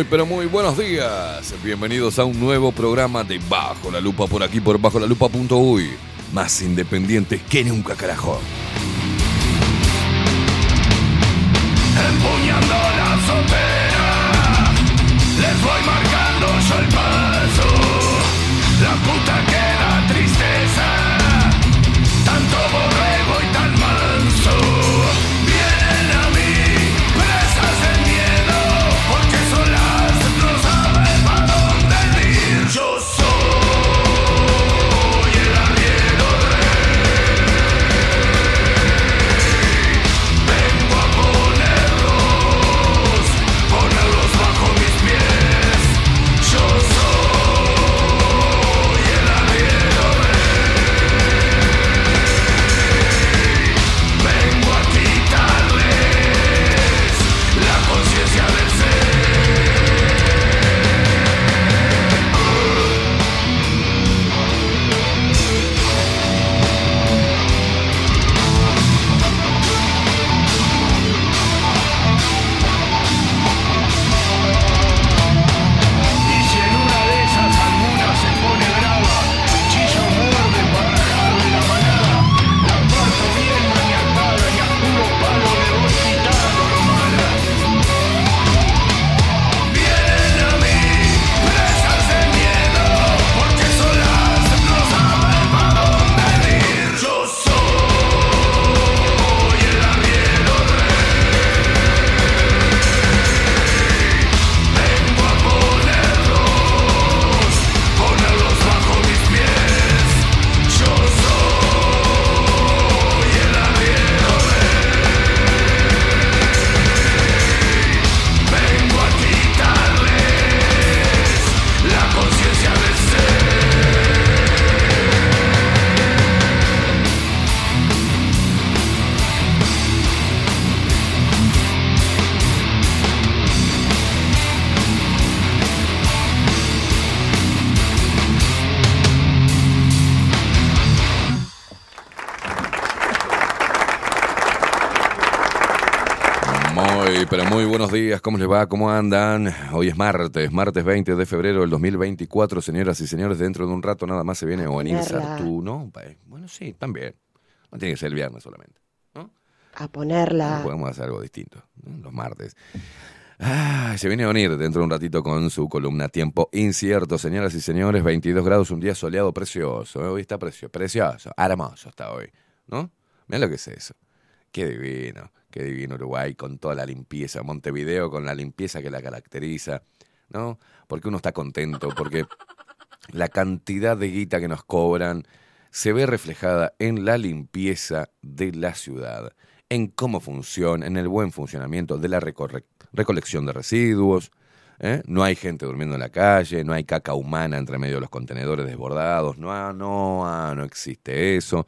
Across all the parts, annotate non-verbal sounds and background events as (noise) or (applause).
Muy, pero muy buenos días. Bienvenidos a un nuevo programa de Bajo la Lupa por aquí por bajo la lupa.uy. Más independientes que nunca, carajo. Empuñando la azotea, les voy marcando yo el paso. La puta días. ¿Cómo les va? ¿Cómo andan? Hoy es martes, martes 20 de febrero del 2024, señoras y señores. Dentro de un rato nada más se viene o venir Ponerla. Sartú, ¿no? Bueno, sí, también. No tiene que ser el viernes solamente. ¿no? a ponerla. Podemos hacer algo distinto, ¿no? los martes. Ah, se viene a venir dentro de un ratito con su columna Tiempo Incierto, señoras y señores, 22 grados, un día soleado precioso. ¿eh? Hoy está precioso, precioso, hermoso está hoy, ¿no? Mira lo que es eso. Qué divino, qué divino Uruguay con toda la limpieza, Montevideo con la limpieza que la caracteriza, ¿no? Porque uno está contento, porque la cantidad de guita que nos cobran se ve reflejada en la limpieza de la ciudad, en cómo funciona, en el buen funcionamiento de la recolección de residuos. ¿eh? No hay gente durmiendo en la calle, no hay caca humana entre medio de los contenedores desbordados, no, ah, no, ah, no existe eso.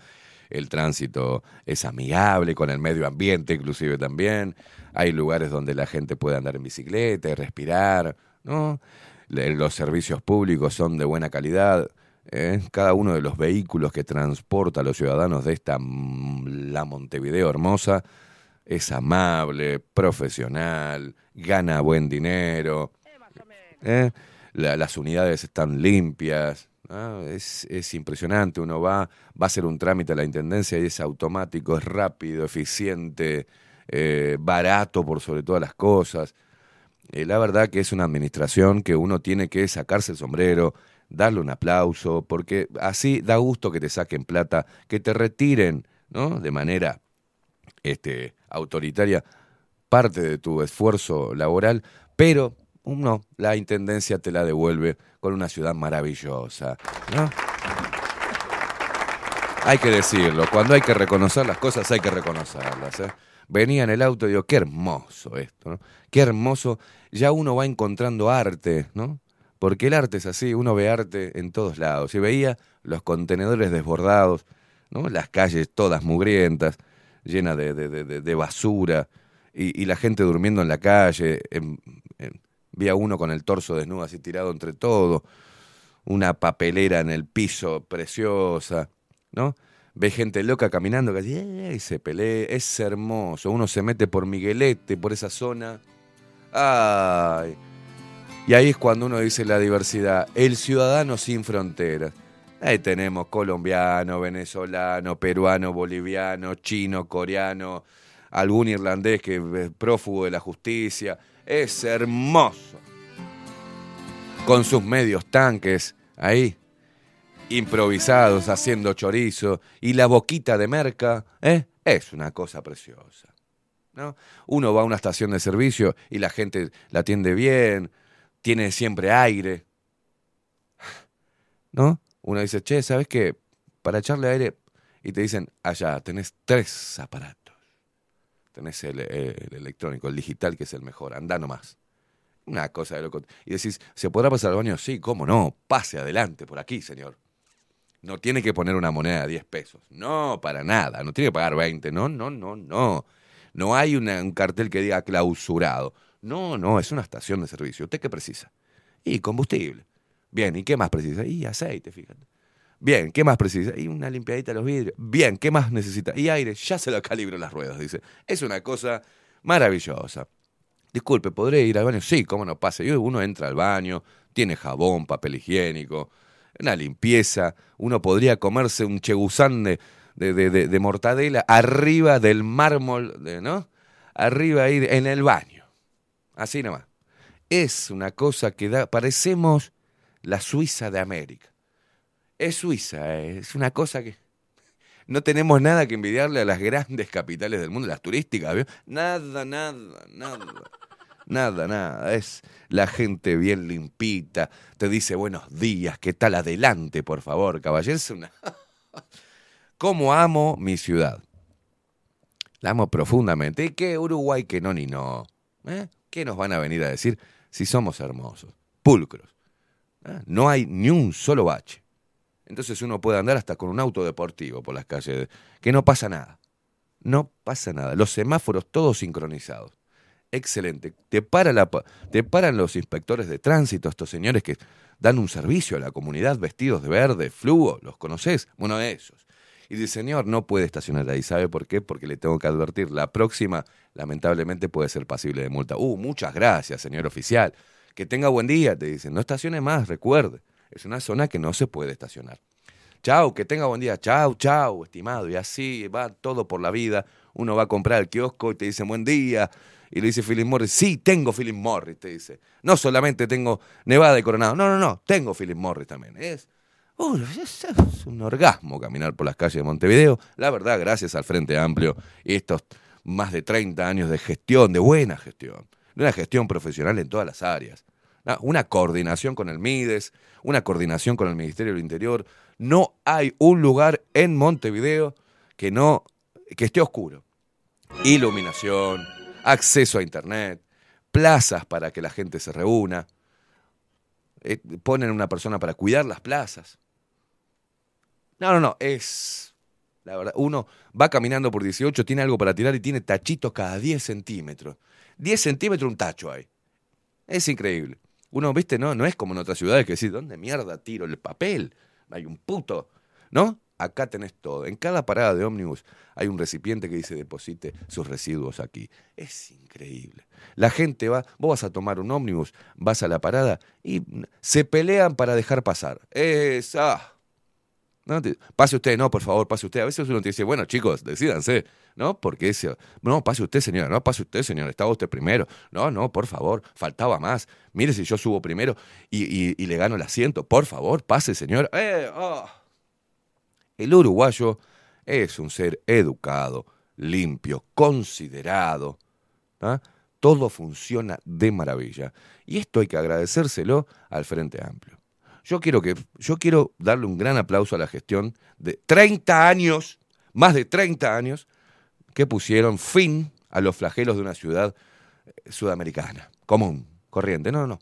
El tránsito es amigable con el medio ambiente, inclusive también. Hay lugares donde la gente puede andar en bicicleta y respirar, ¿no? Los servicios públicos son de buena calidad. ¿eh? Cada uno de los vehículos que transporta a los ciudadanos de esta mm, la Montevideo hermosa es amable, profesional, gana buen dinero. ¿eh? La- las unidades están limpias. Es, es impresionante. Uno va, va a hacer un trámite a la intendencia y es automático, es rápido, eficiente, eh, barato por sobre todas las cosas. Eh, la verdad que es una administración que uno tiene que sacarse el sombrero, darle un aplauso, porque así da gusto que te saquen plata, que te retiren, ¿no? De manera este, autoritaria parte de tu esfuerzo laboral, pero no, la intendencia te la devuelve con una ciudad maravillosa, ¿no? Hay que decirlo, cuando hay que reconocer las cosas hay que reconocerlas. ¿eh? Venía en el auto y digo, qué hermoso esto, ¿no? Qué hermoso, ya uno va encontrando arte, ¿no? Porque el arte es así, uno ve arte en todos lados. Y veía los contenedores desbordados, ¿no? Las calles todas mugrientas, llenas de, de- de- basura, y, y la gente durmiendo en la calle. en- vi a uno con el torso desnudo así tirado entre todo, una papelera en el piso preciosa, ¿no? Ve gente loca caminando así, "Eh", y se pelea, es hermoso. Uno se mete por Miguelete, por esa zona. Ay, Y ahí es cuando uno dice la diversidad, el ciudadano sin fronteras. Ahí tenemos colombiano, venezolano, peruano, boliviano, chino, coreano, algún irlandés que es prófugo de la justicia. Es hermoso. Con sus medios tanques ahí, improvisados, haciendo chorizo, y la boquita de merca, ¿eh? es una cosa preciosa. ¿no? Uno va a una estación de servicio y la gente la atiende bien, tiene siempre aire. ¿No? Uno dice, che, ¿sabes qué? Para echarle aire, y te dicen, allá, tenés tres aparatos. Tenés el, el electrónico, el digital, que es el mejor, anda nomás. Una cosa de loco. Y decís, ¿se podrá pasar al baño? Sí, cómo no, pase adelante por aquí, señor. No tiene que poner una moneda de 10 pesos. No, para nada. No tiene que pagar 20. No, no, no, no. No hay un cartel que diga clausurado. No, no, es una estación de servicio. ¿Usted qué precisa? Y combustible. Bien, ¿y qué más precisa? Y aceite, fíjate. Bien, ¿qué más precisa? Y una limpiadita de los vidrios. Bien, ¿qué más necesita? Y aire, ya se lo calibro las ruedas, dice. Es una cosa maravillosa. Disculpe, ¿podré ir al baño? Sí, cómo no pase. Uno entra al baño, tiene jabón, papel higiénico, una limpieza. Uno podría comerse un chegusán de, de, mortadela arriba del mármol, ¿no? Arriba ahí en el baño. Así nomás. Es una cosa que da. Parecemos la Suiza de América. Es Suiza, eh, es una cosa que. No tenemos nada que envidiarle a las grandes capitales del mundo, las turísticas. Nada, nada, nada. Nada, nada. Es la gente bien limpita. Te dice buenos días, ¿qué tal? Adelante, por favor, caballero. Una... (laughs) ¿Cómo amo mi ciudad? La amo profundamente. ¿Y qué Uruguay que no ni no? ¿Eh? ¿Qué nos van a venir a decir si somos hermosos? Pulcros. ¿Eh? No hay ni un solo bache. Entonces uno puede andar hasta con un auto deportivo por las calles, que no pasa nada. No pasa nada. Los semáforos todos sincronizados excelente. Te, la, paran los inspectores de tránsito, estos señores que dan un servicio a la comunidad vestidos de verde, fluo, ¿los conoces? Bueno, esos. Y dice, señor, no puede estacionar ahí. ¿Sabe por qué? Porque le tengo que advertir. La próxima, lamentablemente, puede ser pasible de multa. Uh, muchas gracias, señor oficial. Que tenga buen día, te dicen. No estacione más, recuerde. Es una zona que no se puede estacionar. Chau, que tenga buen día. Chau, chau, estimado. Y así va todo por la vida. Uno va a comprar el kiosco y te dice buen día. Y le dice Philip Morris, sí, tengo Philip Morris, te dice. No solamente tengo Nevada y Coronado, no, no, no, tengo Philip Morris también. Es, es, un orgasmo caminar por las calles de Montevideo. La verdad, gracias al Frente Amplio y estos más de 30 años de gestión, de buena gestión, de una gestión profesional en todas las áreas. Una coordinación con el MIDES, una coordinación con el Ministerio del Interior. No hay un lugar en Montevideo que no que esté oscuro. Iluminación, acceso a Internet, plazas para que la gente se reúna, eh, ponen una persona para cuidar las plazas. No, no, no, es... La verdad, uno va caminando por 18, tiene algo para tirar y tiene tachitos cada 10 centímetros. 10 centímetros un tacho hay. Es increíble. Uno, viste, no, no es como en otras ciudades que decís, ¿dónde mierda tiro el papel? Hay un puto, ¿no? acá tenés todo. En cada parada de ómnibus hay un recipiente que dice deposite sus residuos aquí. Es increíble. La gente va, vos vas a tomar un ómnibus, vas a la parada y se pelean para dejar pasar. Esa. Pase usted, no, por favor, pase usted. A veces uno te dice, bueno, chicos, decídanse, ¿no? Porque ese, no, pase usted, señora, no, pase usted, señora, estaba usted primero. No, no, por favor, faltaba más. Mire si yo subo primero y, le gano el asiento, por favor, pase, señora. Eh, oh. El uruguayo es un ser educado, limpio, considerado. ¿ah? Todo funciona de maravilla. Y esto hay que agradecérselo al Frente Amplio. Yo quiero, que, yo quiero darle un gran aplauso a la gestión de 30 años, más de 30 años, que pusieron fin a los flagelos de una ciudad eh, sudamericana, común, corriente. No, no, no.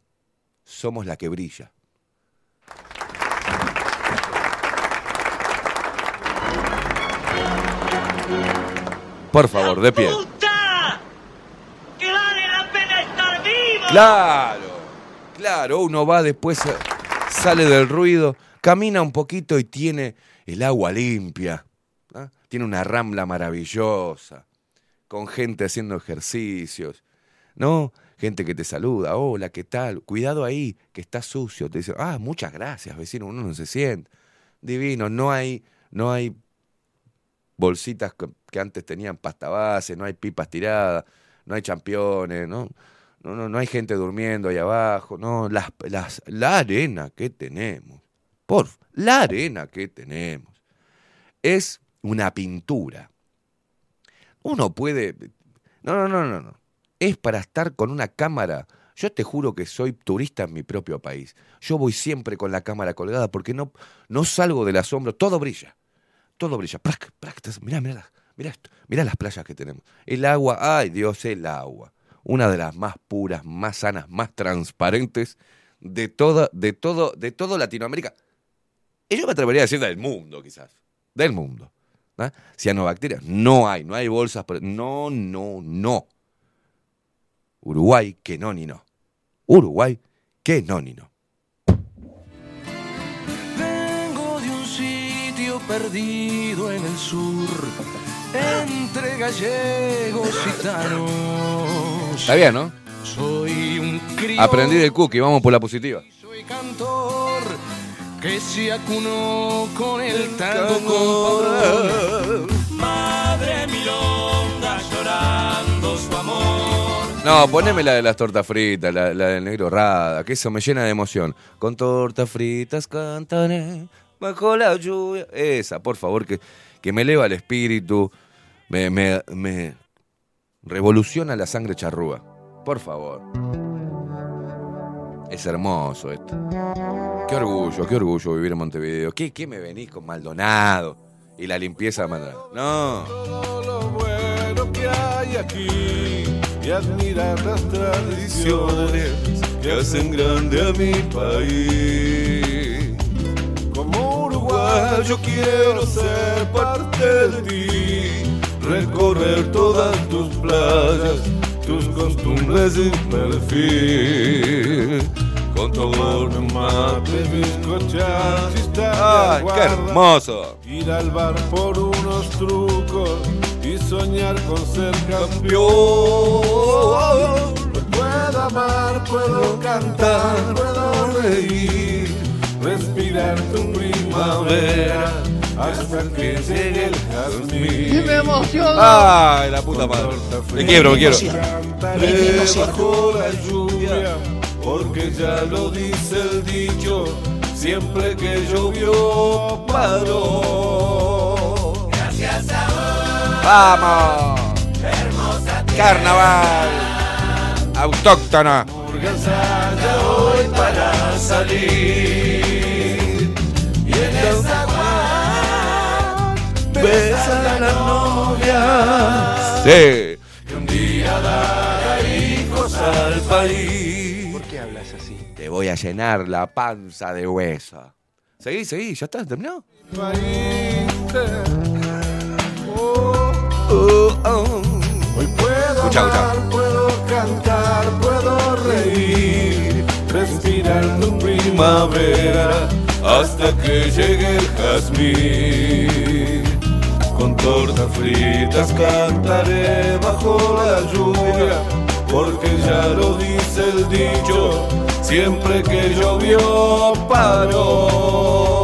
Somos la que brilla. Por favor, de pie. ¡Que vale la pena estar vivo! Claro, claro, uno va después, eh, sale del ruido, camina un poquito y tiene el agua limpia. Tiene una rambla maravillosa, con gente haciendo ejercicios. ¿no? Gente que te saluda, hola, ¿qué tal? Cuidado ahí, que está sucio. Te dice, ah, muchas gracias, vecino, uno no se siente. Divino, no hay, no hay bolsitas que antes tenían pasta base, no hay pipas tiradas, no hay championes, ¿no? No, no, no hay gente durmiendo ahí abajo, no, las, las, la arena que tenemos, por la arena que tenemos, es una pintura. Uno puede, no, no, no, no, no, es para estar con una cámara. Yo te juro que soy turista en mi propio país. Yo voy siempre con la cámara colgada porque no, no salgo del asombro, todo brilla, todo brilla. Prac, prac, mirá, mirá, mirá esto, mirá las playas que tenemos. El agua, ay Dios, el agua una de las más puras, más sanas, más transparentes de toda, de todo, de todo Latinoamérica. Y yo me atrevería a decir del mundo, quizás. Del mundo. ¿no? Cianobacterias, no hay, no hay bolsas. No, no, no. Uruguay, que no ni no. Uruguay, que no ni no. Vengo de un sitio perdido en el sur, entre gallegos y gitanos. Está bien, ¿no? Soy un Aprendí del cookie, vamos por la positiva. soy cantor que se acunó con el tango con. Madre milonga llorando su amor. No, poneme la de las tortas fritas, la, la del negro rada, que eso me llena de emoción. Con tortas fritas cantaré bajo la lluvia. Esa, por favor, que, que me eleva el espíritu, me, me, me revoluciona la sangre charrúa. Por favor. Es hermoso esto. Qué orgullo, qué orgullo vivir en Montevideo. ¿Qué, qué me venís con Maldonado? Y la limpieza manda. No. todo lo bueno que hay aquí y admirar las tradiciones que hacen grande a mi país. Como uruguayo quiero ser parte de ti, recorrer todas tus playas, tus costumbres y perfil. Con todo mate, bizcochas y ¡Ay, qué hermoso! Ir al bar por unos trucos y soñar con ser campeón. Puedo amar, puedo cantar, puedo reír, respirar tu primavera hasta que llegue el jazmín. ¡Ay, la puta madre! Me quiebro, me quiebro. Cantaré bajo la lluvia, porque ya lo dice el dicho, siempre que llovió paró. ¡Vamos! ¡Carnaval! ¡Autóctona! Ensaya hoy para salir novia ¡Sí! que un día dará hijos al país. ¿Por qué hablas así? Te voy a llenar la panza de hueso. Seguí, seguí, ya está, terminó. Oh, Oh, oh. Hoy puedo Escucha, amar, puedo cantar, puedo reír, respirar tu primavera hasta que llegue el jazmín. Con tortas fritas cantaré bajo la lluvia, porque ya lo dice el dicho, siempre que llovió paró.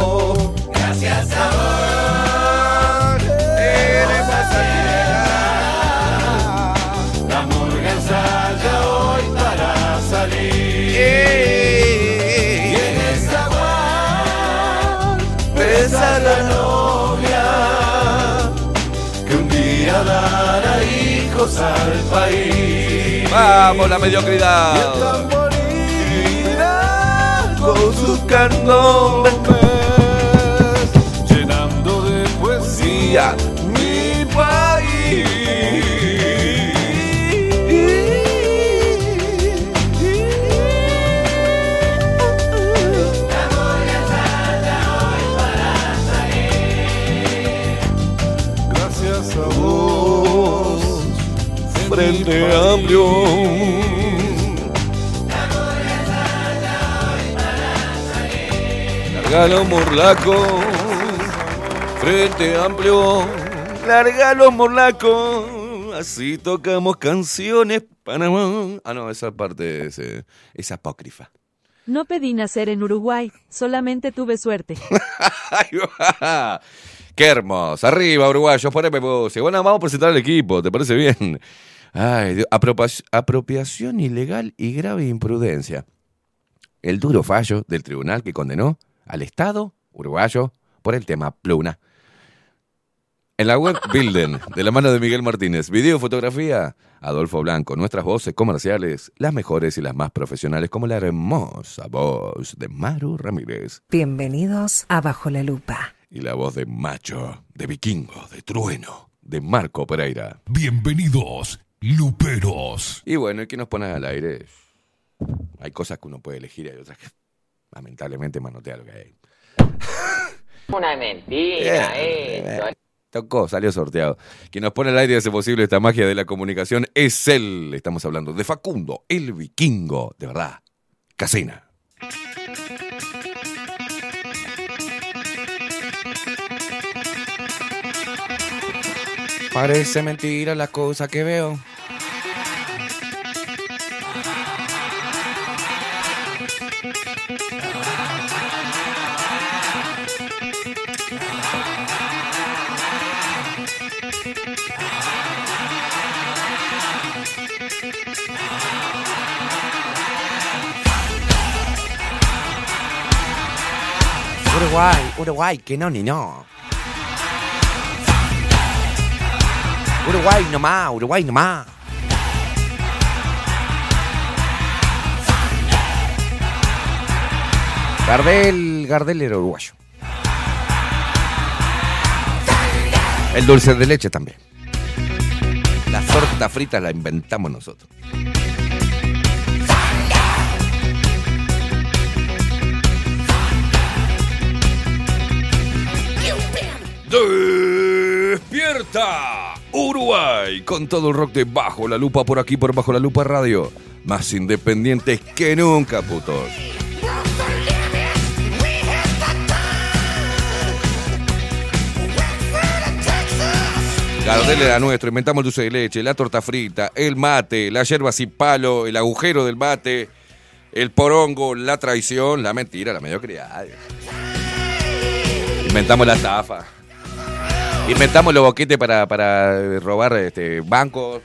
Hijos al país. ¡Vamos, la mediocridad! tamborira con sus candombres llenando de poesía Frente Amplio. Largalo morlaco, frente amplio. Largalo morlaco, Así tocamos canciones Panamá. Ah, no, esa parte es, eh, es apócrifa. No pedí nacer en Uruguay, solamente tuve suerte. (laughs) Qué hermoso. Arriba, uruguayos, poneme música. Bueno, vamos a presentar al equipo, ¿te parece bien? Ay, apropiación ilegal y grave imprudencia. El duro fallo del tribunal que condenó al Estado uruguayo por el tema Pluna. En la web (laughs) Builden, de la mano de Miguel Martínez, video, fotografía, Adolfo Blanco, nuestras voces comerciales, las mejores y las más profesionales, como la hermosa voz de Maru Ramírez Bienvenidos a Bajo la Lupa. y la voz de Macho, de Vikingo, de Trueno, de Marco Pereira. Bienvenidos, luperos. Y bueno, ¿y qué nos pone al aire? Hay cosas que uno puede elegir y hay otras que lamentablemente manotea lo que hay. (laughs) Una mentira, eso. bien. Tocó, salió sorteado. Quien nos pone al aire y hace posible esta magia de la comunicación es él. Estamos hablando de Facundo, el vikingo, de verdad. Casina. Parece mentira la cosa que veo. Uruguay, Uruguay, que no ni no. Uruguay nomás, Uruguay nomás. Gardel, Gardel era uruguayo. El dulce de leche también. La torta frita la inventamos nosotros. Despierta Uruguay con todo el rock de Bajo la Lupa por aquí por Bajo la Lupa Radio. Más independientes que nunca, putos. Gardel era nuestro, inventamos el dulce de leche, la torta frita, el mate, la yerba sin palo, el agujero del mate, el porongo, la traición, la mentira, la mediocridad. Inventamos la estafa. Inventamos los boquetes para, para robar este, bancos.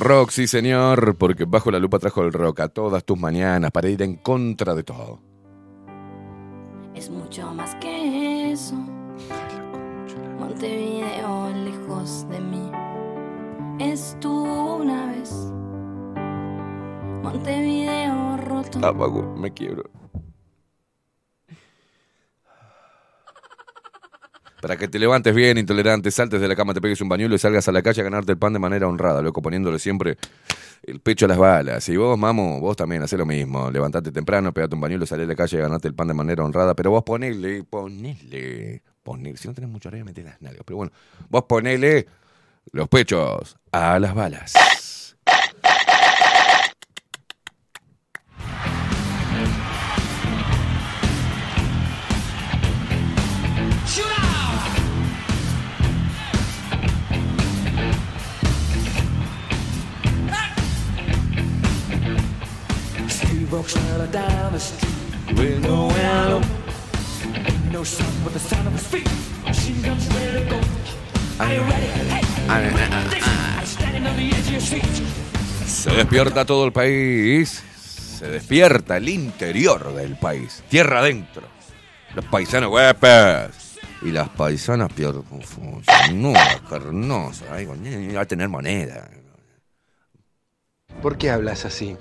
Rock, sí señor, porque bajo la lupa trajo el rock a todas tus mañanas para ir en contra de todo. Es mucho más que eso. Montevideo lejos de mí. Estuvo una vez. Montevideo roto. Apago, me quiebro. Para que te levantes bien, intolerante, saltes de la cama, te pegues un bañuelo y salgas a la calle a ganarte el pan de manera honrada, loco, poniéndole siempre el pecho a las balas. Y vos, mamo, vos también hacés lo mismo. Levantate temprano, pegate un bañuelo, salí a la calle a ganarte el pan de manera honrada. Pero vos ponele, ponele, ponele. Si no tenés mucha hora, metés las nalgas. Pero bueno, vos ponele los pechos a las balas. Steve walks right down the street with no hello. Ain't no sun but the sound of his feet. Machine guns ready to go. Are you ready? Hey, I'm standing on the edge of your seat. Se despierta todo el país. Se despierta el interior del país. Tierra adentro. Los paisanos huepes. Y las paisanas no, carnosas. Ay, coño, va a tener moneda. ¿Por qué hablas así?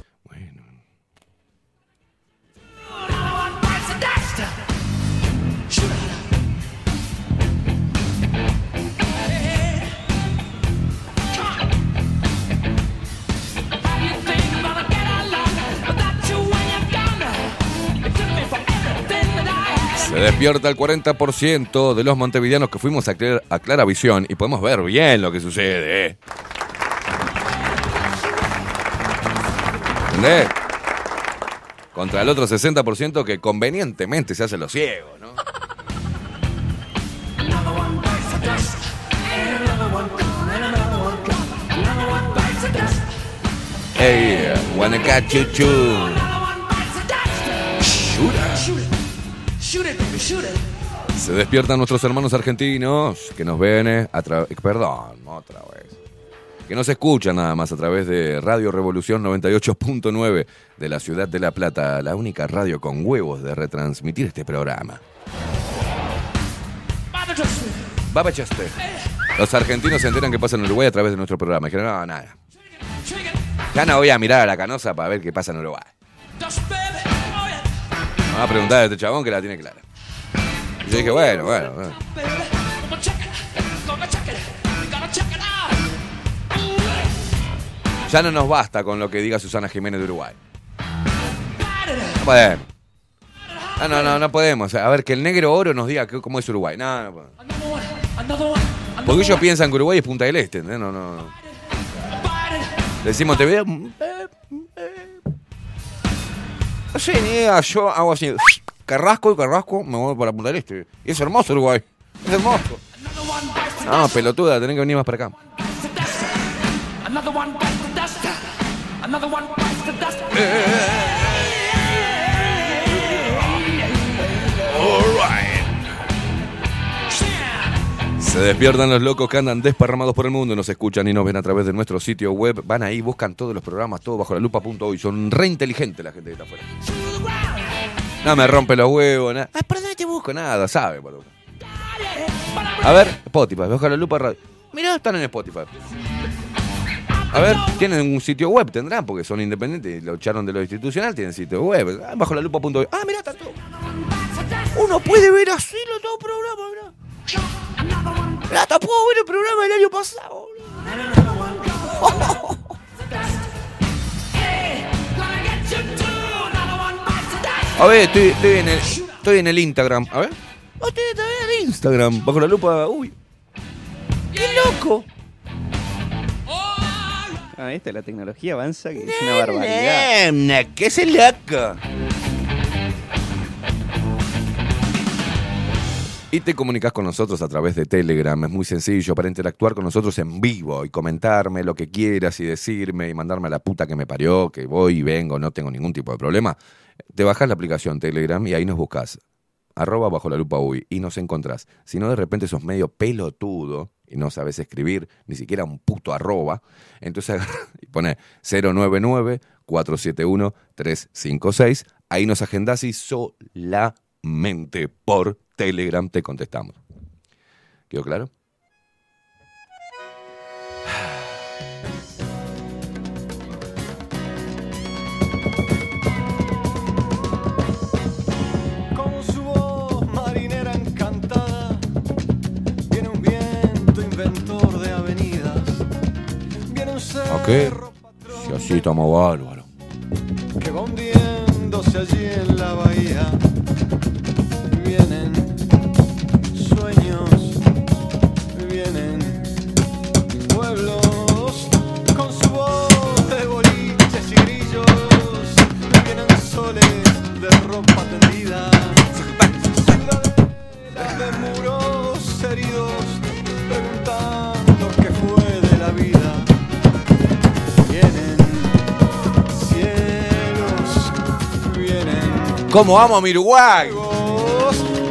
Se despierta el 40% de los montevideanos que fuimos a, Clara- a Claravisión y podemos ver bien lo que sucede. ¿eh? ¿Entendés? Contra el otro 60% que convenientemente se hace los ciegos, ¿no? Hey, wanna catch you too. Se despiertan nuestros hermanos argentinos que nos ven eh, a través. Perdón, otra vez. Que nos escuchan nada más a través de Radio Revolución 98.9 de la ciudad de La Plata, la única radio con huevos de retransmitir este programa. Baba Chaste. Los argentinos se enteran que pasa en Uruguay a través de nuestro programa. Dijeron, no, nada. Ya no voy a mirar a la canosa para ver qué pasa en Uruguay. Vamos a preguntar a este chabón que la tiene clara. Yo dije, bueno, bueno. Ya no nos basta con lo que diga Susana Jiménez de Uruguay. No podemos. Ah, no, no, no podemos. A ver, que el negro oro nos diga cómo es Uruguay. No, no podemos. Porque ellos piensan que Uruguay es Punta del Este. No, no. no. Decimos, te veo. Sí, yo hago así. Carrasco y Carrasco, me voy para Punta del Este. Y es hermoso Uruguay. Es hermoso. No, pelotuda, tenés que venir más para acá. Se despiertan los locos que andan desparramados por el mundo, nos escuchan y nos ven a través de nuestro sitio web. Van ahí, buscan todos los programas, todo bajo la lupa.hoy. Son re inteligentes la gente que está afuera. No me rompe los huevos, nada. Ah, ¿Por dónde te busco? Nada, sabe. A ver, Spotify, bajo la lupa radio. Mirá, están en Spotify. A ver, tienen un sitio web, tendrán, porque son independientes lo echaron de lo institucional, tienen sitio web. Ah, Bajo la lupa.hoy. Ah, mirá, está todo. Uno puede ver así los dos programas, mirá. Mirá, hasta puedo ver el programa del año pasado. boludo. (laughs) A ver, estoy, estoy en el, estoy en el Instagram. A ver. Oh, estoy también en el Instagram. Bajo la lupa. Uy. ¡Qué loco! Ah, esta la tecnología avanza que es una barbaridad. Nena, ¿Qué se loco? Y te comunicas con nosotros a través de Telegram. Es muy sencillo para interactuar con nosotros en vivo y comentarme lo que quieras y decirme y mandarme a la puta que me parió, que voy y vengo, no tengo ningún tipo de problema. Te bajas la aplicación Telegram y ahí nos buscas. Arroba bajo la lupa uy y nos encontrás. Si no, de repente sos medio pelotudo y no sabes escribir ni siquiera un puto arroba, entonces (laughs) pone 099-471-356. Ahí nos agendás y solamente por Telegram te contestamos. ¿Quedó claro? Ok. Si así estamos bárbaro. que va hundiéndose allí en la bahía. Vienen sueños, vienen pueblos con su voz de boliches y grillos. Vienen soles de ropa tendida, ¿Cómo amo a mi Uruguay?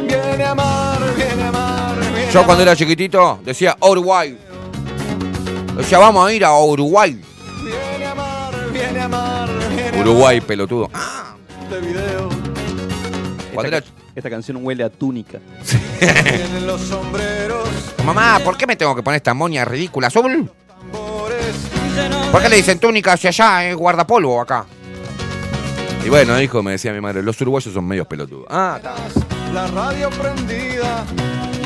Viene a amar, viene a amar, viene Yo cuando era chiquitito decía Uruguay. Decía, vamos a ir a Uruguay. Viene a amar, viene a amar, viene a Uruguay, pelotudo. amar de video. Cuando era... Esta canción huele a túnica. Vienen los sombreros, Mamá, ¿por qué me tengo que poner esta moña ridícula azul? ¿Por qué le dicen túnica hacia allá, eh, guardapolvo acá? Y bueno, hijo, me decía mi madre, los uruguayos son medios pelotudos. Ah, está. la radio prendida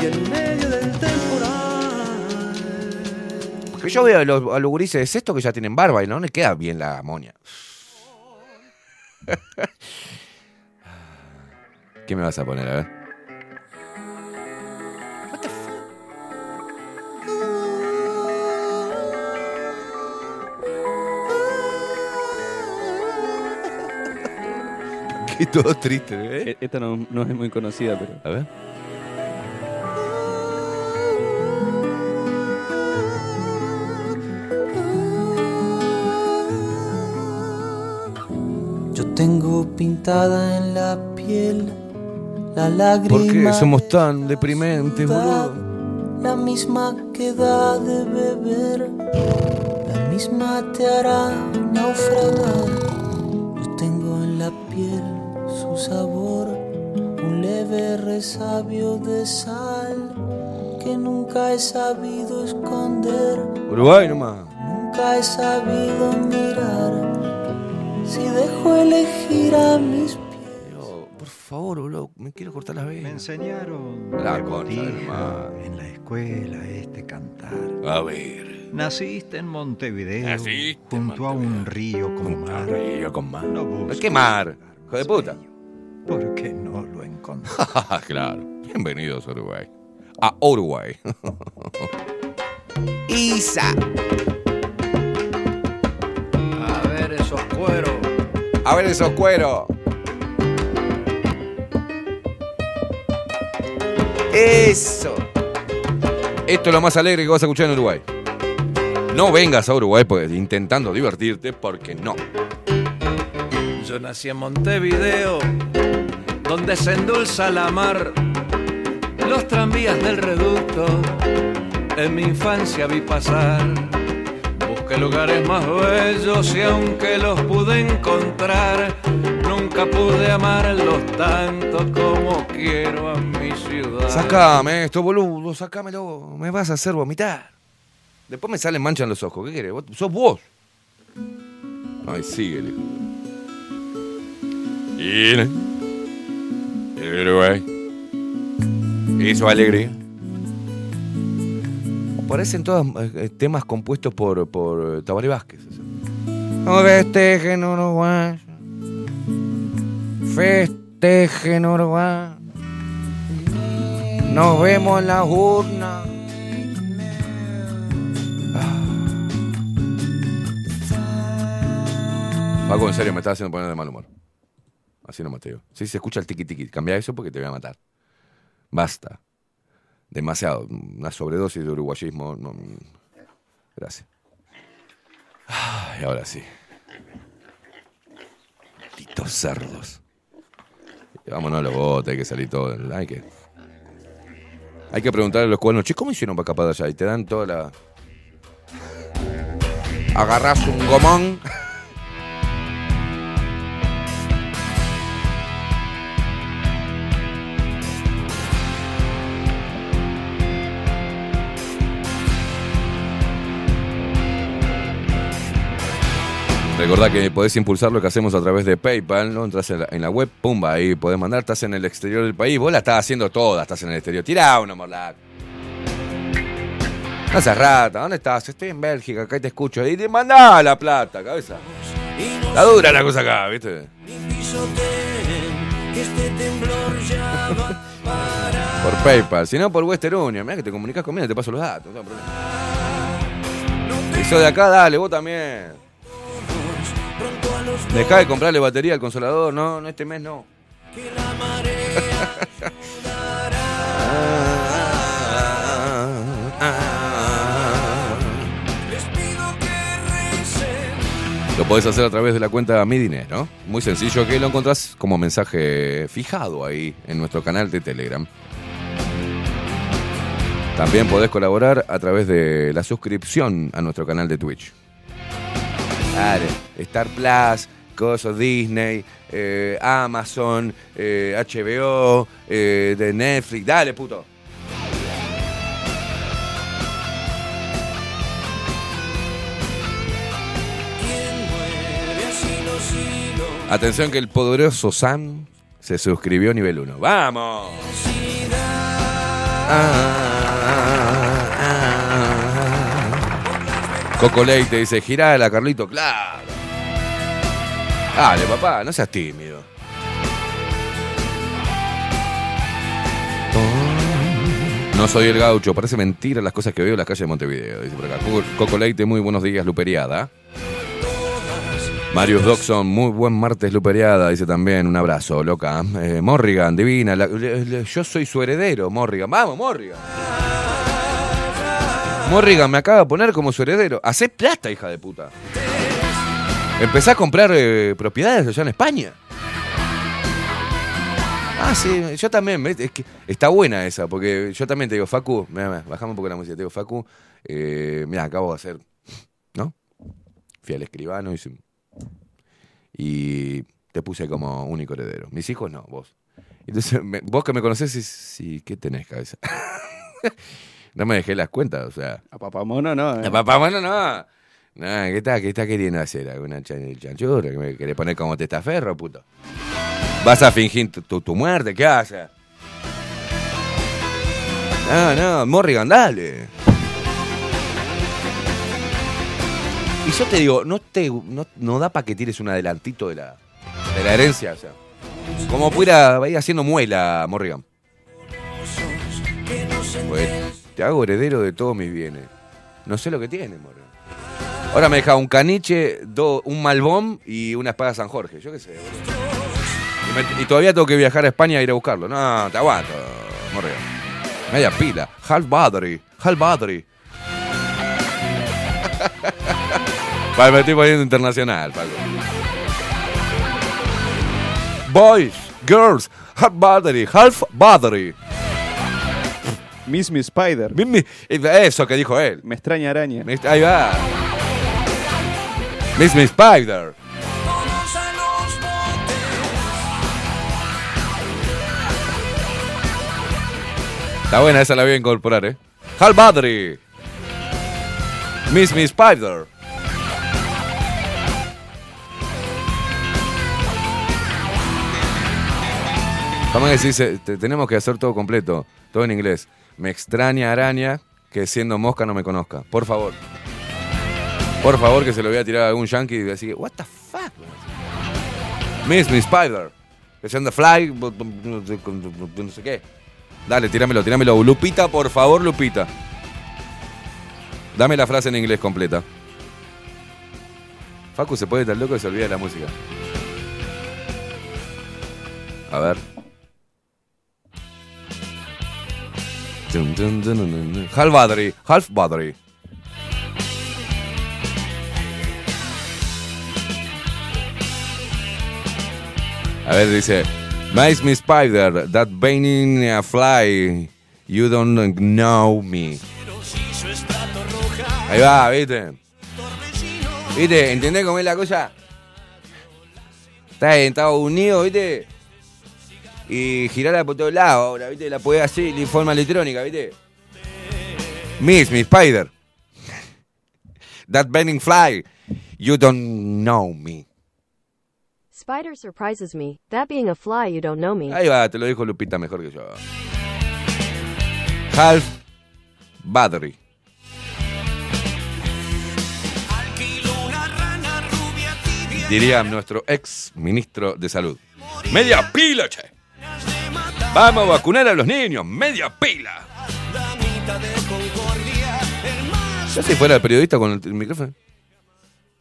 y en medio del temporal. Porque yo veo a los, a los gurises de sexto que ya tienen barba y no le queda bien la moña. (laughs) ¿Qué me vas a poner? A ver. (laughs) Y todo triste, ¿eh? E- Esta no, no es muy conocida, pero. A ver. Yo tengo pintada en la piel la lágrima. ¿Por qué somos tan deprimentes, boludo? La misma que da de beber, la misma te hará naufragar. Un leve resabio de sal que nunca he sabido esconder, Uruguay nomás. nunca he sabido mirar. Si dejo elegir a mis por favor, boludo, me quiero cortar las Me venas. enseñaron La mar. en la escuela este cantar. A ver. Naciste en Montevideo, Naciste en junto a un río con mar. Río con mar. No ¿Qué mar? Hijo de puta. Porque no (laughs) claro. Bienvenidos a Uruguay. A Uruguay. (laughs) Isa. A ver esos cueros. A ver esos cueros. Eso. Esto es lo más alegre que vas a escuchar en Uruguay. No vengas a Uruguay pues, intentando divertirte porque no. Yo nací en Montevideo, donde se endulza la mar, los tranvías del reducto, en mi infancia vi pasar. Busqué lugares más bellos y aunque los pude encontrar, nunca pude amarlos tanto como quiero a mi ciudad. Sácame esto, boludo, sácamelo. Me vas a hacer vomitar. Después me salen manchas en los ojos. ¿Qué? ¿Vos- ¿Sos vos? Ay, síguele. Y el Uruguay. Y su alegría. Parecen todos eh, temas compuestos por, por Tabaré Vázquez. No festejen Uruguay. Festejen Uruguay. Nos vemos en la urna. Paco, en serio, me estás haciendo poner de mal humor. Así no, Mateo. Sí, se escucha el tiqui tiqui. Cambia eso porque te voy a matar. Basta. Demasiado. Una sobredosis de uruguayismo. no- Gracias. Ay, ahora sí. Malditos cerdos. Vámonos a los botes, hay que salir todo. Hay que. Hay que preguntarle a los cuernos, che, ¿cómo hicieron para escapar de allá? Y te dan toda la. Agarrás un gomón. (laughs) Recordá que podés impulsar lo que hacemos a través de PayPal, ¿no? Entras en la, web, pumba, ahí podés mandar, estás en el exterior del país, vos la estás haciendo toda, estás en el exterior. Tirá una morlaca. No rata, ¿dónde estás? Estoy en Bélgica, acá te escucho. Y te mandá la plata, cabeza. La dura la cosa acá, ¿viste? Por PayPal, si no por Western Union. Mirá que te comunicas conmigo, te paso los datos, no hay problema. Y sos de acá, dale, vos también. Dejá de comprarle batería al consolador, no, no este mes no. (laughs) Lo podés hacer a través de la cuenta Mi Dinero. Muy sencillo que lo encontrás como mensaje fijado ahí en nuestro canal de Telegram. También podés colaborar a través de la suscripción a nuestro canal de Twitch. Dale, Star Plus, Coso Disney, eh, Amazon, eh, HBO, eh, de Netflix. Dale, puto. Atención que el poderoso Sam se suscribió a nivel 1. ¡Vamos! Coco Leite dice, girala, Carlito, claro. Dale, papá, no seas tímido. No soy el gaucho, parece mentira las cosas que veo en las calles de Montevideo. Dice por acá. Coco- Leite, muy buenos días, Luperiada. Marius Doxon, muy buen martes Luperiada, dice también, un abrazo, loca. Eh, Morrigan, divina, la- yo soy su heredero, Morrigan. Vamos, Morrigan. Morrigan me acaba de poner como su heredero. Hacé plata, hija de puta. Empezá a comprar eh, propiedades allá en España. Ah, sí, yo también, es que está buena esa, porque yo también te digo, Facu, mira, bajame un poco la música, te digo, Facu, eh, mira, acabo de hacer, ¿no? Fui al escribano y, y te puse como único heredero. Mis hijos no, vos. Entonces, vos que me conocés, sí, sí, ¿qué tenés, cabeza? (laughs) no me dejé las cuentas, o sea. A papamono no. eh. A papá, bueno, no. No, ¿qué está, qué está queriendo hacer? ¿Alguna chan- chanchura? ¿Que me querés poner como testaferro, puto? ¿Vas a fingir tu, tu- tu muerte? ¿Qué haces? No, no, Morrigan, dale. Y yo te digo, no, te, no, no da para que tires un adelantito de la, de la herencia, o sea. Como pudiera ir haciendo muela, Morrigan. Pues te hago heredero de todos mis bienes. No sé lo que tiene, Morrigan. Ahora me deja un caniche, un malbón y una espada San Jorge. Yo qué sé, boludo. Y, todavía tengo que viajar a España a ir a buscarlo. No, te aguanto, Morrigan. Media pila. Half battery. Half battery. (laughs) Vale, me estoy poniendo internacional, Paco. Boys, girls, half battery, half battery. Miss Me Spider. Eso que dijo él. Me extraña araña. Me- Ahí va. Miss Miss Spider. Está buena, esa la voy a incorporar, ¿eh? Hal Battery. Miss Miss Spider. Vamos a decir, se- te- tenemos que hacer todo completo, todo en inglés. Me extraña araña que siendo mosca no me conozca. Por favor. Por favor, que se lo voy a tirar a algún yankee y decir, what the fuck? Miss Miss Spider. Que se anda fly, no sé qué. Dale, tíramelo, tíramelo. Lupita, por favor, Lupita. Dame la frase en inglés completa. Facu se puede estar loco y se olvida de la música. A ver. Half battery, half battery. A ver, dice, Mice me spider, that baiting a fly, you don't know me. Ahí va, ¿viste? ¿Viste? ¿Entendés cómo es la cosa? Estás en Estados Unidos, ¿viste? Y girarla por todos lados ahora, ¿viste? La podés hacer de forma electrónica, ¿viste? Miss me spider. That bending fly, you don't know me. Spider surprises me. That being a fly, you don't know me. Ahí va, te lo dijo Lupita mejor que yo. Half battery. Diría nuestro ex ministro de salud. Media pila, che. Vamos a vacunar a los niños. Media pila. Yo si fuera el periodista con el, micrófono.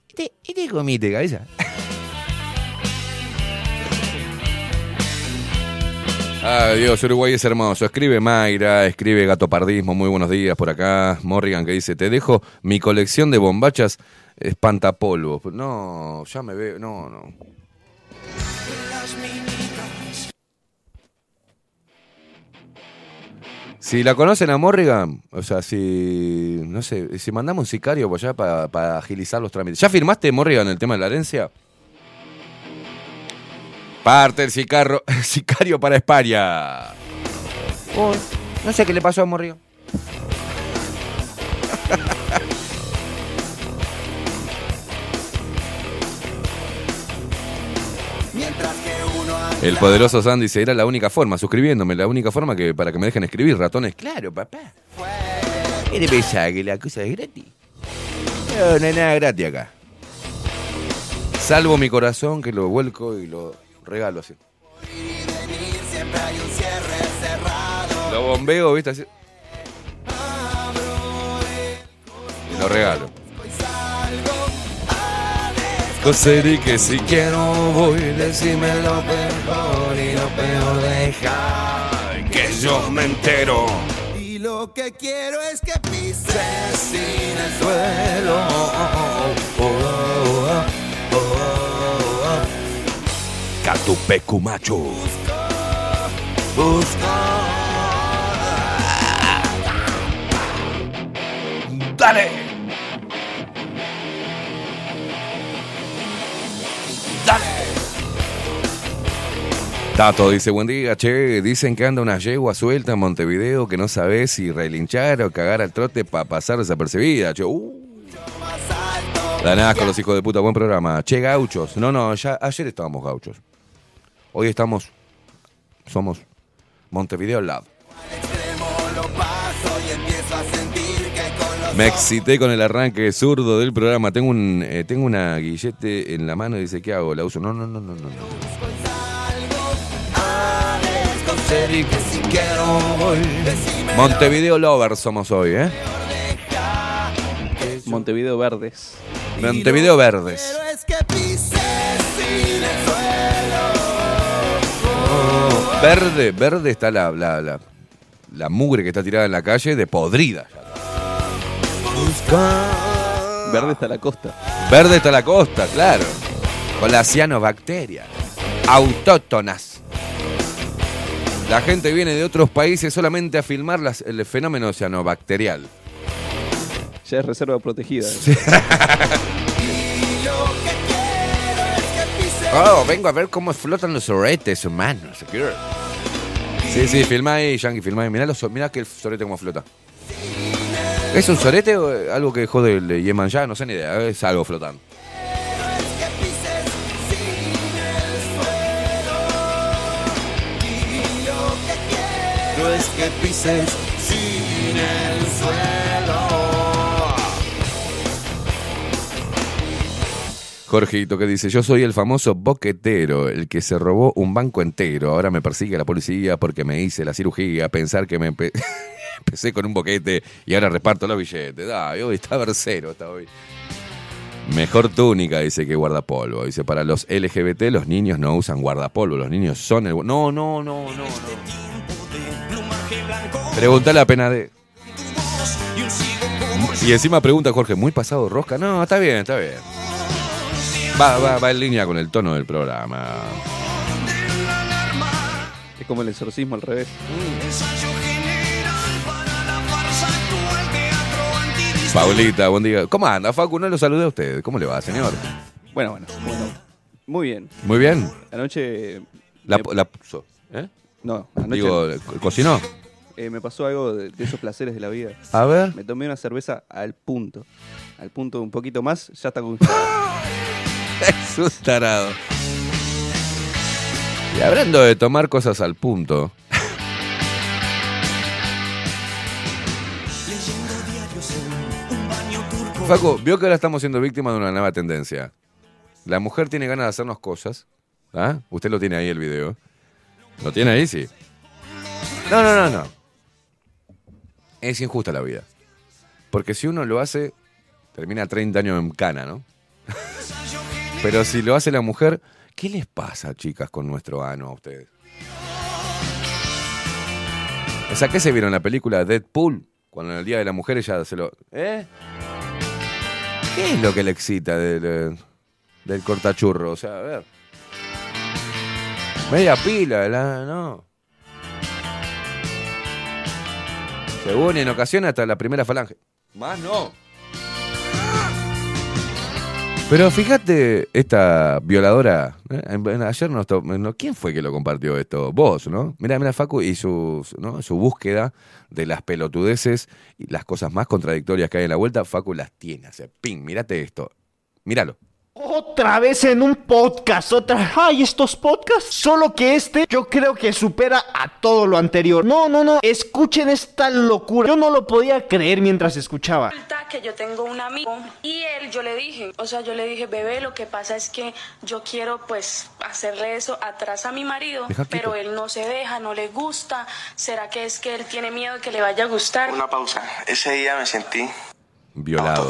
¿Y te, y te comiste, cabeza? Ay, Dios, Uruguay es hermoso. Escribe Mayra, escribe Gato Pardismo, muy buenos días por acá. Morrigan que dice, te dejo mi colección de bombachas espantapolvos. No, ya me veo, no, no. Si la conocen a Morrigan, o sea, si, no sé, si mandamos un sicario por allá para, para agilizar los trámites. ¿Ya firmaste, Morrigan, el tema de la herencia? Parte el sicario, (laughs) sicario para España. Oh, no sé qué le pasó a Morrigan. (laughs) El poderoso Sandy dice, era la única forma, suscribiéndome, la única forma que para que me dejen escribir, ratones. Claro, papá. ¿Qué te pensás que la cosa es gratis? No, hay nada gratis acá. Salvo mi corazón que lo vuelco y lo regalo así. Lo bombeo, ¿viste? Así. Y lo regalo. Coser y que si quiero voy, decime lo peor y lo peor deja que yo me entero. Y lo que quiero es que pises sin el suelo. Catupecu macho. Dale. Dale. Tato dice, buen día, che, dicen que anda una yegua suelta en Montevideo que no sabes si relinchar o cagar al trote para pasar desapercibida. Che, uh. Con los hijos de puta, buen programa. Che, gauchos. No, no, ya ayer estábamos gauchos. Hoy estamos, somos Montevideo Lab. Me excité con el arranque zurdo del programa. Tengo un eh, tengo una guillete en la mano y dice, ¿qué hago? La uso. No, no, no, no, no. no. Montevideo Lover somos hoy, ¿eh? Montevideo Verdes. Montevideo Verdes. Verde, verde está la, la, la, la mugre que está tirada en la calle de podrida. Verde está la costa. Verde está la costa, claro. Con las cianobacterias. Autóctonas. La gente viene de otros países solamente a filmar las- el fenómeno cianobacterial. Ya es reserva protegida. (laughs) Oh, vengo a ver cómo flotan los soretes humanos. Sí, sí, filma ahí, Yankee, filma ahí. Mirá, los, mirá que el sorete cómo flota. ¿Es un sorete o algo que dejó del Yeman ya? No sé ni idea, es algo flotando. Es que pises sin el suelo. Jorgito que dice, yo soy el famoso boquetero, el que se robó un banco entero. Ahora me persigue la policía porque me hice la cirugía. Pensar que me empe- (laughs) empecé con un boquete y ahora reparto los billetes. Ay, hoy está versero, está hoy. Mejor túnica, dice que guardapolvo. Dice, para los LGBT los niños no usan guardapolvo, los niños son el... No, no, no, no, no. Pregunta la pena de... Y encima pregunta Jorge, ¿muy pasado rosca? No, está bien, está bien. Va, va, va en línea con el tono del programa. Es como el exorcismo al revés. Paulita, buen día. ¿Cómo anda, Facu? No lo saludé a usted. ¿Cómo le va, señor? Bueno, bueno, bueno. Muy bien. Muy bien. Anoche. La, me- la puso, ¿eh? No, anoche. Digo, ¿co- ¿cocinó? Eh, me pasó algo de, de esos placeres de la vida. A ver. Me tomé una cerveza al punto. Al punto de un poquito más, ya está congelada. (laughs) Es un tarado. Y hablando de tomar cosas al punto. Facu, vio que ahora estamos siendo víctimas de una nueva tendencia. La mujer tiene ganas de hacernos cosas. ¿Ah? Usted lo tiene ahí el video. ¿Lo tiene ahí? Sí. No, no, no, no. Es injusta la vida. Porque si uno lo hace, termina 30 años en cana, ¿no? (laughs) Pero si lo hace la mujer, ¿qué les pasa, chicas, con nuestro ano a ustedes? O sea, ¿qué se vieron en la película Deadpool? Cuando en el Día de la Mujer ella se lo... ¿Eh? ¿Qué es lo que le excita del, del cortachurro? O sea, a ver. Media pila, la, no. Según en ocasiones hasta la primera falange. Más no. Pero fíjate, esta violadora, ¿eh? Ayer nos no, ¿quién fue que lo compartió esto? Vos, ¿no? Mira, mira Facu y su, ¿no? su búsqueda de las pelotudeces y las cosas más contradictorias que hay en la vuelta, Facu las tiene. O sea, ping, mírate esto. Míralo. Otra vez en un podcast, otra. Ay, estos podcasts. Solo que este yo creo que supera a todo lo anterior. No, no, no. Escuchen esta locura. Yo no lo podía creer mientras escuchaba. Resulta que yo tengo un amigo y él, yo le dije, o sea, yo le dije, bebé, lo que pasa es que yo quiero pues hacerle eso atrás a mi marido, Deja pero él no se deja, no le gusta. ¿Será que es que él tiene miedo de que le vaya a gustar? Una pausa. Ese día me sentí Violado.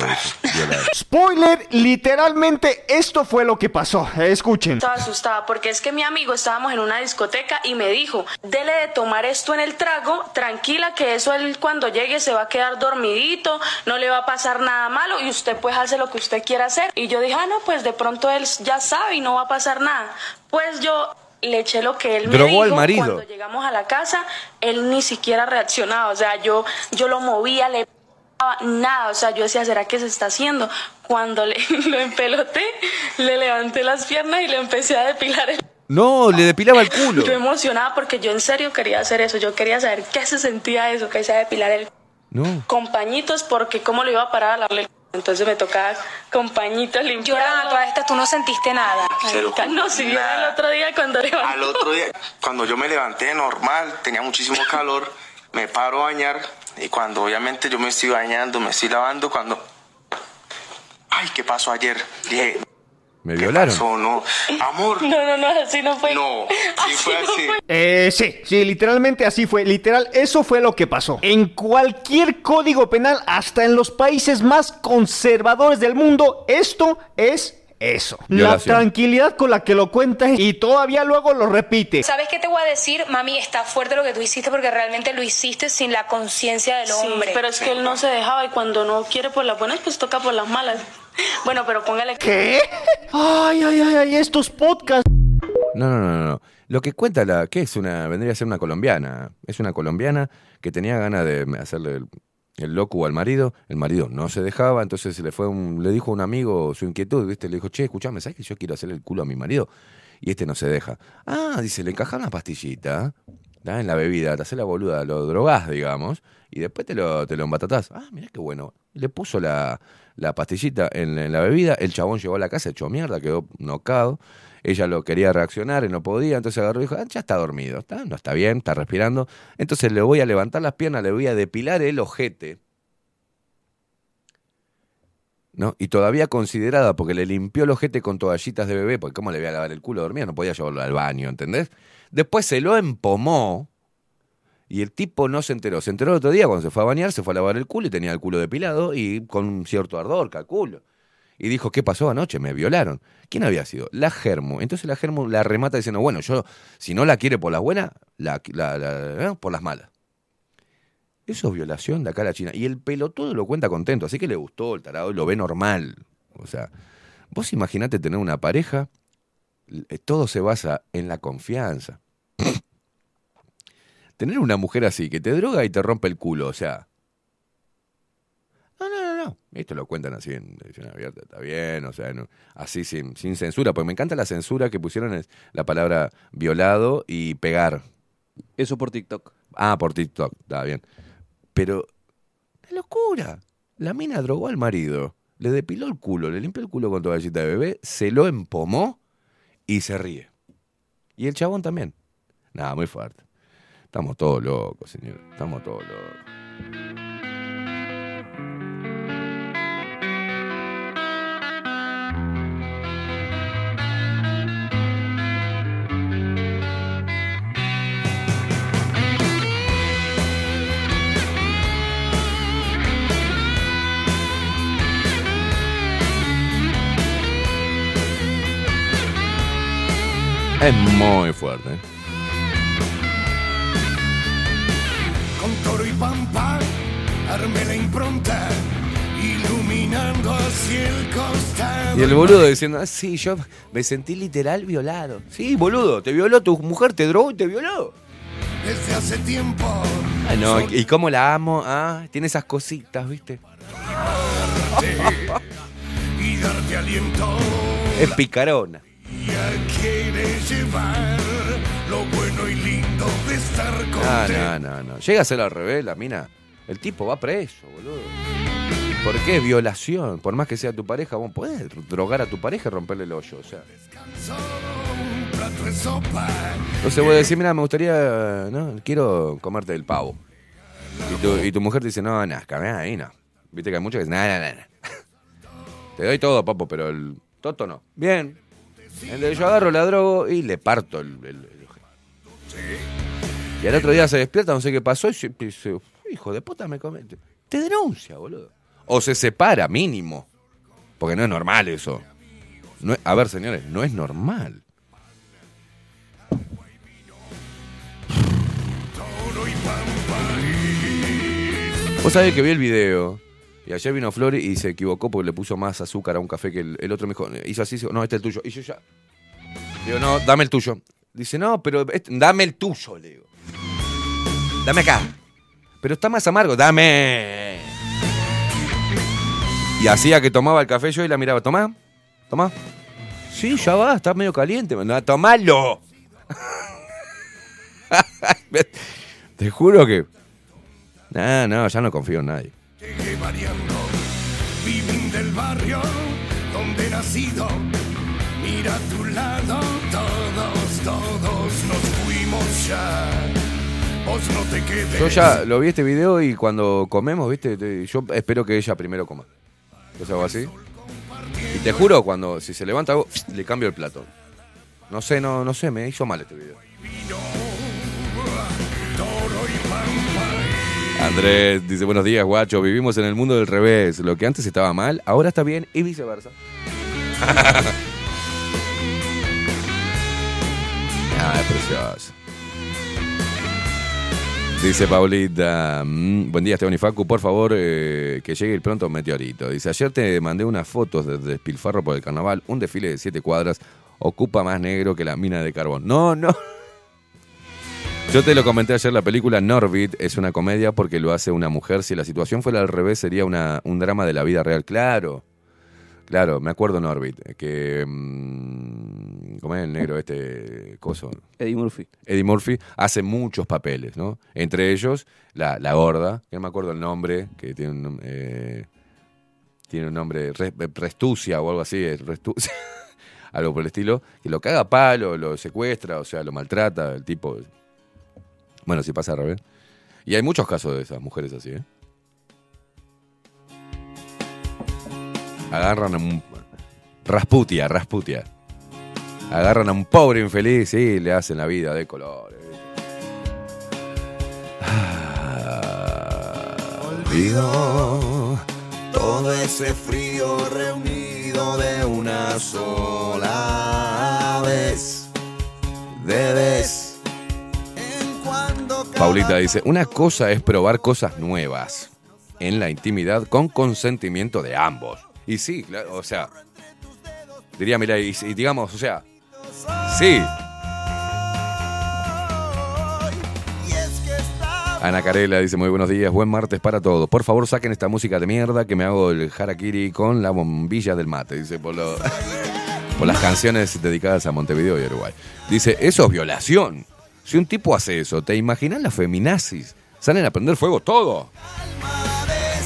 (laughs) Spoiler, literalmente esto fue lo que pasó. Escuchen. Estaba asustada porque es que mi amigo estábamos en una discoteca y me dijo, dele de tomar esto en el trago, tranquila que eso él cuando llegue se va a quedar dormidito, no le va a pasar nada malo y usted pues hace lo que usted quiera hacer. Y yo dije, ah no, pues de pronto él ya sabe y no va a pasar nada. Pues yo le eché lo que él me Drogó dijo. al marido. Cuando llegamos a la casa, él ni siquiera reaccionaba, o sea, yo, yo lo movía, le nada, o sea, yo decía, ¿será que se está haciendo? Cuando le, (laughs) lo empeloté, le levanté las piernas y le empecé a depilar el No, le depilaba el culo. yo emocionada porque yo en serio quería hacer eso, yo quería saber qué se sentía eso, que se depilar el No. con pañitos porque cómo lo iba a parar a lavarle el entonces me tocaba con pañitos limpiar. Llorando, toda esta tú no sentiste nada. Marica, No, si vieron el otro día cuando levantó. Al otro día, cuando yo me levanté normal, tenía muchísimo calor, me paro a bañar y cuando obviamente yo me estoy bañando, me estoy lavando, cuando... Ay, ¿qué pasó ayer? Dije, Me violaron. pasó? No, amor. No, no, no, así no fue. No, sí fue no así. fue. Eh, sí, sí, literalmente así fue. Literal, eso fue lo que pasó. En cualquier código penal, hasta en los países más conservadores del mundo, esto es eso. Violación. La tranquilidad con la que lo cuenta y todavía luego lo repite. ¿Sabes qué te voy a decir? Mami, está fuerte lo que tú hiciste porque realmente lo hiciste sin la conciencia del Sí, hombre. pero es que él no se dejaba y cuando no quiere por las buenas, pues toca por las malas. (laughs) Bueno, pero póngale ¿Qué? Ay, ay, ay, ay, estos podcasts. No, no, no, no. Lo que cuenta la. ¿Qué es una.? Vendría a ser una colombiana. Es una colombiana que tenía ganas de hacerle el, loco al marido. El marido no se dejaba, entonces le fue un, le dijo a un amigo su inquietud, ¿viste? Le dijo, che, escuchame, ¿sabes que yo quiero hacerle el culo a mi marido? Y este no se deja. Ah, dice, le encajás una pastillita ¿tá? en la bebida, te haces la boluda, lo drogás, digamos, y después te lo, te lo embatatás. Ah, mirá qué bueno. Le puso la, la pastillita en, la bebida, el chabón llegó a la casa hecho mierda, quedó nocado. Ella lo quería reaccionar y no podía, entonces agarró y dijo, ah, ya está dormido, ¿está? no está bien, está respirando. Entonces le voy a levantar las piernas, le voy a depilar el ojete. ¿No? Y todavía considerada, porque le limpió el ojete con toallitas de bebé, porque cómo le voy a lavar el culo dormida, no podía llevarlo al baño, ¿entendés? Después se lo empomó y el tipo no se enteró. Se enteró el otro día cuando se fue a bañar, se fue a lavar el culo y tenía el culo depilado y con cierto ardor, calculo. Y dijo, ¿qué pasó anoche? Me violaron. ¿Quién había sido? La Germo. Entonces la Germo la remata diciendo, bueno, yo, si no la quiere por las buenas, la, la- ¿eh? por las malas. Eso es violación de acá a la China. Y el pelotudo lo cuenta contento, así que le gustó el tarado y lo ve normal. O sea, vos imaginate tener una pareja, eh, todo se basa en la confianza. (sniffs) tener una mujer así, que te droga y te rompe el culo, o sea... Esto lo cuentan así en edición abierta, está bien, o sea, no- así sin, sin censura, porque me encanta la censura que pusieron es la palabra violado y pegar. Eso por TikTok. Ah, por TikTok, está bien. Pero, ¡qué locura! La mina drogó al marido, le depiló el culo, le limpió el culo con toallita de bebé, se lo empomó y se ríe. Y el chabón también. Nada, muy fuerte. Estamos todos locos, señor. Estamos todos locos. Es muy fuerte. Con toro y pampa, armé la impronta, iluminando hacia el costado. Y el boludo diciendo, ah, sí, yo me sentí literal violado. Sí, boludo, te violó tu mujer, te drogó y te violó. Desde hace tiempo, Ah, no, y y cómo la amo, ah, tiene esas cositas, ¿viste? y darte aliento. Es picarona. Ya quieres llevar lo bueno y lindo de estar No, no, no, no. Llega a ser al revés, la mina. El tipo va preso, boludo. ¿Por qué? Violación. Por más que sea tu pareja, vos podés drogar a tu pareja y romperle el hoyo. O sea. un plato de sopa. Entonces vos decís, mira, me gustaría, ¿no? Quiero comerte el pavo. Y tu, y tu mujer te dice, no, no, camina ahí, no. Viste que hay muchos que dicen, no, no, no. (laughs) Te doy todo, papo, pero el toto no. Bien. Entonces yo agarro, la drogo y le parto el, el-. Y al otro día se despierta, no sé qué pasó, y se- hijo de puta me comete. Te denuncia, boludo. O se separa, mínimo. Porque no es normal eso. No es- a ver, señores, no es normal. Vos sabés que vi el video. Y ayer vino Flor y se equivocó porque le puso más azúcar a un café que el, otro me dijo, hizo así, no, este es el tuyo. Y yo ya. Digo, no, dame el tuyo. Dice, no, pero este- dame el tuyo, le digo. Dame acá. Pero está más amargo, dame. Y hacía que tomaba el café yo y la miraba, tomá, tomá. Sí, ya va, está medio caliente. No, tomalo. (laughs) Te juro que. No, no, ya no confío en nadie. Yo ya lo vi este video y cuando comemos, viste, Te- yo espero que ella primero coma. Entonces hago así. Y te juro, cuando si se levanta le cambio el plato. No sé, no, no sé, me hizo mal este video. Andrés dice, buenos días, guacho. Vivimos en el mundo del revés. Lo que antes estaba mal, ahora está bien y viceversa. (laughs) ah, es precioso. Dice Paulita, mm, buen día Esteban y Facu, por favor eh, que llegue el pronto meteorito. Dice, ayer te mandé unas fotos de despilfarro por el carnaval, un desfile de siete cuadras, ocupa más negro que la mina de carbón. No, no. Yo te lo comenté ayer, la película Norbit es una comedia porque lo hace una mujer. Si la situación fuera al revés, sería una, un drama de la vida real. Claro, claro, me acuerdo Norbit, que... mm, ¿Cómo es el negro este coso? Eddie Murphy. Eddie Murphy hace muchos papeles, ¿no? Entre ellos, la, la gorda, que no me acuerdo el nombre, que tiene un, eh, tiene un nombre, Re- Restucia o algo así, es Restucia, (laughs) algo por el estilo, que lo caga a palo, lo secuestra, o sea, lo maltrata, el tipo... Bueno, si pasa al revés. Y hay muchos casos de esas mujeres así, ¿eh? Agarran a un... Rasputia, Rasputia. Agarran a un pobre infeliz y le hacen la vida de colores. Olvido todo ese frío reunido de una sola vez. Debes Paulita dice, una cosa es probar cosas nuevas en la intimidad con consentimiento de ambos. Y sí, o sea, diría, mira, y, y digamos, o sea, sí. Ana Carela dice, muy buenos días, buen martes para todos. Por favor, saquen esta música de mierda que me hago el harakiri con la bombilla del mate. Dice, por, lo- por las canciones dedicadas a Montevideo y Uruguay. Dice, eso es violación. Si un tipo hace eso, ¿te imaginas las feminazis? Salen a prender fuego todo.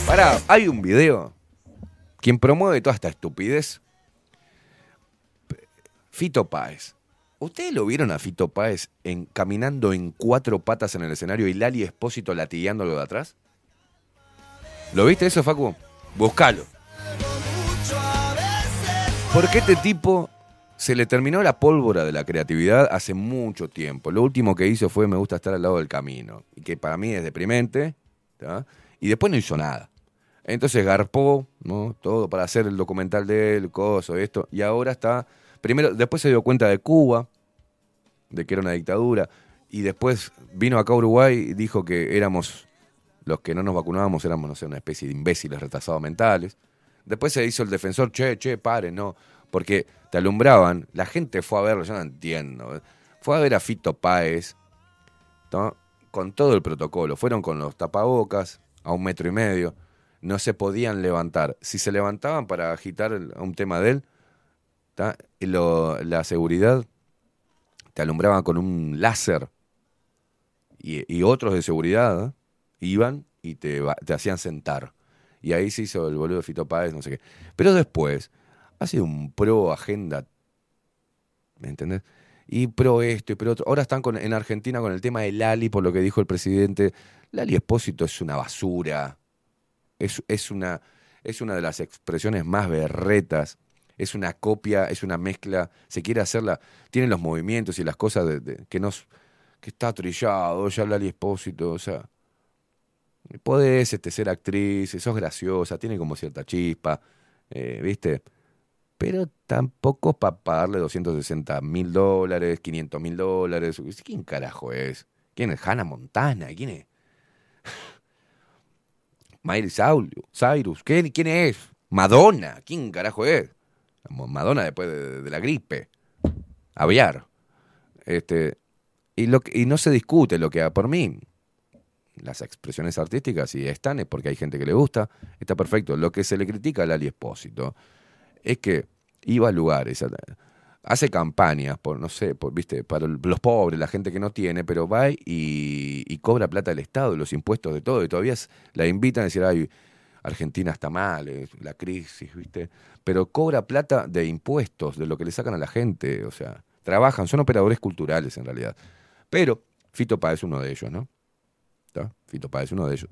Pará, hay un video. Quien promueve toda esta estupidez. Fito Páez. ¿Ustedes lo vieron a Fito Páez en, caminando en cuatro patas en el escenario y Lali Espósito latigueándolo de atrás? ¿Lo viste eso, Facu? Buscalo. Porque este tipo se le terminó la pólvora de la creatividad hace mucho tiempo. Lo último que hizo fue Me gusta estar al lado del camino. Y que para mí es deprimente. Y después no hizo nada. Entonces garpó, ¿no? Todo para hacer el documental de él, coso, esto. Y ahora está. Primero, después se dio cuenta de Cuba, de que era una dictadura. Y después vino acá a Uruguay y dijo que éramos. Los que no nos vacunábamos éramos, no sé, una especie de imbéciles retrasados mentales. Después se hizo el defensor, che, che, pare, no. Porque te alumbraban, la gente fue a verlo, yo no entiendo. Fue a ver a Fito Páez, con todo el protocolo. Fueron con los tapabocas a un metro y medio. No se podían levantar. Si se levantaban para agitar un tema de él, lo- la seguridad te alumbraban con un láser. Y, otros de seguridad ¿eh? iban y te, te hacían sentar. Y ahí se hizo el boludo de Fito Páez, no sé qué. Pero después, ha sido un pro agenda, ¿me entendés? Y pro esto y pro otro. Ahora están en Argentina con el tema de Lali, por lo que dijo el presidente. Lali Espósito es una basura. Es, es, una, es una de las expresiones más berretas. Es una copia, es una mezcla. Se quiere hacerla. Tiene los movimientos y las cosas que nos que está trillado. Ya Lali Espósito, o sea. podés este, ser actriz, sos graciosa, tiene como cierta chispa, eh, ¿viste? Pero tampoco para pagarle 260 mil dólares, 500 mil dólares. ¿Quién carajo es? ¿Quién es? Hannah Montana, ¿quién es? (laughs) Miley Cyrus. ¿Quién, ¿quién es? Madonna, ¿quién carajo es? Madonna después de, la gripe. Aviar. Este, y, lo, y no se discute lo que haga por mí. Las expresiones artísticas, si están, es porque hay gente que le gusta, está perfecto. Lo que se le critica a Lali Espósito es que iba a lugares, hace campañas por, no sé, por, viste, para los pobres, la gente que no tiene, pero va y, cobra plata del Estado, los impuestos, de todo, y todavía la invitan a decir, ay, Argentina está mal, eh, la crisis, viste, pero cobra plata de impuestos, de lo que le sacan a la gente, o sea, trabajan, son operadores culturales en realidad. Pero Fito Páez es uno de ellos, ¿no? ¿Está? Fito Páez es uno de ellos.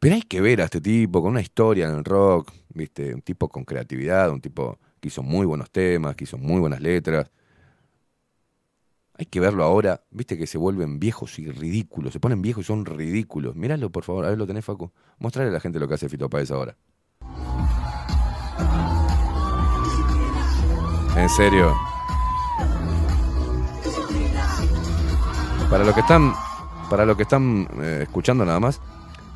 Pero hay que ver a este tipo con una historia en el rock, ¿viste? Un tipo con creatividad, un tipo que hizo muy buenos temas, que hizo muy buenas letras. Hay que verlo ahora, viste que se vuelven viejos y ridículos, se ponen viejos y son ridículos. Míralo, por favor, a ver, lo tenés, Facu. Mostrarle a la gente lo que hace Fito Páez ahora. En serio. Para los que están, para los que están eh, escuchando nada más,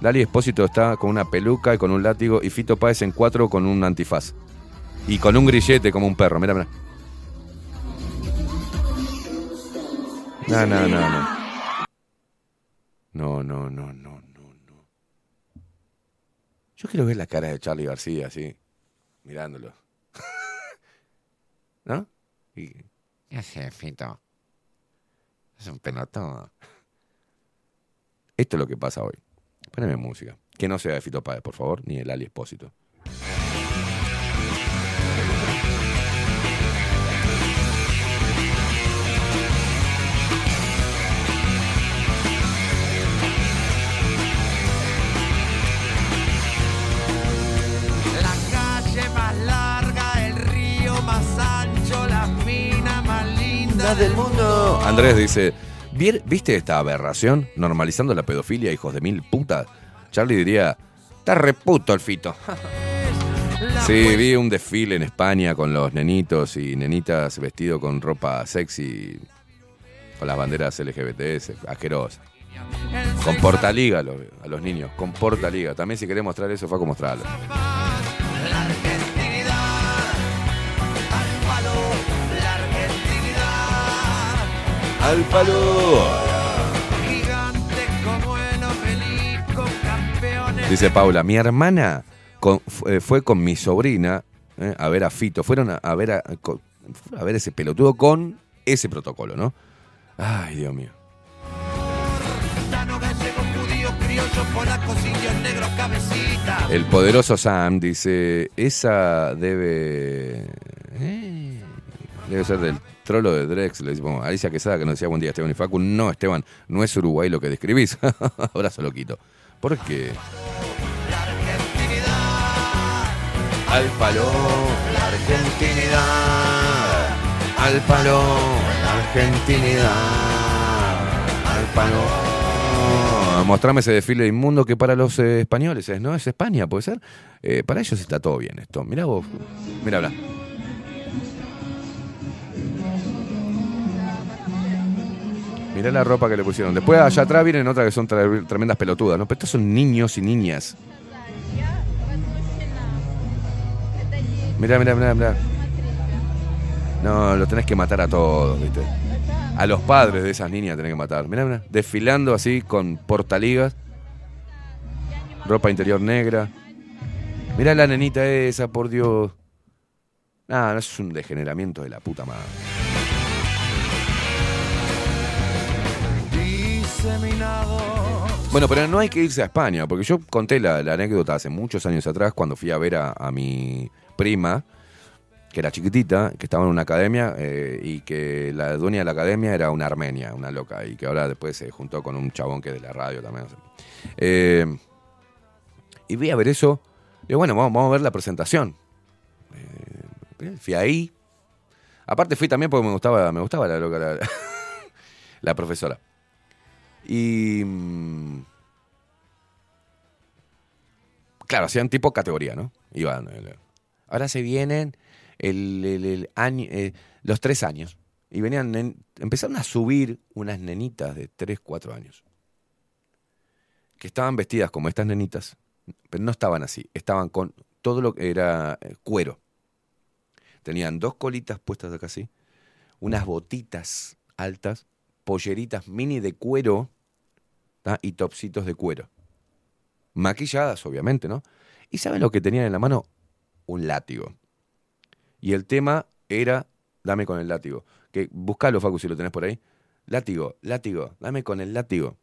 Lali Espósito está con una peluca y con un látigo y Fito Páez en cuatro con un antifaz. Y con un grillete como un perro, mira, mira. No, no, no, no. No, no, no, no, no, no. Yo quiero ver la cara de Charlie García así, mirándolo. (laughs) ¿No? Y, ¿Qué haces, Fito? Es un pelotudo. Esto es lo que pasa hoy. Poneme música. Que no sea de Fito Páez, por favor, ni el Ali Espósito. La calle más larga, el río más ancho, la mina más linda del mundo. Andrés dice, "¿Vier- ¿viste esta aberración? Normalizando la pedofilia, hijos de mil putas. Charlie diría, está reputo el Fito. (laughs) Sí, vi un desfile en España con los nenitos y nenitas vestidos con ropa sexy, con las banderas LGBT, asquerosa. Con portaliga a los, a los niños, con portaliga. También si querés mostrar eso, Faco, mostrarlo. Al palo. Dice Paula, mi hermana con- eh, fue con mi sobrina eh, a ver a Fito. Fueron a, a ver a, a ver ese pelotudo con ese protocolo, ¿no? Ay, Dios mío. El poderoso Sam dice, esa debe... eh, debe ser del trolo de Drex. Le dice, bueno, Alicia Quesada que nos decía buen día Esteban y Facu. No, Esteban, no es Uruguay lo que describís. (laughs) Abrazo loquito. ¿Por qué? Al palo, la argentinidad. Al palo, la argentinidad. Al palo. Mostrame ese desfile inmundo que para los eh, españoles es, ¿no? Es España, puede ser. Eh, para ellos está todo bien esto. Mirá vos. Mira, habla. Mirá la ropa que le pusieron. Después allá atrás vienen otras que son tre- tremendas pelotudas, ¿no? Pero estos son niños y niñas. Mirá, mirá, mirá, mirá. No, lo tenés que matar a todos, ¿viste? A los padres de esas niñas tenés que matar. Mirá, mirá. Desfilando así con portaligas. Ropa interior negra. Mirá la nenita esa, por Dios. Ah, no, es un degeneramiento de la puta madre. Bueno, pero no hay que irse a España, porque yo conté la, anécdota hace muchos años atrás cuando fui a ver a, mi prima, que era chiquitita, que estaba en una academia eh, y que la dueña de la academia era una armenia, una loca, y que ahora después se juntó con un chabón que es de la radio también. Eh, y vi a ver eso, y bueno, vamos, a ver la presentación. Eh, fui ahí. Aparte fui también porque me gustaba, me gustaba la loca, la (laughs) profesora. Y. mm, Claro, hacían tipo categoría, ¿no? Iban. eh, Ahora se vienen el, año, eh, los tres años. Y venían, empezaron a subir unas nenitas de 3, 4 años. Que estaban vestidas como estas nenitas, pero no estaban así. Estaban con todo lo que era eh, cuero. Tenían dos colitas puestas acá así, unas botitas altas, polleritas mini de cuero y topsitos de cuero. Maquilladas, obviamente, ¿no? ¿Y saben lo que tenían en la mano? Un látigo. Y el tema era, dame con el látigo. Que buscalo, Facu, si lo tenés por ahí. Látigo, látigo, dame con el látigo.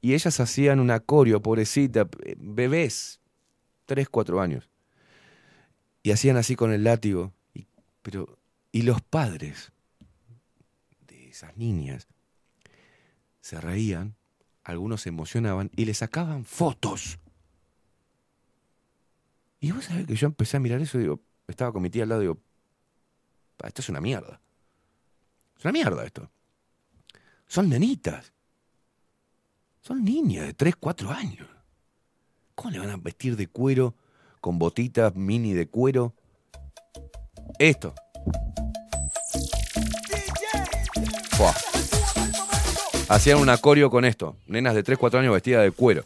Y ellas hacían una coreo, pobrecita, eh, bebés, 3, 4 años. Y hacían así con el látigo. Pero, y los padres esas niñas se reían, algunos se emocionaban y le sacaban fotos. Y vos sabés que yo empecé a mirar eso y digo, estaba con mi tía al lado y digo, "Pa, esto es una mierda. Es una mierda esto. Son nenitas. Son niñas de 3, 4 años. ¿Cómo le van a vestir de cuero con botitas mini de cuero? Esto. Hacían un acorio con esto. Nenas de 3, 4 años vestidas de cuero.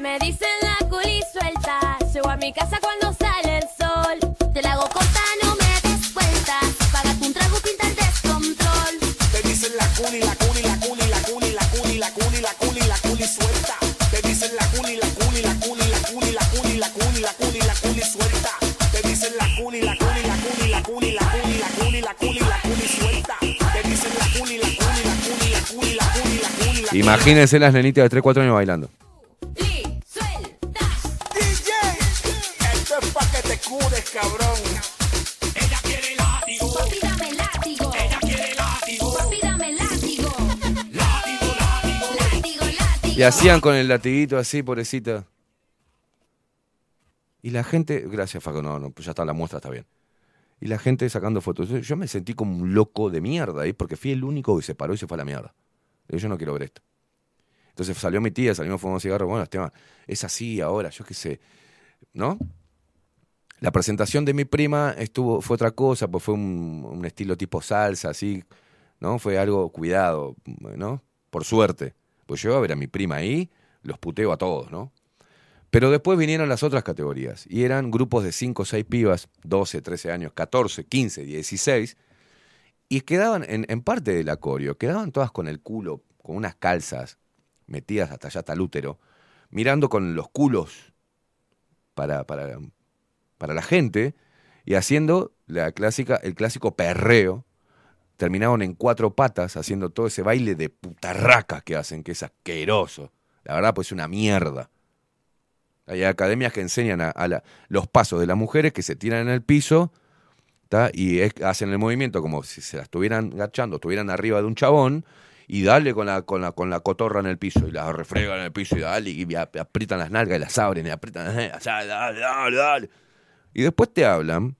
Me dicen la culi suelta. Llego a mi casa cuando sale el sol. Te la hago corta, no me des vueltas. Págate un trago, pinta el descontrol. Te dicen la culi, la culi, la culi, la culi, la culi, la culi, la culi, la culi suelta. Te dicen la culi, la culi, la culi, la culi, la culi, la culi, la culi, la culi suelta. Te dicen la culi, la culi, la culi, Imagínense las nenitas de 3, 4 años bailando. Y hacían con el latiguito así, pobrecita. Y la gente, gracias Faco, no, no, pues ya está la muestra, está bien. Y la gente sacando fotos. Yo me sentí como un loco de mierda ahí, porque fui el único que se paró y se fue a la mierda. Yo no quiero ver esto. Entonces salió mi tía, salimos, fumamos cigarro. Bueno, Esteban, es así ahora, yo qué sé. ¿No? La presentación de mi prima estuvo, fue otra cosa, pues fue un, estilo tipo salsa, así, ¿no? Fue algo cuidado, ¿no? Por suerte. Pues yo a ver a mi prima ahí, los puteo a todos, ¿no? Pero después vinieron las otras categorías y eran grupos de 5 o 6 pibas, 12, 13 años, 14, 15, 16, y quedaban en, en parte del acorio, quedaban todas con el culo, con unas calzas metidas hasta allá hasta el útero, mirando con los culos para, para, para la gente y haciendo la clásica, el clásico perreo. Terminaban en cuatro patas haciendo todo ese baile de putarracas que hacen, que es asqueroso. La verdad, pues es una mierda. Hay academias que enseñan a, los pasos de las mujeres que se tiran en el piso y hacen el movimiento como si se la estuvieran agachando, estuvieran arriba de un chabón y dale con la, con la, con la cotorra en el piso y la refregan en el piso y dale y ap- aprietan las nalgas y las abren y aprietan las nalgas, dale, dale, dale. Y después te hablan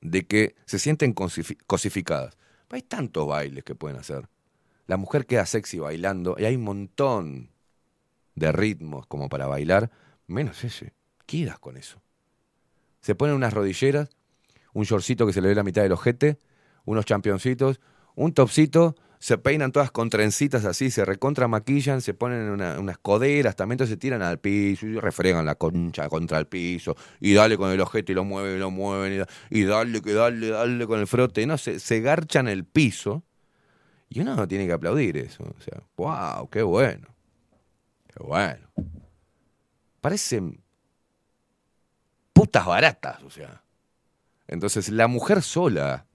de que se sienten cosifi- cosificadas. Hay tantos bailes que pueden hacer. La mujer queda sexy bailando y hay un montón de ritmos como para bailar, menos ese. Quedas con eso. Se ponen unas rodilleras, un shortcito que se le ve la mitad del ojete, unos championcitos, un topsito, se peinan todas con trencitas así, se recontra maquillan, se ponen una- unas coderas, también se tiran al piso y refregan la concha contra el piso, y dale con el ojete y lo mueven y lo mueven, y, da- y dale, que dale, dale con el frote, no, se, se garchan el piso, y uno no tiene que aplaudir eso, o sea, wow, qué bueno, qué bueno. Parecen putas baratas, o sea. Entonces la mujer sola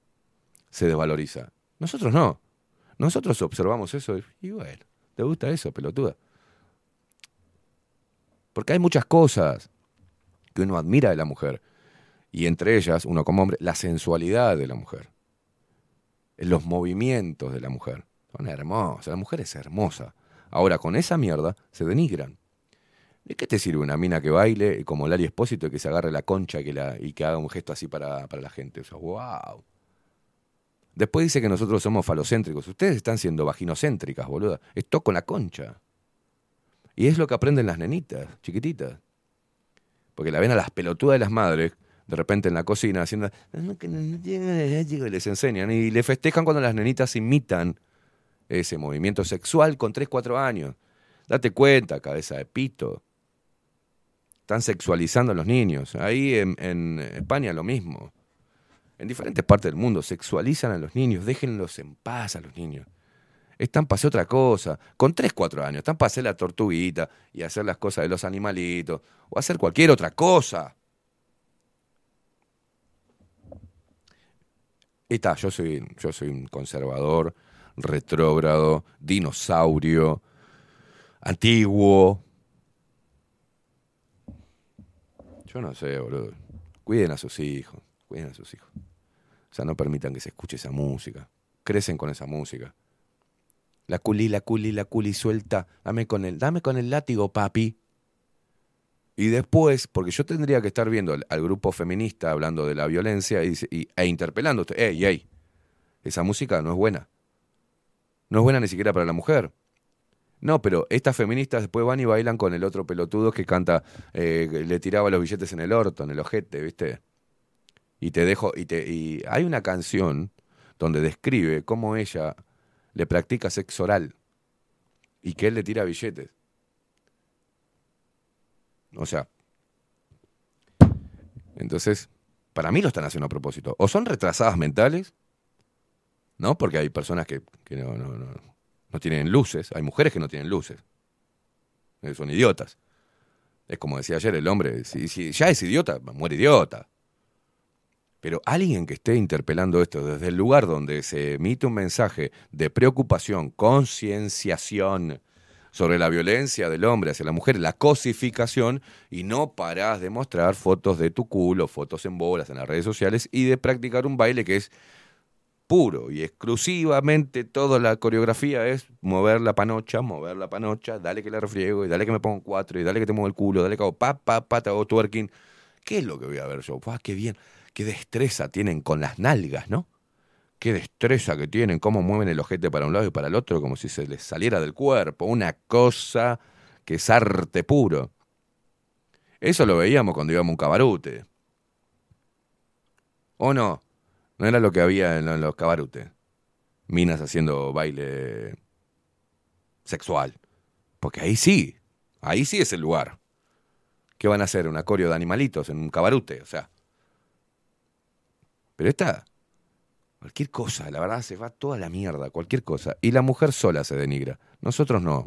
se desvaloriza. Nosotros no. Nosotros observamos eso y, bueno, ¿te gusta eso, pelotuda? Porque hay muchas cosas que uno admira de la mujer. Y entre ellas, uno como hombre, la sensualidad de la mujer. Los movimientos de la mujer. Son hermosas. La mujer es hermosa. Ahora, con esa mierda se denigran. ¿De qué te sirve una mina que baile como Lali Espósito que se agarre la concha y que, y que haga un gesto así para, para la gente? O sea, wow. Después dice que nosotros somos falocéntricos. Ustedes están siendo vaginocéntricas, boluda. Esto con la concha. Y es lo que aprenden las nenitas, chiquititas. Porque la ven a las pelotudas de las madres, de repente en la cocina, haciendo. Y les enseñan. Y le festejan cuando las nenitas imitan ese movimiento sexual con 3, 4 años. Date cuenta, cabeza de pito. Están sexualizando a los niños. Ahí en, España lo mismo. En diferentes partes del mundo sexualizan a los niños. Déjenlos en paz a los niños. Están para hacer otra cosa. Con 3, 4 años. Están para hacer la tortuguita y hacer las cosas de los animalitos. O hacer cualquier otra cosa. Está, yo soy, yo soy un conservador, retrógrado, dinosaurio, antiguo. Yo no sé, boludo. Cuiden a sus hijos, cuiden a sus hijos. O sea, no permitan que se escuche esa música. Crecen con esa música. La culi, la culi, la culi suelta. Dame con el, dame con el látigo, papi. Y después, porque yo tendría que estar viendo al, grupo feminista hablando de la violencia y, y- e interpelando. ¡Ey, ey! Esa música no es buena. No es buena ni siquiera para la mujer. No, pero estas feministas después van y bailan con el otro pelotudo que canta, eh, le tiraba los billetes en el orto, en el ojete, ¿viste? Y te dejo, y te, y hay una canción donde describe cómo ella le practica sexo oral y que él le tira billetes. O sea, entonces, para mí lo están haciendo a propósito. O son retrasadas mentales, ¿no? Porque hay personas que, que no, no, no tienen luces, hay mujeres que no tienen luces. Eh, Son idiotas. Es como decía ayer el hombre, si, si ya es idiota, muere idiota. Pero alguien que esté interpelando esto desde el lugar donde se emite un mensaje de preocupación, concienciación sobre la violencia del hombre hacia la mujer, la cosificación, y no parás de mostrar fotos de tu culo, fotos en bolas en las redes sociales y de practicar un baile que es puro y exclusivamente toda la coreografía es mover la panocha, mover la panocha, dale que la refriego y dale que me pongo cuatro y dale que te muevo el culo, dale que hago pa, te hago twerking. ¿Qué es lo que voy a ver yo? ¡Pah, qué bien! Qué destreza tienen con las nalgas, ¿no? Qué destreza que tienen, cómo mueven el ojete para un lado y para el otro, como si se les saliera del cuerpo. Una cosa que es arte puro. Eso lo veíamos cuando íbamos a un cabarute. ¿O no? No era lo que había en, lo- en los cabarutes. Minas haciendo baile sexual. Porque ahí sí, ahí sí es el lugar. ¿Qué van a hacer? ¿Un acorio de animalitos en un cabarute? O sea. Pero esta, cualquier cosa, la verdad se va toda la mierda, cualquier cosa. Y la mujer sola se denigra. Nosotros no.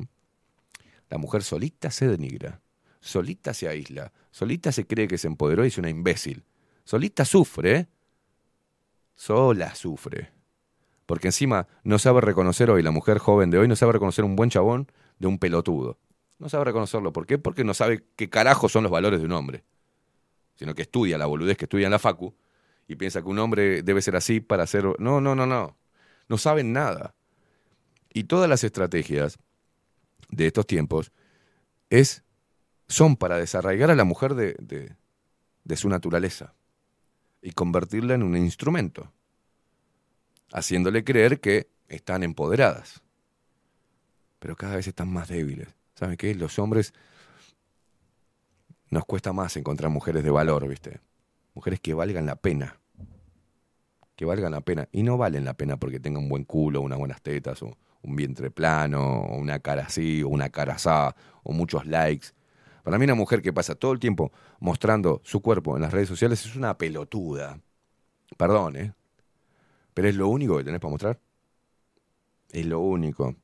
La mujer solita se denigra. Solita se aísla. Solita se cree que se empoderó y es una imbécil. Solita sufre, ¿eh? Sola sufre. Porque encima no sabe reconocer hoy, la mujer joven de hoy no sabe reconocer un buen chabón de un pelotudo. No sabe reconocerlo. ¿Por qué? Porque no sabe qué carajo son los valores de un hombre. Sino que estudia la boludez que estudia en la facu y piensa que un hombre debe ser así para ser... No, no, no, no. No saben nada. Y todas las estrategias de estos tiempos es, son para desarraigar a la mujer de, de, de su naturaleza y convertirla en un instrumento, haciéndole creer que están empoderadas. Pero cada vez están más débiles. ¿Saben qué? Los hombres nos cuesta más encontrar mujeres de valor, ¿viste? Mujeres que valgan la pena. Que valgan la pena. Y no valen la pena porque tengan un buen culo, unas buenas tetas, o un vientre plano, o una cara así, o una cara asá, o muchos likes. Para mí una mujer que pasa todo el tiempo mostrando su cuerpo en las redes sociales es una pelotuda. Perdón, ¿eh? Pero es lo único que tenés para mostrar. Es lo único.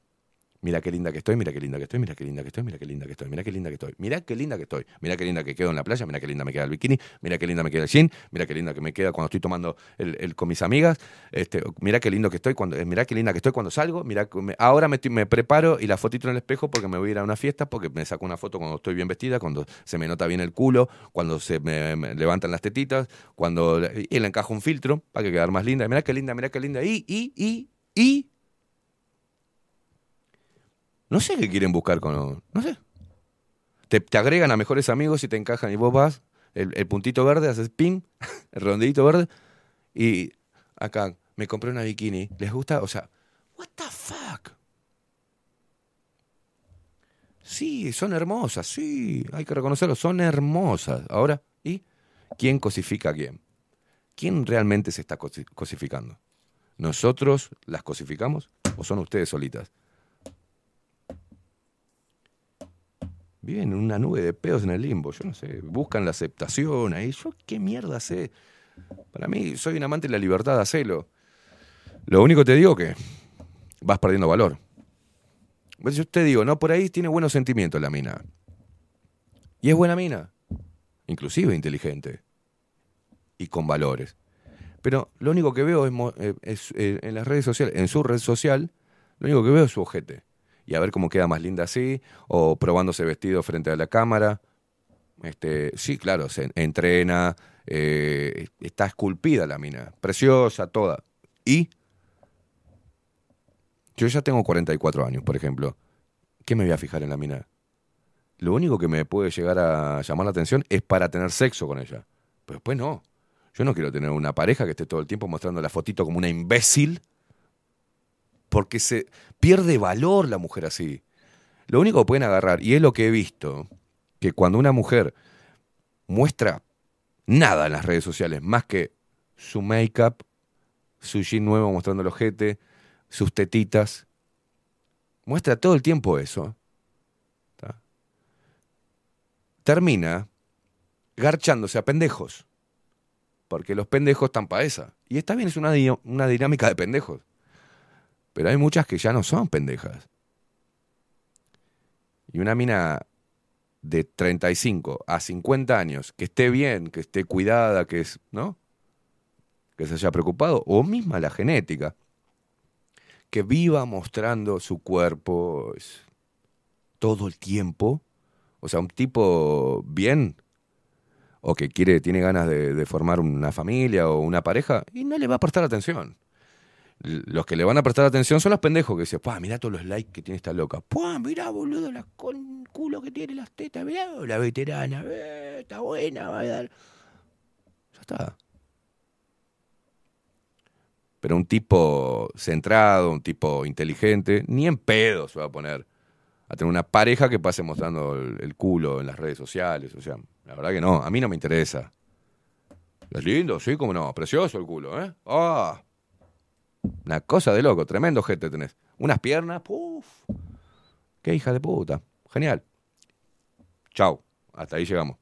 Mira qué linda que estoy, mira qué linda que estoy, mira qué linda que estoy, mira qué linda que estoy, mira qué linda que estoy, mira qué linda que estoy, mira qué linda que quedo en la playa, mira qué linda me queda el bikini, mira qué linda me queda el jean, mira qué linda que me queda cuando estoy tomando el, con mis amigas, este, mira qué lindo que estoy cuando, eh, mira qué linda que estoy cuando salgo, mira, ahora me, me preparo y la fotito en el espejo porque me voy a ir a una fiesta, porque me saco una foto cuando estoy bien vestida, cuando se me nota bien el culo, cuando se me, me levantan las tetitas, cuando y le encajo un filtro para que quedar más linda, mira qué linda, mira qué linda, y, y, y, y, no sé qué quieren buscar con. No sé. Te, te agregan a mejores amigos y te encajan y vos vas, el, el puntito verde, haces ping, (laughs) el redondito verde, y acá, me compré una bikini. ¿Les gusta? O sea, what the fuck? Sí, son hermosas, sí, hay que reconocerlo, son hermosas. Ahora, ¿y quién cosifica a quién? ¿Quién realmente se está cosi- cosificando? ¿Nosotros las cosificamos o son ustedes solitas? Viven en una nube de pedos en el limbo, yo no sé, buscan la aceptación ahí. Yo qué mierda sé. Para mí, soy un amante de la libertad, hacelo. Lo único que te digo que vas perdiendo valor. Pues Yo te digo, no, por ahí tiene buenos sentimientos la mina. Y es buena mina. Inclusive inteligente. Y con valores. Pero lo único que veo es, eh, eh, en las redes sociales, en su red social, lo único que veo es su ojete. Y a ver cómo queda más linda así, o probándose vestido frente a la cámara. Este, sí, claro, se entrena, eh, está esculpida la mina, preciosa, toda. Y yo ya tengo 44 años, por ejemplo. ¿Qué me voy a fijar en la mina? Lo único que me puede llegar a llamar la atención es para tener sexo con ella. Pero después no. Yo no quiero tener una pareja que esté todo el tiempo mostrando la fotito como una imbécil. Porque se pierde valor la mujer así. Lo único que pueden agarrar, y es lo que he visto, que cuando una mujer muestra nada en las redes sociales, más que su make-up, su jean nuevo mostrando el ojete, sus tetitas, muestra todo el tiempo eso. Termina garchándose a pendejos. Porque los pendejos están para esa. Y está bien, es una, una dinámica de pendejos. Pero hay muchas que ya no son pendejas. Y una mina de 35 a 50 años, que esté bien, que esté cuidada, que es, ¿no? Que se haya preocupado, o misma la genética, que viva mostrando su cuerpo todo el tiempo, o sea, un tipo bien, o que quiere, tiene ganas de, de formar una familia o una pareja, y no le va a prestar atención. Los que le van a prestar atención son los pendejos que dicen, ¡pah, mirá todos los likes que tiene esta loca! ¡Pah, mirá, boludo, la con culo que tiene las tetas! ¡Mirá, la veterana! eh, ¡Está buena! Va a dar. Ya está. Pero un tipo centrado, un tipo inteligente, ni en pedo se va a poner a tener una pareja que pase mostrando el, el culo en las redes sociales. O sea, la verdad que no, a mí no me interesa. Es lindo, sí, como no, precioso el culo, ¿eh? ¡Ah! Una cosa de loco, tremendo gente tenés. Unas piernas, ¡puf! ¡Qué hija de puta! Genial. Chau, hasta ahí llegamos.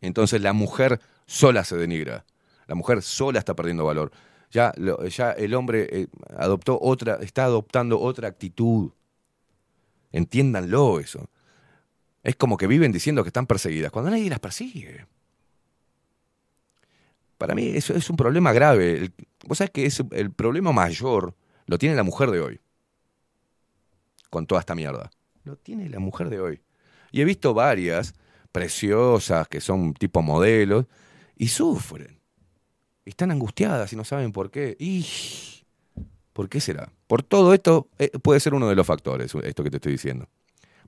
Entonces la mujer sola se denigra. La mujer sola está perdiendo valor. Ya, ya el hombre eh, adoptó otra, está adoptando otra actitud. Entiéndanlo eso. Es como que viven diciendo que están perseguidas, cuando nadie las persigue. Para mí eso es un problema grave. El- Vos sabés que es el problema mayor lo tiene la mujer de hoy. Con toda esta mierda. Lo tiene la mujer de hoy. Y he visto varias preciosas que son tipo modelos y sufren. Están angustiadas y no saben por qué. Y ¿Por qué será? Por todo esto eh, puede ser uno de los factores, esto que te estoy diciendo.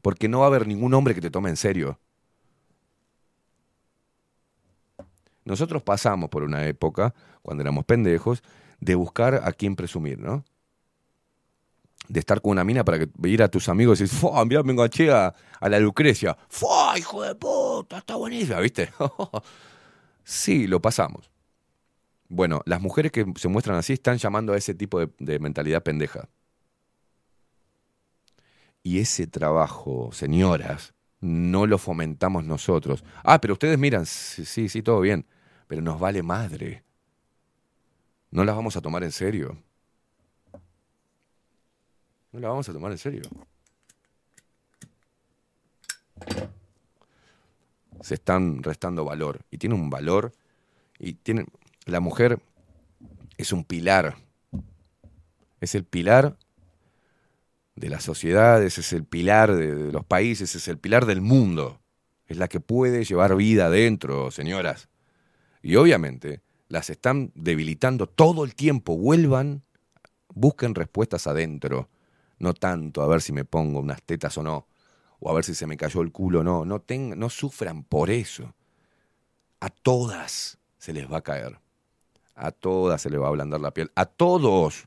Porque no va a haber ningún hombre que te tome en serio. Nosotros pasamos por una época, cuando éramos pendejos, de buscar a quién presumir, ¿no? De estar con una mina para que ir a tus amigos y decir, ¡Fua! Mirá, me enganché a, a la Lucrecia. ¡Fua! ¡Hijo de puta! Está buenísima, ¿viste? (laughs) sí, lo pasamos. Bueno, las mujeres que se muestran así están llamando a ese tipo de, mentalidad pendeja. Y ese trabajo, señoras, no lo fomentamos nosotros. Ah, pero ustedes miran, sí, sí, todo bien, pero nos vale madre. No las vamos a tomar en serio. No las vamos a tomar en serio. Se están restando valor. Y tiene un valor. Y tiene. La mujer es un pilar. Es el pilar de las sociedades, es el pilar de, de los países, es el pilar del mundo. Es la que puede llevar vida adentro, señoras. Y obviamente las están debilitando todo el tiempo. Vuelvan, busquen respuestas adentro. No tanto a ver si me pongo unas tetas o no. O a ver si se me cayó el culo o no. No, no sufran por eso. A todas se les va a caer. A todas se le va a ablandar la piel. A todos.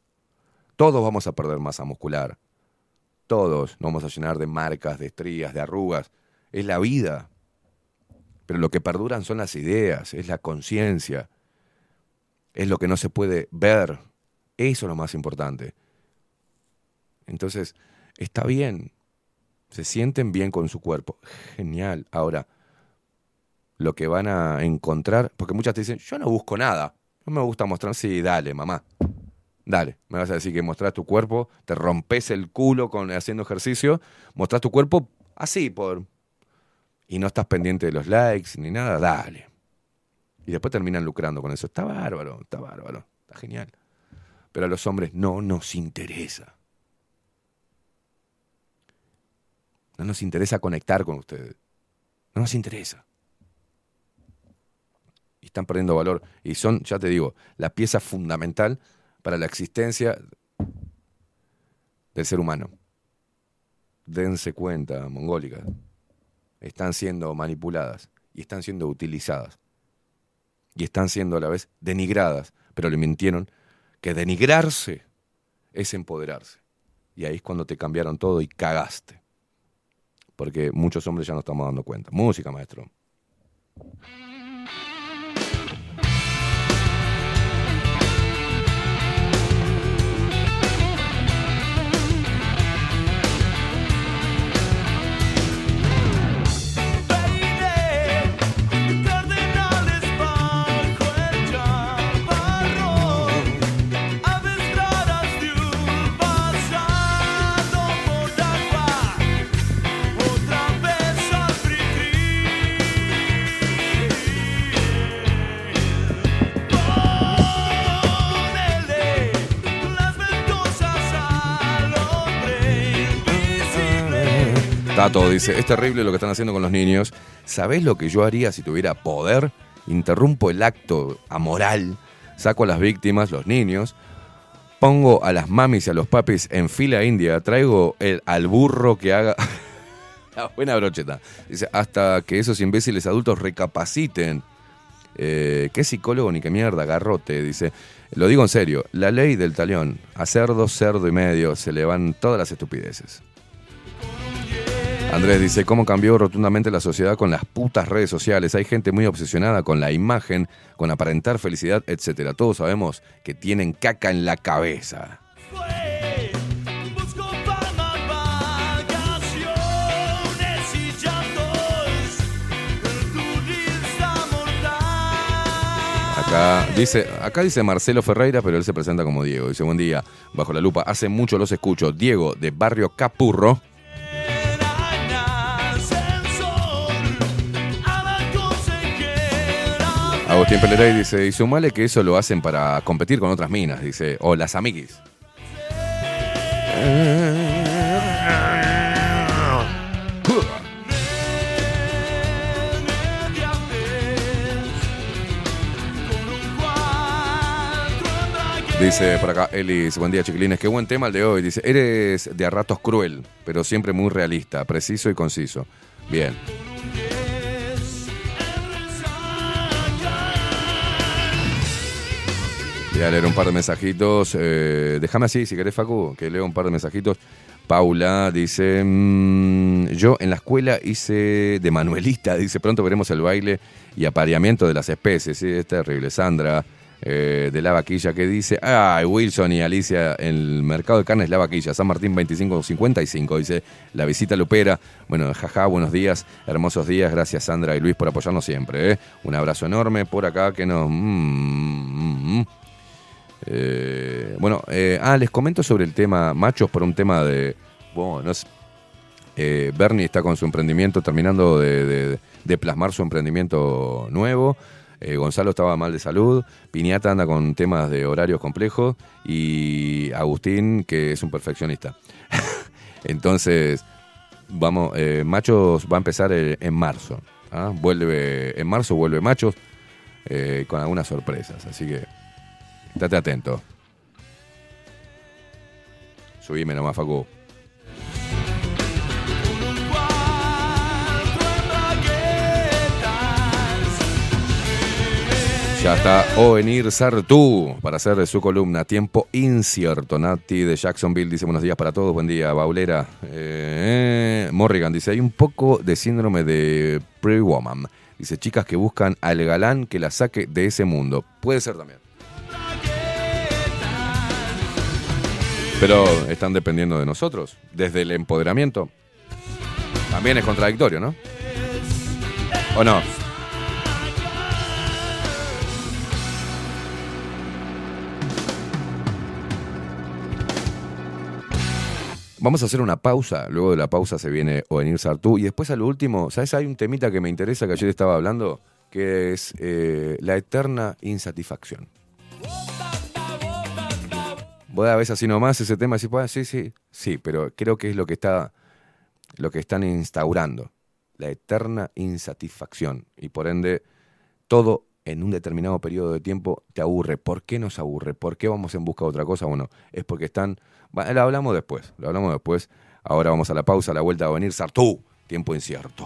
Todos vamos a perder masa muscular. Todos nos vamos a llenar de marcas, de estrías, de arrugas. Es la vida. Pero lo que perduran son las ideas, es la conciencia, es lo que no se puede ver. Eso es lo más importante. Entonces, está bien. Se sienten bien con su cuerpo. Genial. Ahora, lo que van a encontrar, porque muchas te dicen, yo no busco nada. No me gusta mostrar. Sí, dale, mamá. Dale. Me vas a decir que mostrás tu cuerpo, te rompes el culo con, haciendo ejercicio, mostrás tu cuerpo así, por. Y no estás pendiente de los likes ni nada, dale. Y después terminan lucrando con eso. Está bárbaro, está bárbaro, está genial. Pero a los hombres no nos interesa. No nos interesa conectar con ustedes. No nos interesa. Y están perdiendo valor. Y son, ya te digo, la pieza fundamental para la existencia del ser humano. Dense cuenta, mongólicas. Están siendo manipuladas y están siendo utilizadas. Y están siendo a la vez denigradas. Pero le mintieron que denigrarse es empoderarse. Y ahí es cuando te cambiaron todo y cagaste. Porque muchos hombres ya no estamos dando cuenta. Música, maestro. Tato dice, es terrible lo que están haciendo con los niños. ¿Sabés lo que yo haría si tuviera poder? Interrumpo el acto amoral, saco a las víctimas, los niños, pongo a las mamis y a los papis en fila india, traigo el, al burro que haga... (laughs) La buena brocheta. Dice, hasta que esos imbéciles adultos recapaciten. Eh, ¿Qué psicólogo ni qué mierda? Garrote, dice. Lo digo en serio, la ley del talión, a cerdo, cerdo y medio, se le van todas las estupideces. Andrés dice, ¿cómo cambió rotundamente la sociedad con las putas redes sociales? Hay gente muy obsesionada con la imagen, con aparentar felicidad, etcétera. Todos sabemos que tienen caca en la cabeza. Acá dice, acá dice Marcelo Ferreira, pero él se presenta como Diego. Dice, buen día, bajo la lupa. Hace mucho los escucho. Diego, de Barrio Capurro. Agustín Pelerey dice, y sumale que eso lo hacen para competir con otras minas, dice, o las amiguis. Dice por acá Elis, buen día chiquilines, qué buen tema el de hoy. Dice, eres de a ratos cruel, pero siempre muy realista, preciso y conciso. Bien. Voy a leer un par de mensajitos. eh, déjame así, si querés, Facu, que leo un par de mensajitos. Paula dice, mm, yo en la escuela hice de manuelista, (laughs) dice, pronto veremos el baile y apareamiento de las especies. Sí, es terrible. Sandra, eh, de la vaquilla, que dice, ay, Wilson y Alicia, el mercado de carnes La Vaquilla, San Martín 2555, dice, la visita lupera. Bueno, jaja, buenos días, hermosos días, gracias Sandra y Luis por apoyarnos siempre. ¿eh? Un abrazo enorme por acá que nos... mm, mm. Eh, bueno, eh, ah, les comento sobre el tema machos por un tema de. Bueno, no eh, Bernie está con su emprendimiento, terminando de, plasmar su emprendimiento nuevo. Gonzalo estaba mal de salud. Piñata anda con temas de horarios complejos. Y Agustín, que es un perfeccionista. (laughs) Entonces, vamos, Machos va a empezar en marzo. ¿ah? Vuelve, en marzo vuelve Machos con algunas sorpresas. Así que estate atento. Subime nomás, Facu. Ya está Ovenir Sartú para hacer su columna Tiempo Incierto. Nati de Jacksonville dice buenos días para todos, buen día, Baulera. Eh, Morrigan dice, hay un poco de síndrome de Pretty Woman. Dice, chicas que buscan al galán que la saque de ese mundo. Puede ser también. Pero están dependiendo de nosotros, desde el empoderamiento. También es contradictorio, ¿no? ¿O no? Vamos a hacer una pausa. Luego de la pausa se viene Ovenir Sartú. Y después a lo último, ¿sabes? Hay un temita que me interesa que ayer estaba hablando, que es eh, la eterna insatisfacción. Vos a veces así nomás ese tema, así, pues, sí, sí, sí, pero creo que es lo que está, lo que están instaurando, la eterna insatisfacción y por ende todo en un determinado periodo de tiempo te aburre. ¿Por qué nos aburre? ¿Por qué vamos en busca de otra cosa? Bueno, es porque están, bueno, lo hablamos después, lo hablamos después. Ahora vamos a la pausa, a la vuelta a venir Sartú, tiempo incierto.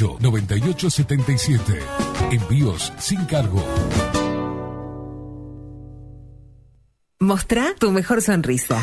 2-208-9877. Envíos sin cargo. Mostrá tu mejor sonrisa.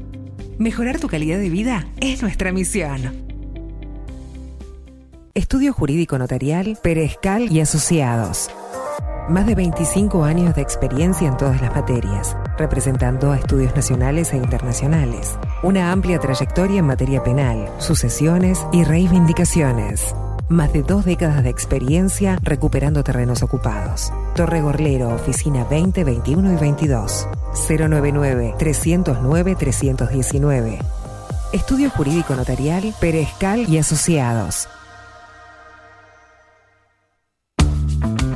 Mejorar tu calidad de vida es nuestra misión. Estudio Jurídico Notarial, Perezcal y Asociados. Más de 25 años de experiencia en todas las materias, representando a estudios nacionales e internacionales. Una amplia trayectoria en materia penal, sucesiones y reivindicaciones. Más de dos décadas de experiencia recuperando terrenos ocupados. Torre Gorlero, oficina 20, 21 y 22. 099-309-319. Estudio Jurídico Notarial, Perezcal y Asociados.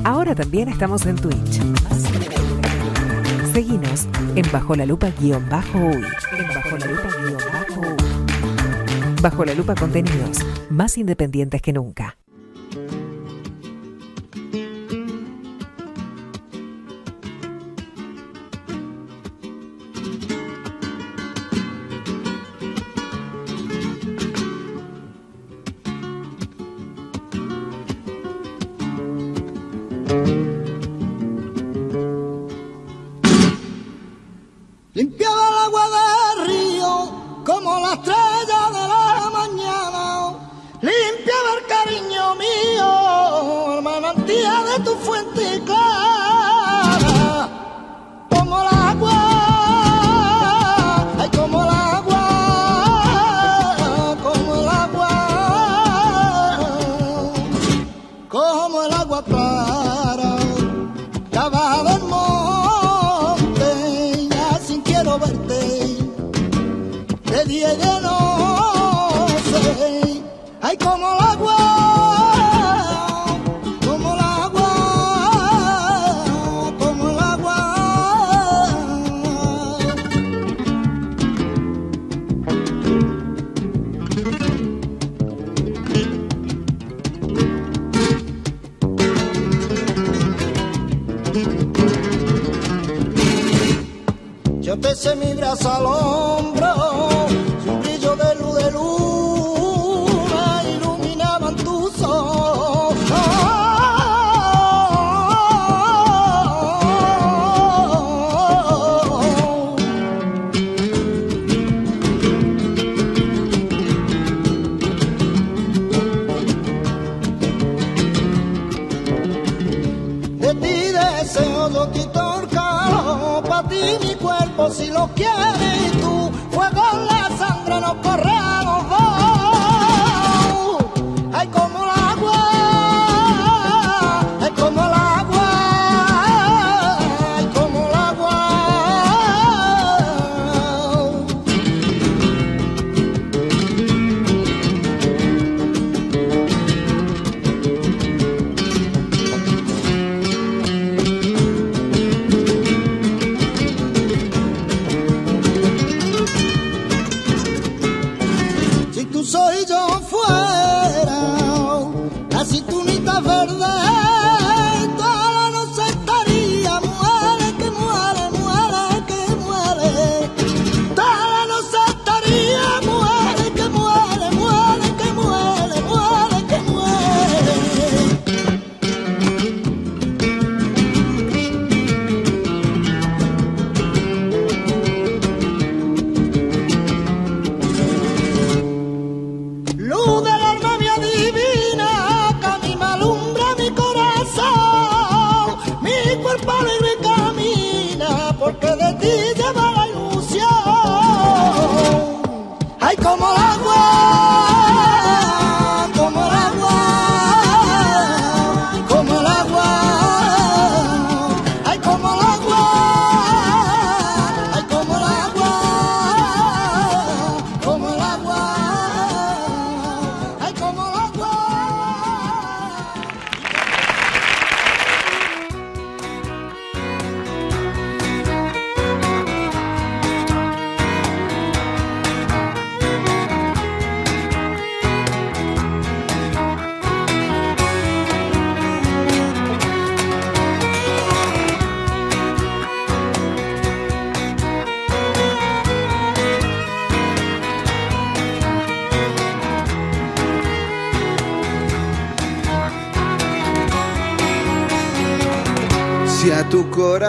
Ahora también estamos en Twitch. Seguinos en Bajo la Lupa guion bajo uy. En Bajo la Lupa guion bajo uy. Bajo la Lupa contenidos más independientes que nunca. Ay, como agua,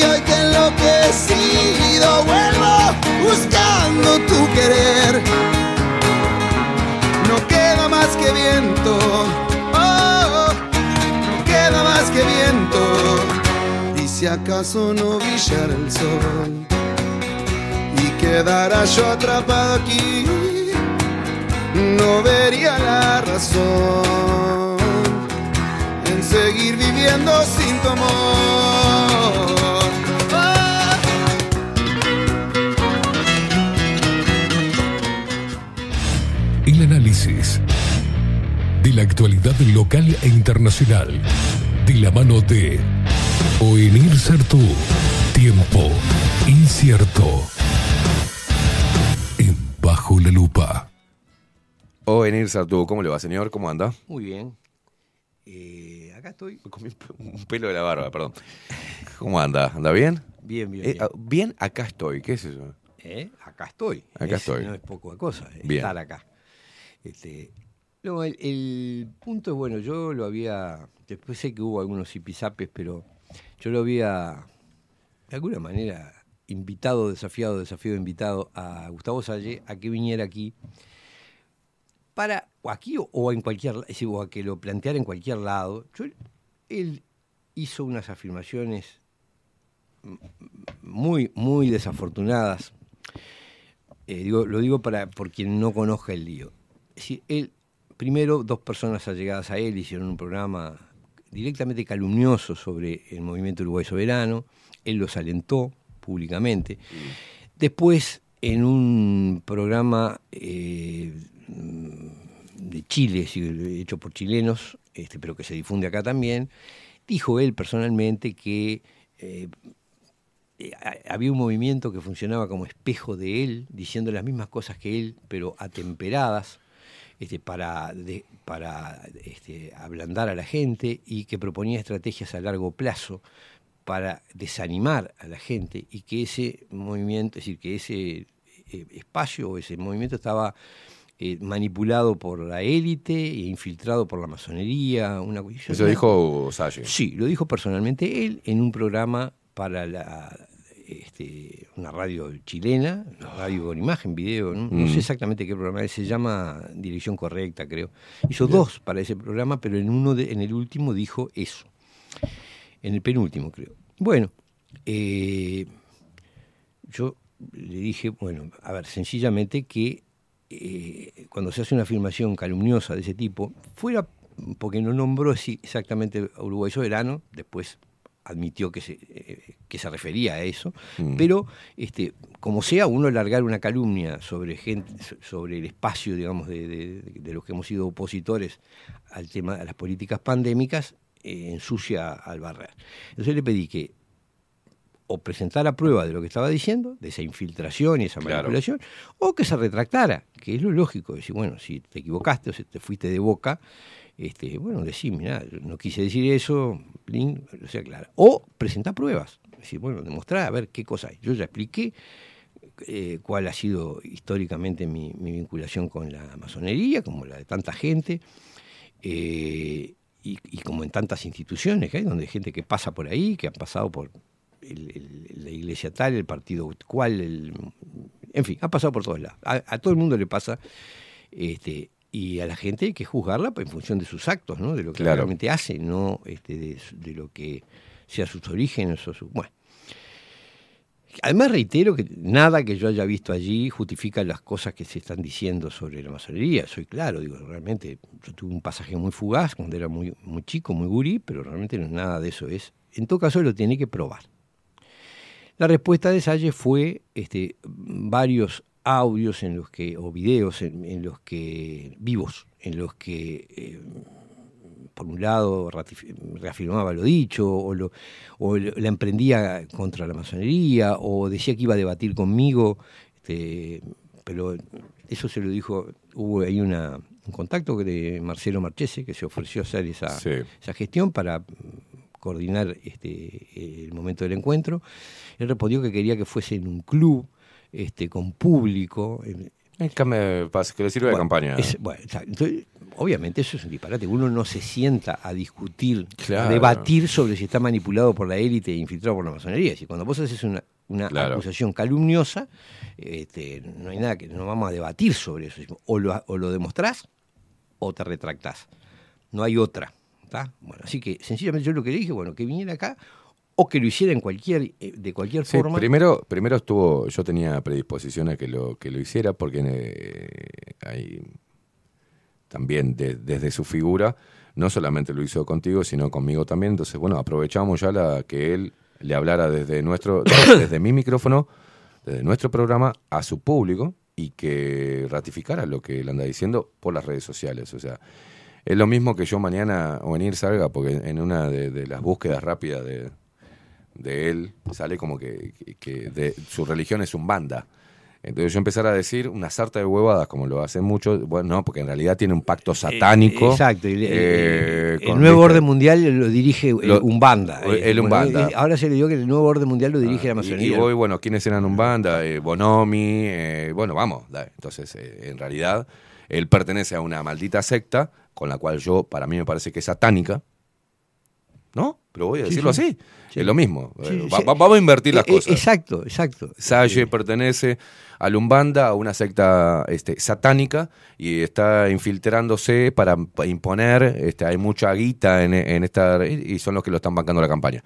Y hoy que enloquecido vuelvo buscando tu querer. No queda más que viento, oh, no queda más que viento. Y si acaso no brillara el sol y quedara yo atrapado aquí no vería la razón en seguir viviendo sin tu amor. De la actualidad local e internacional de la mano de Oenir Sartú. Tiempo incierto. En Bajo la Lupa. O Enir Sartú, ¿cómo le va, señor? ¿Cómo anda? Muy bien. Eh, acá estoy. (laughs) Comí un pe- un pelo de la barba, perdón. ¿Cómo anda? ¿Anda bien? Bien, bien, Eh, bien. ah, bien, acá estoy. ¿Qué es eso? ¿Eh? Acá estoy. Acá Es- estoy. No es poca cosa Bien. estar acá. Este, no, el, punto es bueno, yo lo había. Después sé que hubo algunos zipizapes, pero yo lo había, de alguna manera, invitado, desafiado, desafiado, invitado a Gustavo Salle a que viniera aquí para, o aquí o, en cualquier, es decir, o a que lo planteara en cualquier lado. Él hizo unas afirmaciones muy, muy desafortunadas. Eh, digo, lo digo para por quien no conozca el lío. Es decir, él, primero, dos personas allegadas a él hicieron un programa directamente calumnioso sobre el movimiento Uruguay Soberano. Él los alentó públicamente. Después, en un programa eh, de Chile, hecho por chilenos, este, pero que se difunde acá también, dijo él personalmente que eh, ha- había un movimiento que funcionaba como espejo de él, diciendo las mismas cosas que él, pero atemperadas, este, para, de- para este, ablandar a la gente y que proponía estrategias a largo plazo para desanimar a la gente y que ese movimiento, es decir, que ese eh, espacio o ese movimiento estaba eh, manipulado por la élite e infiltrado por la masonería. Una, Eso dijo Salle. Sí, lo dijo personalmente él en un programa para la, este, una radio chilena, una radio con imagen, video, no, no Mm. sé exactamente qué programa es, se llama Dirección Correcta, creo. Hizo dos para ese programa, pero en uno de- en el último dijo eso. En el penúltimo, creo. Bueno, eh, yo le dije, bueno, a ver, sencillamente que eh, cuando se hace una afirmación calumniosa de ese tipo, fuera porque no nombró exactamente a Uruguay Soberano, después admitió que se, eh, que se refería a eso, Mm. pero este, como sea, uno largar una calumnia sobre gente, sobre el espacio, digamos, de, de- de los que hemos sido opositores al tema de las políticas pandémicas, eh, ensucia al barrer. Entonces le pedí que o presentara prueba de lo que estaba diciendo, de esa infiltración y esa Claro. manipulación, o que se retractara, que es lo lógico, decir, bueno, si te equivocaste o si te fuiste de boca, este, bueno, decir, mira, no quise decir eso, o presentar pruebas, decir, bueno, demostrar a ver qué cosa hay. Yo ya expliqué eh, cuál ha sido históricamente mi, vinculación con la masonería, como la de tanta gente, eh, y, como en tantas instituciones que hay, donde hay gente que pasa por ahí, que han pasado por la iglesia tal, el partido cual, el- en fin, ha pasado por todos lados. A, a todo el mundo le pasa, este, y a la gente hay que juzgarla en función de sus actos, ¿no? de lo que Claro. realmente hace, no este, de lo que sea sus orígenes o su... Bueno. Además reitero que nada que yo haya visto allí justifica las cosas que se están diciendo sobre la masonería. Soy claro, digo, realmente yo tuve un pasaje muy fugaz cuando era muy, muy chico, muy gurí, pero realmente no, nada de eso es. En todo caso lo tiene que probar. La respuesta de Salle fue este, varios audios en los que, o videos en, en los que, vivos, en los que eh, por un lado reafirmaba lo dicho, o, lo, o la emprendía contra la masonería, o decía que iba a debatir conmigo, este, pero eso se lo dijo, hubo ahí una, un contacto de Marcelo Marchese, que se ofreció a hacer esa, Sí. esa gestión para mm, coordinar este, el momento del encuentro. Él respondió que quería que fuese en un club, este, con público. me, pas- que le sirve de campaña. es- bueno, está- entonces, obviamente eso es un disparate. Uno no se sienta a discutir, Claro. a debatir sobre si está manipulado por la élite e infiltrado por la masonería. Si cuando vos haces una, una Claro. acusación calumniosa, este, no hay nada que no vamos a debatir sobre eso. O lo, o lo demostrás o te retractás. No hay otra. ¿tá? Bueno, así que sencillamente yo lo que le dije, bueno, que viniera acá o que lo hiciera en cualquier, eh, de cualquier Sí, forma. primero, primero estuvo, yo tenía predisposición a que lo, que lo hiciera porque eh, hay también de- desde su figura, no solamente lo hizo contigo, sino conmigo también. Entonces, bueno, aprovechamos ya la que él le hablara desde nuestro, (coughs) desde mi micrófono, desde nuestro programa, a su público y que ratificara lo que él anda diciendo por las redes sociales. O sea, es lo mismo que yo mañana o venir salga, porque en una de, de las búsquedas rápidas de, de él sale como que, que- de, su religión es un banda. Entonces yo empezar a decir una sarta de huevadas, como lo hacen muchos, bueno, no, porque en realidad tiene un pacto satánico. Eh, Exacto. y el- el- eh, el, nuevo orden mundial lo dirige el Lo- Umbanda. el eh, bueno, Umbanda. eh, Ahora se le dio que el nuevo orden mundial lo dirige la Y, masonería. y voy, bueno, ¿quiénes eran Umbanda? Eh, Bonomi, eh, bueno, vamos. dale. Entonces, eh, en realidad, él pertenece a una maldita secta, con la cual yo, para mí me parece que es satánica. ¿No? Pero voy a decirlo sí. así. Es lo mismo. Eh, va- va- vamos a invertir las Eh, eh, cosas. Exacto, exacto. Salle pertenece a Lumbanda, a una secta este, satánica, y está infiltrándose para, para imponer, este, hay mucha guita en, en esta, y son los que lo están bancando la campaña.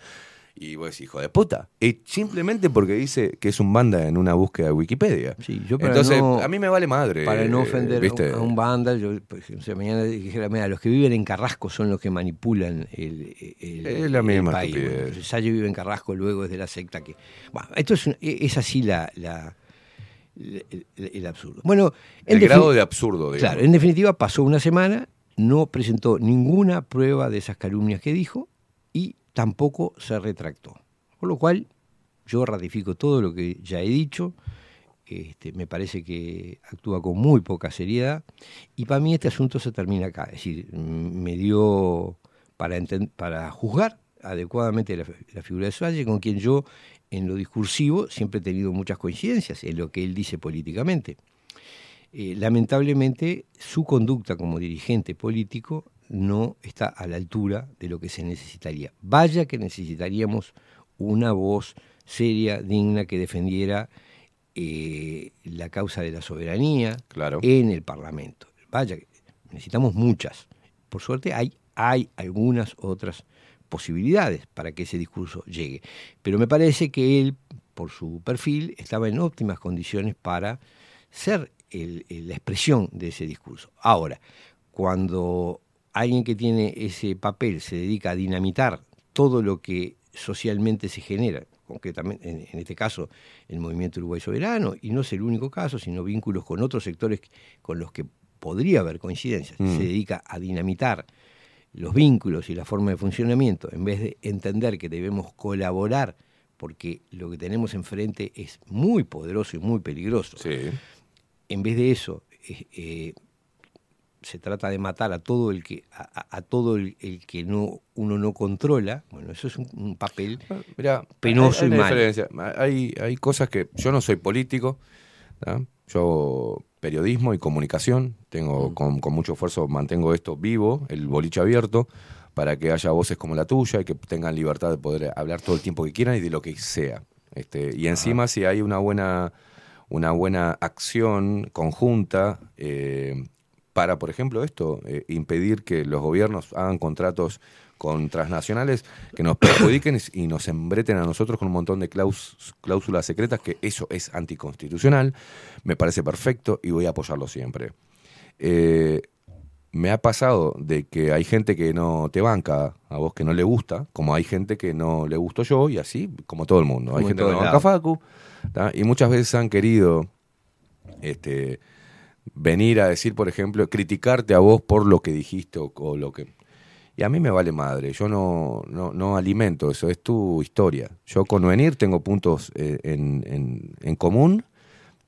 Y vos decís, hijo de puta, y simplemente porque dice que es un banda en una búsqueda de Wikipedia. Yo para Entonces, no- a mí me vale madre. Para no eh, ofender a ¿viste? un- a un banda, yo ejemplo, si mañana dijera, mira, los que viven en Carrasco son los que manipulan el, el- Es la el misma país. Bueno, Salle vive en Carrasco, luego es de la secta que... Bueno, esto es, un- es así la, la- el, absurdo. Bueno, en El grado de absurdo, digamos. Claro, en definitiva pasó una semana, no presentó ninguna prueba de esas calumnias que dijo tampoco se retractó. Por lo cual, yo ratifico todo lo que ya he dicho. Este, me parece que actúa con muy poca seriedad y para mí este asunto se termina acá. Es decir, me dio para, para juzgar adecuadamente la, la figura de Suárez, con quien yo en lo discursivo siempre he tenido muchas coincidencias en lo que él dice políticamente. Eh, lamentablemente, su conducta como dirigente político no está a la altura de lo que se necesitaría. Vaya que necesitaríamos una voz seria, digna, que defendiera eh, la causa de la soberanía en el Parlamento. Vaya, necesitamos muchas. Por suerte hay, hay algunas otras posibilidades para que ese discurso llegue. Pero me parece que él, por su perfil, estaba en óptimas condiciones para ser el- el- la expresión de ese discurso. Ahora, cuando alguien que tiene ese papel se dedica a dinamitar todo lo que socialmente se genera, concretamente en, en este caso el movimiento Uruguay Soberano, y no es el único caso, sino vínculos con otros sectores con los que podría haber coincidencias, Mm. se dedica a dinamitar los vínculos y la forma de funcionamiento, en vez de entender que debemos colaborar porque lo que tenemos enfrente es muy poderoso y muy peligroso. En vez de eso, eh, eh, se trata de matar a todo el que a, a- todo el, el que no uno no controla. Bueno, eso es un, un papel Mira, penoso hay, hay y diferencia. Hay, hay cosas que yo no soy político, ¿tá? yo periodismo y comunicación, tengo Mm. con, con mucho esfuerzo mantengo esto vivo, el boliche abierto, para que haya voces como la tuya y que tengan libertad de poder hablar todo el tiempo que quieran y de lo que sea. Este, y encima si hay una buena, una buena acción conjunta eh, para, por ejemplo, esto, eh, impedir que los gobiernos hagan contratos con transnacionales que nos perjudiquen y nos embreten a nosotros con un montón de claus- cláusulas secretas, que eso es anticonstitucional, me parece perfecto y voy a apoyarlo siempre. Eh, me ha pasado de que hay gente que no te banca, a vos que no le gusta, como hay gente que no le gusto yo, y así como todo el mundo. Como hay en gente que no banca. Facu, ¿tá? y muchas veces han querido este, venir a decir, por ejemplo, criticarte a vos por lo que dijiste o, lo que... Y a mí me vale madre, yo no, no, no alimento eso, es tu historia. Yo con Venir tengo puntos eh, en, en- en común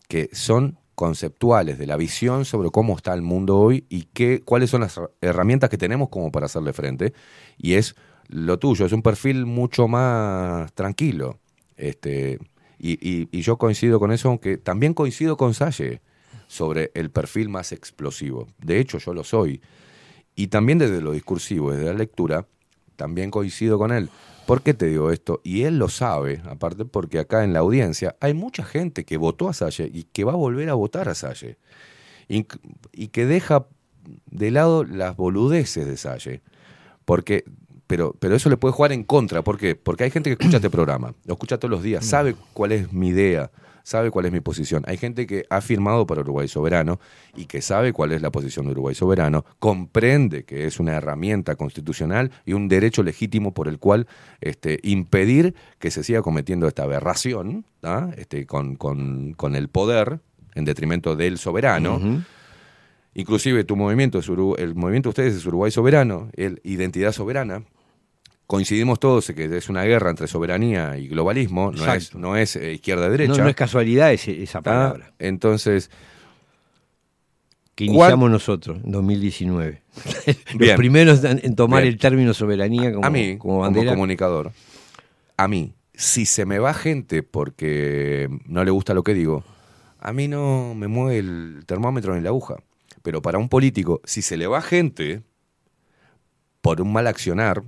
que son conceptuales de la visión sobre cómo está el mundo hoy y qué, cuáles son las herramientas que tenemos como para hacerle frente. Y es lo tuyo, es un perfil mucho más tranquilo. Este, y, y- y yo coincido con eso, aunque también coincido con Salle sobre el perfil más explosivo. De hecho, yo lo soy. Y también desde lo discursivo, desde la lectura, también coincido con él. ¿Por qué te digo esto? Y él lo sabe, aparte porque acá en la audiencia hay mucha gente que votó a Salle y que va a volver a votar a Salle. Y, y que deja de lado las boludeces de Salle. Porque, pero, pero eso le puede jugar en contra. ¿Por qué? Porque hay gente que escucha este programa, lo escucha todos los días, sabe cuál es mi idea, sabe cuál es mi posición. Hay gente que ha firmado para Uruguay Soberano y que sabe cuál es la posición de Uruguay Soberano, comprende que es una herramienta constitucional y un derecho legítimo por el cual este, impedir que se siga cometiendo esta aberración este, con, con- con el poder en detrimento del soberano. Inclusive tu movimiento, es el movimiento de ustedes es Uruguay Soberano, el Identidad Soberana. Coincidimos todos en que es una guerra entre soberanía y globalismo, no es, Exacto. no es eh, izquierda-derecha. No, no es casualidad ese- esa palabra. Entonces, Que ¿cuál- iniciamos nosotros en 2019. (laughs) Los Bien. primeros en, en tomar Bien. el término soberanía como, a mí, como comunicador, a mí, si se me va gente porque no le gusta lo que digo, a mí no me mueve el termómetro ni la aguja. Pero para un político, si se le va gente por un mal accionar,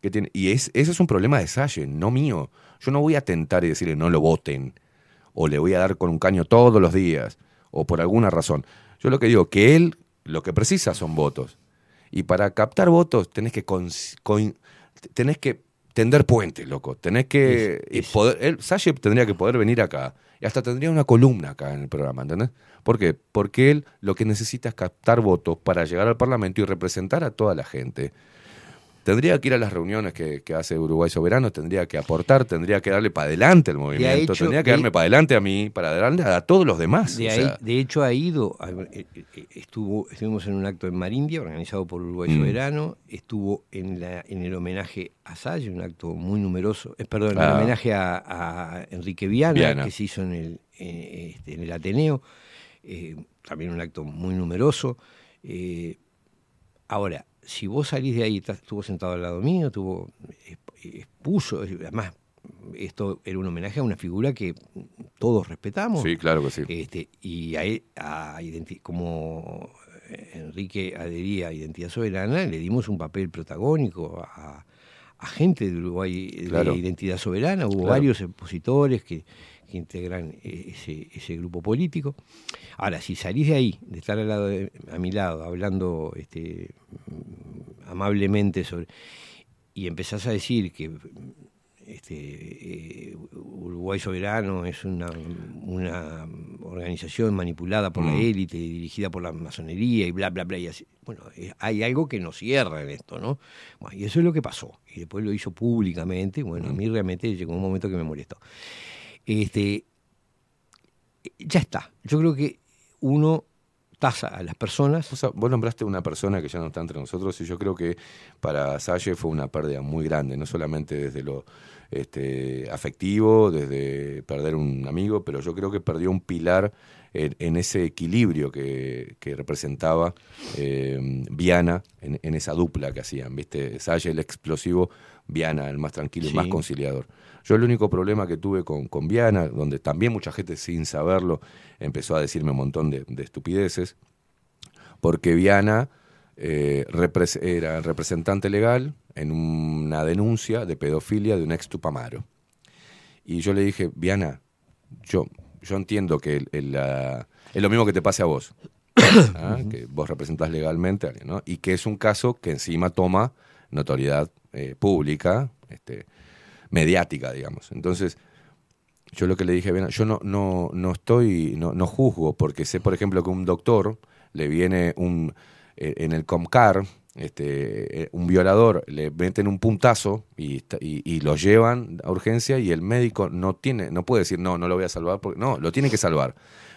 que tiene, y es, ese es un problema de Salle, no mío. Yo no voy a tentar y decirle no lo voten, o le voy a dar con un caño todos los días, o por alguna razón. Yo lo que digo, que él lo que precisa son votos. Y para captar votos tenés que, tenés que tender puentes, loco. Tenés que... y poder, él, Salle tendría que poder venir acá. Y hasta tendría una columna acá en el programa, ¿entendés? ¿Por qué? Porque él lo que necesita es captar votos para llegar al Parlamento y representar a toda la gente. Tendría que ir a las reuniones que, que hace Uruguay Soberano, tendría que aportar, tendría que darle para adelante al movimiento, hecho, tendría que de- darme para adelante a mí, para darle a todos los demás. De, o sea. de hecho, ha ido, a- eh, eh, estuvo, estuvimos en un acto en Marindia organizado por Uruguay Mm. Soberano, estuvo en, la, en el homenaje a Salle, un acto muy numeroso, eh, perdón, en el Ah. homenaje a, a Enrique Viana, Viana. que se hizo en el, eh, este, en el Ateneo, eh, también un acto muy numeroso. Eh, ahora, si vos salís de ahí, estuvo sentado al lado mío, exp- expuso, además, esto era un homenaje a una figura que todos respetamos. Sí, claro que sí. Este, y a a como eh, Enrique adhería a Identidad Soberana, le dimos un papel protagónico a, a gente de Uruguay Claro. de Identidad Soberana. Hubo Claro. varios expositores que, que integran eh, ese, ese grupo político. Ahora, si salís de ahí, de estar al lado de- a mi lado, hablando este, mm, amablemente sobre y empezás a decir que mm, este, eh, Uruguay Soberano es una, una organización manipulada por la Mm. élite, dirigida por la masonería y bla, bla, bla. Y así. Bueno, eh, hay algo que nos cierra en esto, ¿no? Bueno, y eso es lo que pasó. Y después lo hizo públicamente. Bueno, a mí realmente llegó un momento que me molestó. Este, ya está. Yo creo que uno tasa a las personas. Vos, nombraste una persona que ya no está entre nosotros y yo creo que para Salle fue una pérdida muy grande, no solamente desde lo este, afectivo, desde perder un amigo, pero yo creo que perdió un pilar en, en ese equilibrio que, que representaba eh, Viana en, en esa dupla que hacían, ¿viste? Salle el explosivo, Viana el más tranquilo y Sí. más conciliador. Yo el único problema que tuve con, con Viana, donde también mucha gente sin saberlo empezó a decirme un montón de, de estupideces, porque Viana eh, repres- era representante legal en una denuncia de pedofilia de un ex Tupamaro. Y yo le dije, Viana, yo, yo entiendo que el- el, la- es lo mismo que te pase a vos, (coughs) ¿ah? que vos representás legalmente a alguien, ¿no? y que es un caso que encima toma notoriedad eh, pública, este, mediática, digamos. Entonces, yo lo que le dije, yo no, no, no estoy, no, no juzgo, porque sé, por ejemplo, que un doctor le viene un, eh, en el Comcar, este, eh, un violador, le meten un puntazo y, y, y lo llevan a urgencia y el médico no tiene, no puede decir, no, no lo voy a salvar, porque, no, lo tiene que salvar.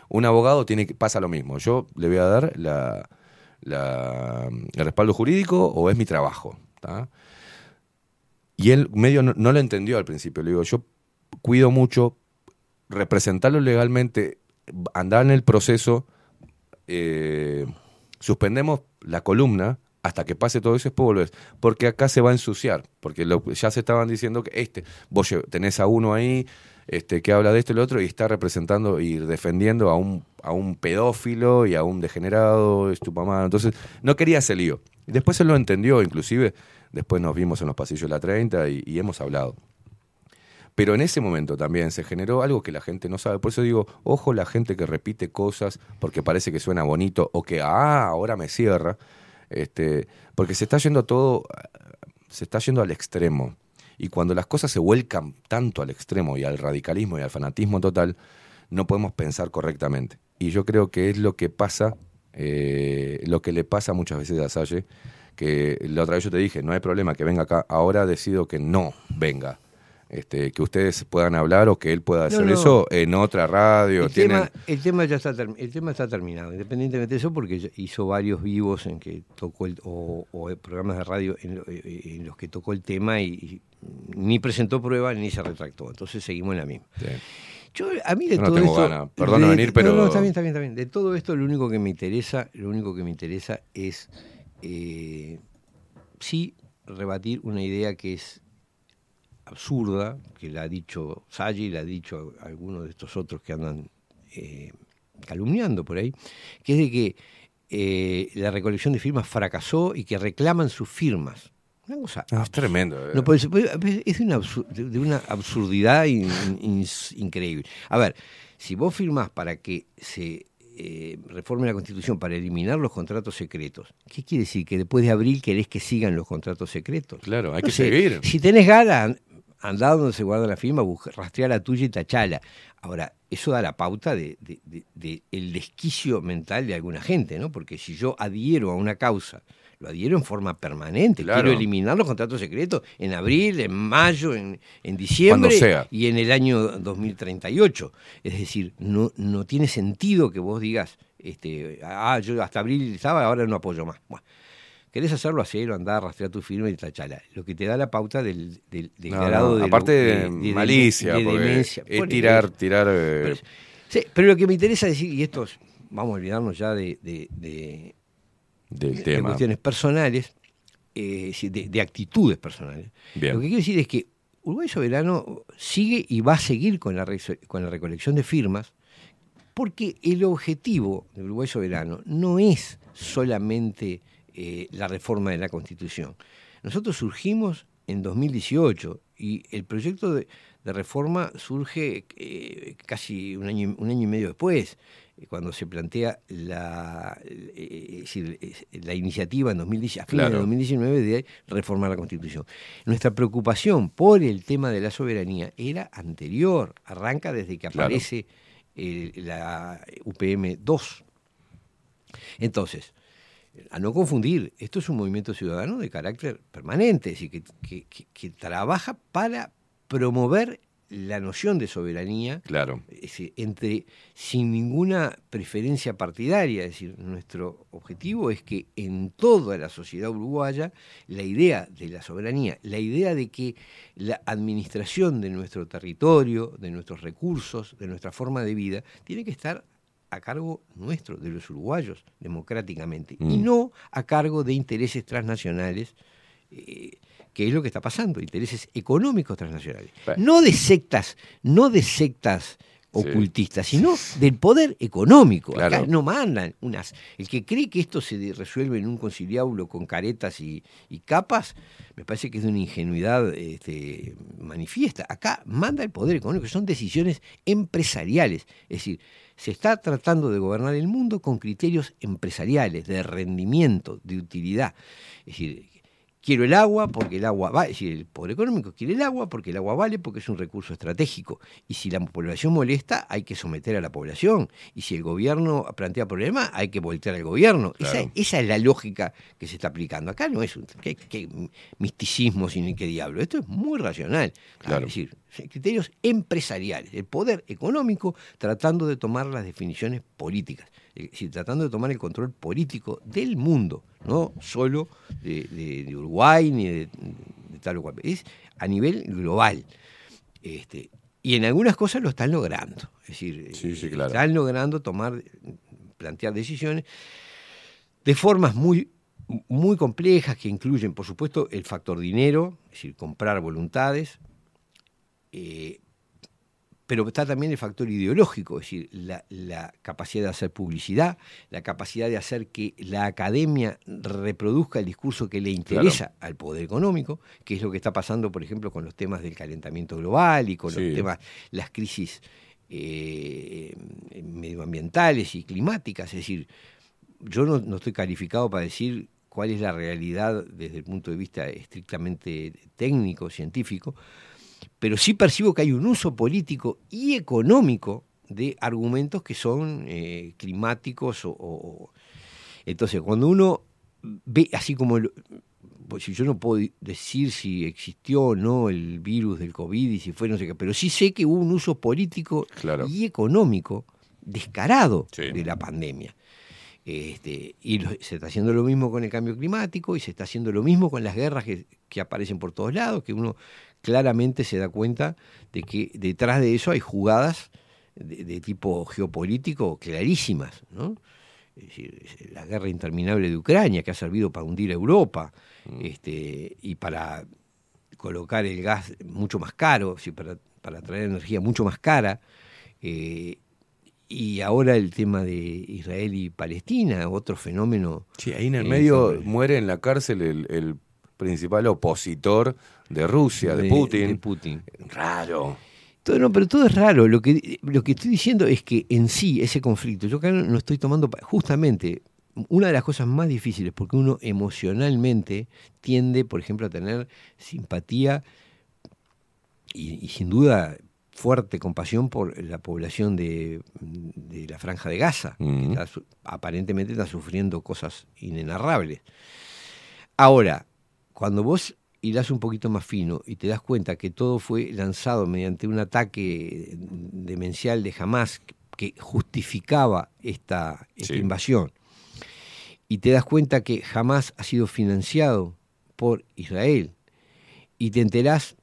Un abogado tiene que, pasa lo mismo. Yo le voy a dar la, la- el respaldo jurídico o es mi trabajo. Y él medio no, lo entendió al principio. Le digo, yo cuido mucho representarlo legalmente, andar en el proceso, eh, suspendemos la columna hasta que pase todo eso, después volvés. Porque acá se va a ensuciar, porque lo- ya se estaban diciendo que este, vos tenés a uno ahí este, que habla de esto y lo otro y está representando y defendiendo a un, a un pedófilo y a un degenerado, estupamano. Entonces, no quería ese lío. Después se lo entendió, inclusive, después nos vimos en los pasillos de la 30 y, y hemos hablado. Pero en ese momento también se generó algo que la gente no sabe. Por eso digo, ojo la gente que repite cosas porque parece que suena bonito o que, ah, ahora me cierra. Este, porque se está yendo todo, se está yendo al extremo. Y cuando las cosas se vuelcan tanto al extremo y al radicalismo y al fanatismo total, no podemos pensar correctamente. Y yo creo que es lo que pasa, eh, lo que le pasa muchas veces a Salle, que la otra vez yo te dije, no hay problema que venga acá, ahora decido que no venga. Este, que ustedes puedan hablar o que él pueda hacer no. eso en otra radio. El tienen- tema, el tema ya está, el tema está terminado, independientemente de eso, porque hizo varios vivos en que tocó el, o, o programas de radio en, lo- eh, en los que tocó el tema y, y ni presentó prueba ni se retractó. Entonces seguimos en la misma. Yo, a mí de no todo tengo esto. ganas. Perdón de venir, pero- No, no, está bien, está bien, está bien. De todo esto, lo único que me interesa, lo único que me interesa es eh, sí rebatir una idea que es absurda, que la ha dicho Salle y la ha dicho algunos de estos otros que andan eh, calumniando por ahí, que es de que eh, la recolección de firmas fracasó y que reclaman sus firmas. Una cosa No, es tremendo. eh. no puede ser- puede- es de una, absur- de- una absurdidad in- in- increíble. A ver, si vos firmás para que se eh, reforme la Constitución para eliminar los contratos secretos, ¿qué quiere decir? ¿Que después de abril querés que sigan los contratos secretos? Claro, hay No que sé, seguir. Si tenés ganas, an- andá donde se guarda la firma, rastreá la tuya y tachala. Ahora, eso da la pauta de, de- de- de el desquicio mental de alguna gente, ¿no? Porque si yo adhiero a una causa, lo adhiero en forma permanente. Claro. Quiero eliminar los contratos secretos en abril, en mayo, en, en diciembre Cuando sea. y en el año 2038. Es decir, no, no tiene sentido que vos digas, este, ah, yo hasta abril estaba, ahora no apoyo más. Bueno, querés hacerlo, hacelo, andá, rastrear tu firma y tachala. Lo que te da la pauta del, del, del No, grado no, de... aparte de, de- de- malicia, de demencia. es tirar, tirar. eh, Pero, sí, pero lo que me interesa decir, y esto es- vamos a olvidarnos ya de, de- cuestiones personales, eh, de, de actitudes personales. Bien. Lo que quiero decir es que Uruguay Soberano sigue y va a seguir con la, con la recolección de firmas, porque el objetivo de Uruguay Soberano no es solamente eh, la reforma de la Constitución. Nosotros surgimos en 2018 y el proyecto de, de reforma surge eh, casi un año, y- un año y medio después, cuando se plantea la, eh, la iniciativa en 2010, a fines de Claro. 2019 de reformar la Constitución. Nuestra preocupación por el tema de la soberanía era anterior, arranca desde que Claro. aparece el- la UPM 2. Entonces, a no confundir, esto es un movimiento ciudadano de carácter permanente, es decir, que, que- que- que trabaja para promover la noción de soberanía Claro. es entre, sin ninguna preferencia partidaria. Es decir, nuestro objetivo es que en toda la sociedad uruguaya la idea de la soberanía, la idea de que la administración de nuestro territorio, de nuestros recursos, de nuestra forma de vida, tiene que estar a cargo nuestro, de los uruguayos, democráticamente, y Mm. no a cargo de intereses transnacionales. eh, que es lo que está pasando, intereses económicos transnacionales. No de sectas, no de sectas ocultistas, sino del poder económico. Acá no mandan unas. El que cree que esto se resuelve en un conciliábulo con caretas y, y capas, me parece que es de una ingenuidad este, manifiesta. Acá manda el poder económico, son decisiones empresariales. Es decir, se está tratando de gobernar el mundo con criterios empresariales, de rendimiento, de utilidad. Es decir, quiero el agua porque el agua va, es decir, el poder económico quiere el agua porque el agua vale porque es un recurso estratégico. Y si la población molesta, hay que someter a la población. Y si el gobierno plantea problemas, hay que voltear al gobierno. Esa, Claro. esa es la lógica que se está aplicando. Acá no es un misticismo sin qué diablo. Esto es muy racional. Claro. Es decir, criterios empresariales, el poder económico tratando de tomar las definiciones políticas. Decir, tratando de tomar el control político del mundo, no solo de, de- de Uruguay ni de, de tal o cual. Es a nivel global. Este, y en algunas cosas lo están logrando. Es decir, eh, claro. están logrando tomar, plantear decisiones de formas muy, muy complejas que incluyen, por supuesto, el factor dinero, es decir, comprar voluntades, eh, pero está también el factor ideológico, es decir, la, la capacidad de hacer publicidad, la capacidad de hacer que la academia reproduzca el discurso que le interesa al poder económico, que es lo que está pasando, por ejemplo, con los temas del calentamiento global y con Sí. los temas, las crisis eh, medioambientales y climáticas. Es decir, yo no, no estoy calificado para decir cuál es la realidad desde el punto de vista estrictamente técnico, científico, pero sí percibo que hay un uso político y económico de argumentos que son eh, climáticos o, o- entonces cuando uno ve así como lo- pues yo no puedo decir si existió o no el virus del COVID y si fue no sé qué, pero sí sé que hubo un uso político y económico descarado de la pandemia. Este, y lo- se está haciendo lo mismo con el cambio climático y se está haciendo lo mismo con las guerras que, que aparecen por todos lados, que uno claramente se da cuenta de que detrás de eso hay jugadas de, de tipo geopolítico clarísimas, ¿no? Es decir, la guerra interminable de Ucrania, que ha servido para hundir a Europa este, y para colocar el gas mucho más caro, para, para traer energía mucho más cara. eh, y ahora el tema de Israel y Palestina, otro fenómeno. Sí, ahí en el eh, medio sobre- muere en la cárcel el, el principal opositor de Rusia, de, De- Putin. de Putin. Raro. Todo, no, pero todo es raro. Lo que, lo que estoy diciendo es que en sí, ese conflicto, yo acá no, estoy tomando, justamente, una de las cosas más difíciles, porque uno emocionalmente tiende, por ejemplo, a tener simpatía y, y sin duda fuerte compasión por la población de, de la franja de Gaza, que está aparentemente está sufriendo cosas inenarrables. Ahora, cuando vos hilás un poquito más fino y te das cuenta que todo fue lanzado mediante un ataque demencial de Hamas que justificaba esta, esta Sí. invasión, y te das cuenta que Hamas ha sido financiado por Israel, y te enterás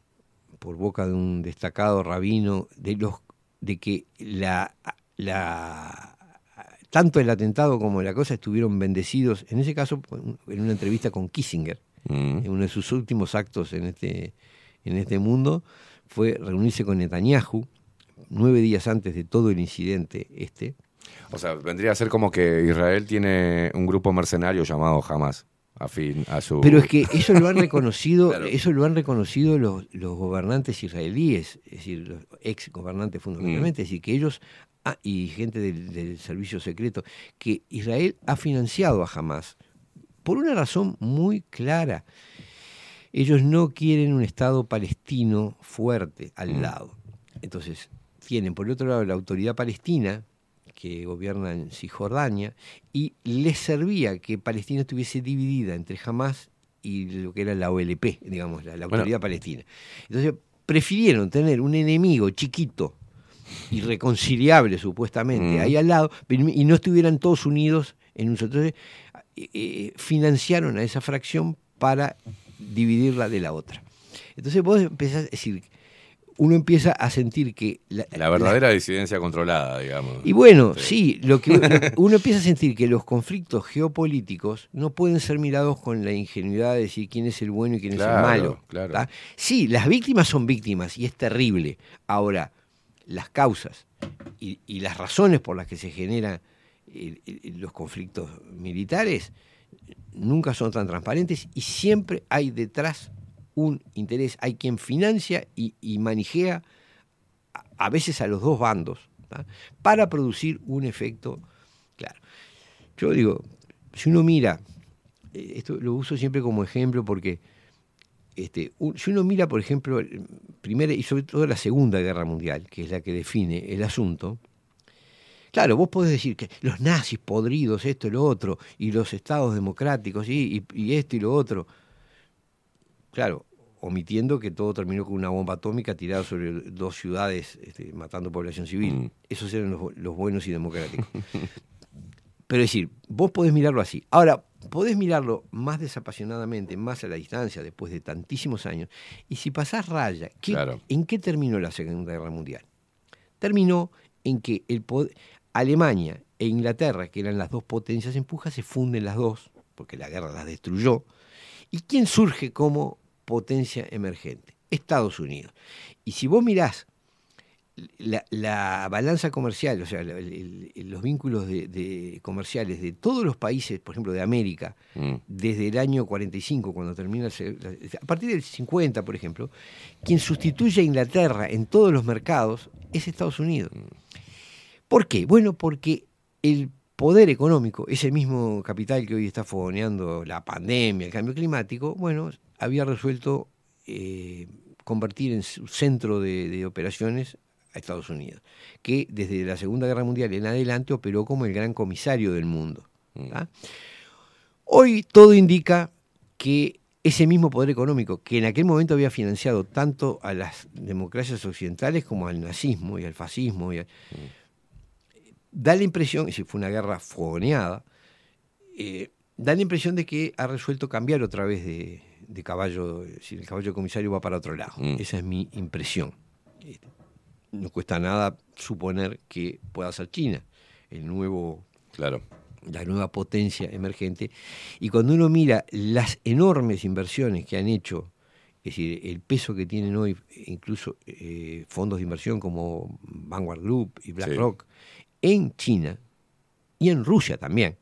por boca de un destacado rabino de los de que la, la tanto el atentado como la cosa estuvieron bendecidos, en ese caso en una entrevista con Kissinger, en uno de sus últimos actos en este, en este mundo, fue reunirse con Netanyahu nueve días antes de todo el incidente este. O sea, vendría a ser como que Israel tiene un grupo mercenario llamado Hamas. afín a su... Pero es que eso lo han (laughs) reconocido, eso lo han reconocido los, los gobernantes israelíes, es decir, los ex gobernantes fundamentalmente, es decir, que ellos ah, y gente del, del servicio secreto, que Israel ha financiado a Hamas por una razón muy clara. Ellos no quieren un Estado palestino fuerte al lado. Entonces, tienen por otro lado la autoridad palestina, que gobierna en Cisjordania, y les servía que Palestina estuviese dividida entre Hamas y lo que era la OLP, digamos, la, la Bueno. autoridad palestina. Entonces, prefirieron tener un enemigo chiquito, irreconciliable supuestamente, Mm. ahí al lado, y no estuvieran todos unidos en un solo. Entonces, eh, eh, financiaron a esa fracción para dividirla de la otra. Entonces vos empezás, es decir, uno empieza a sentir que la, La verdadera disidencia controlada, digamos. y bueno, sí, lo que uno empieza a sentir que los conflictos geopolíticos no pueden ser mirados con la ingenuidad de decir quién es el bueno y quién es el malo. claro. ¿tá? Sí, las víctimas son víctimas y es terrible. Ahora, las causas y, y las razones por las que se generan eh, los conflictos militares nunca son tan transparentes y siempre hay detrás un interés. Hay quien financia y, manijea a- veces a los dos bandos para producir un efecto claro. Yo digo, si uno mira, eh, esto lo uso siempre como ejemplo porque este, si uno mira, por ejemplo, primera y sobre todo la Segunda Guerra Mundial, que es la que define el asunto, claro, vos podés decir que los nazis podridos, esto y lo otro, y los estados democráticos, y, y- y esto y lo otro, claro, omitiendo que todo terminó con una bomba atómica tirada sobre dos ciudades, este, matando población civil. Esos eran los, los buenos y democráticos. (laughs) Pero es decir, vos podés mirarlo así. Ahora, podés mirarlo más desapasionadamente, más a la distancia, después de tantísimos años. Y si pasás raya, ¿qué- Claro. ¿en qué terminó la Segunda Guerra Mundial? Terminó en que el pod- Alemania e Inglaterra, que eran las dos potencias en puja, se funden las dos, porque la guerra las destruyó. ¿Y quién surge como potencia emergente? Estados Unidos. Y si vos mirás la, la balanza comercial, o sea, la- el- el- los vínculos de, de comerciales de todos los países, por ejemplo, de América, Mm. desde el año 45, cuando termina, el a partir del 50, por ejemplo, quien sustituye a Inglaterra en todos los mercados es Estados Unidos. ¿Por qué? Bueno, porque el poder económico, ese mismo capital que hoy está fogoneando la pandemia, el cambio climático, bueno, había resuelto eh, convertir en su centro de, de operaciones a Estados Unidos, que desde la Segunda Guerra Mundial en adelante operó como el gran comisario del mundo. ¿tá? Hoy todo indica que ese mismo poder económico, que en aquel momento había financiado tanto a las democracias occidentales como al nazismo y al fascismo, y al- da la impresión, y si fue una guerra fogoneada, eh, da la impresión de que ha resuelto cambiar otra vez de, de caballo, si el caballo comisario va para otro lado. Esa es mi impresión. Eh, No cuesta nada suponer que pueda ser China, el nuevo, claro. la nueva potencia emergente. Y cuando uno mira las enormes inversiones que han hecho, es decir, el peso que tienen hoy incluso eh, fondos de inversión como Vanguard Group y BlackRock en China y en Rusia también.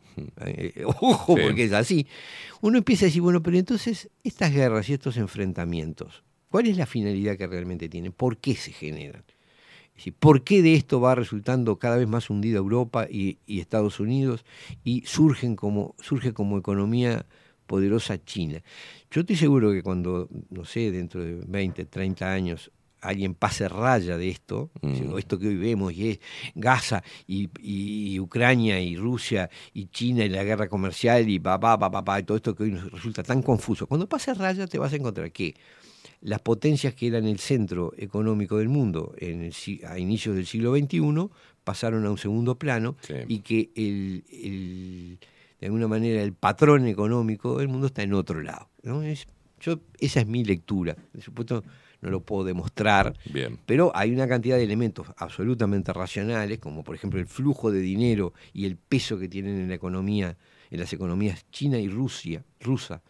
Eh, ojo, Sí. porque es así. Uno empieza a decir, bueno, pero entonces estas guerras y estos enfrentamientos, ¿cuál es la finalidad que realmente tienen? ¿Por qué se generan? Es decir, ¿Por qué de esto va resultando cada vez más hundida Europa y, y Estados Unidos y surgen como, surge como economía poderosa China? Yo estoy seguro que cuando, no sé, dentro de 20, 30 años, alguien pase raya de esto, o esto que hoy vemos, y es Gaza y, y Ucrania y Rusia y China y la guerra comercial y papá, papá, papá, y todo esto que hoy nos resulta tan confuso. Cuando pase raya te vas a encontrar que las potencias que eran el centro económico del mundo en el a inicios del siglo XXI pasaron a un segundo plano y que el, el- de alguna manera el patrón económico del mundo está en otro lado. ¿no? Es- yo, esa es mi lectura. Por supuesto, no lo puedo demostrar, Bien. pero hay una cantidad de elementos absolutamente racionales, como por ejemplo el flujo de dinero y el peso que tienen en la economía, en las economías china y Rusia, rusa,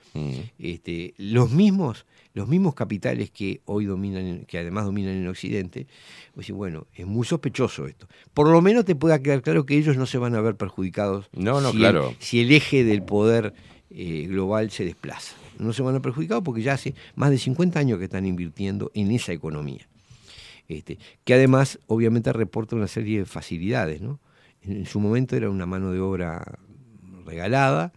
este, los mismos, los mismos capitales que hoy dominan, que además dominan en Occidente, pues bueno, es muy sospechoso esto. Por lo menos te pueda quedar claro que ellos no se van a ver perjudicados No, no, si el- claro. si el eje del poder eh, global se desplaza. No se van a perjudicar porque ya hace más de 50 años que están invirtiendo en esa economía. Este, que además, obviamente, reporta una serie de facilidades. ¿no? En, en su momento era una mano de obra regalada,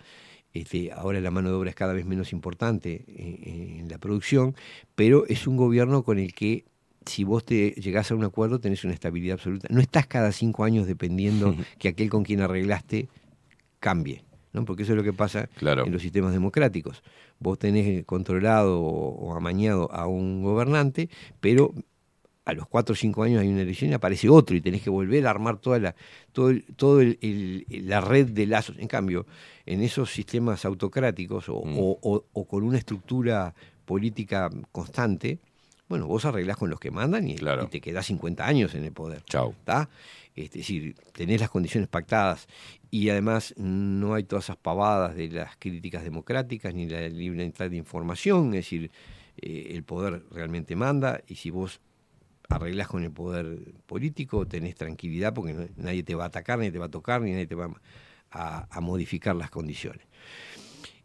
este, ahora la mano de obra es cada vez menos importante en, en la producción, pero es un gobierno con el que si vos te llegás a un acuerdo tenés una estabilidad absoluta. No estás cada cinco años dependiendo (laughs) que aquel con quien arreglaste cambie, ¿no? porque eso es lo que pasa en los sistemas democráticos. Vos tenés controlado o, amañado a un gobernante, pero a los cuatro o cinco años hay una elección y aparece otro y tenés que volver a armar toda la, todo el- todo el- el- la red de lazos. En cambio, en esos sistemas autocráticos o, o- o- o con una estructura política constante, bueno, vos arreglás con los que mandan y, y te quedás 50 años en el poder. Chau. ¿tá? Es decir, tenés las condiciones pactadas y además no hay todas esas pavadas de las críticas democráticas ni la libertad de información, es decir, eh, el poder realmente manda y si vos arreglás con el poder político, tenés tranquilidad porque nadie te va a atacar, nadie te va a tocar, ni nadie te va a, a modificar las condiciones.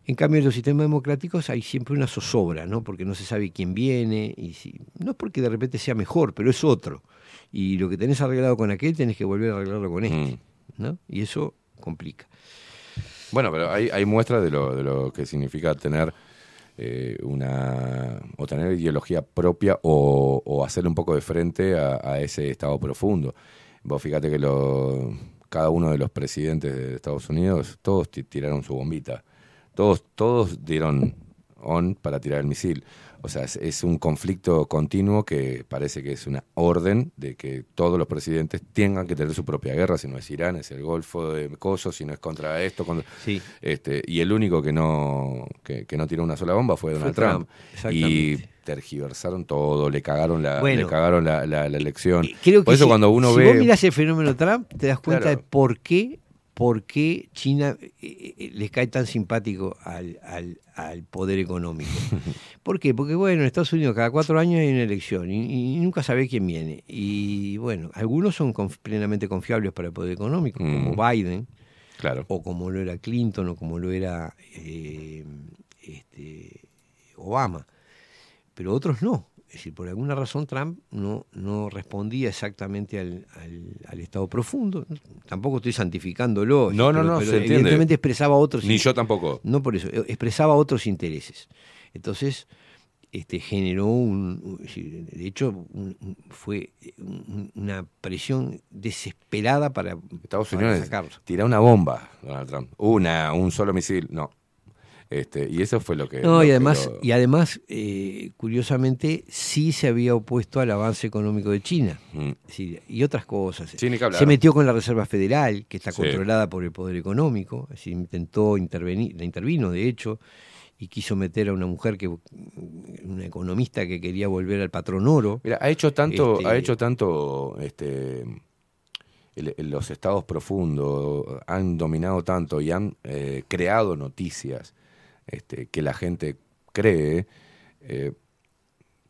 En cambio, en los sistemas democráticos hay siempre una zozobra, ¿no? Porque no se sabe quién viene, y si, no es porque de repente sea mejor, pero es otro. Y lo que tenés arreglado con aquel, tenés que volver a arreglarlo con este, ¿no? Y eso complica. Bueno, pero hay, hay muestras de lo, de lo que significa tener eh, una o tener ideología propia o, o hacerle un poco de frente a, a ese estado profundo. Vos fíjate que lo- cada uno de los presidentes de Estados Unidos, todos ti- tiraron su bombita. Todos, todos dieron on para tirar el misil. O sea, es, es un conflicto continuo que parece que es una orden de que todos los presidentes tengan que tener su propia guerra, si no es Irán, es el Golfo de Coso, si no es contra esto, contra... Sí. Este, y el único que no, que, que no tiró una sola bomba fue Donald Fue Trump. Trump, Y tergiversaron todo, le cagaron la, Bueno. le cagaron la, la- la elección. Creo Por eso si- cuando uno si ve... vos mirás el fenómeno Trump, te das cuenta Claro. de por qué, por qué China eh, eh, les cae tan simpático al, al- al poder económico. (laughs) ¿Por qué? Porque, bueno, en Estados Unidos cada cuatro años hay una elección y, y nunca sabe quién viene. Y, bueno, algunos son conf- plenamente confiables para el poder económico, como Biden, Mm. claro. o como lo era Clinton, o como lo era eh, este, Obama. Pero otros no. Es decir, por alguna razón Trump no, no respondía exactamente al, al- al estado profundo. Tampoco estoy santificándolo. No, no, pero- no, pero se entiende. evidentemente expresaba otros Ni yo tampoco. No por eso, expresaba otros intereses. Entonces, este, generó un, de hecho, un- fue un- una presión desesperada para, Estados para Unidos sacarlo. tira una bomba, Donald Trump. Una, un solo misil, no. Este, y eso fue lo que... No, lo y además, lo- y además eh, curiosamente, sí se había opuesto al avance económico de China. Decir, y otras cosas. Mm. Sí, ni que se metió con la Reserva Federal, que está Sí. controlada por el poder económico. Es decir, intentó intervenir, la intervino, de hecho, y quiso meter a una mujer que una economista que quería volver al patrón oro. Mira, ha hecho tanto, Este, ha hecho tanto este, el- los estados profundos, han dominado tanto y han eh, creado noticias este, que la gente cree eh,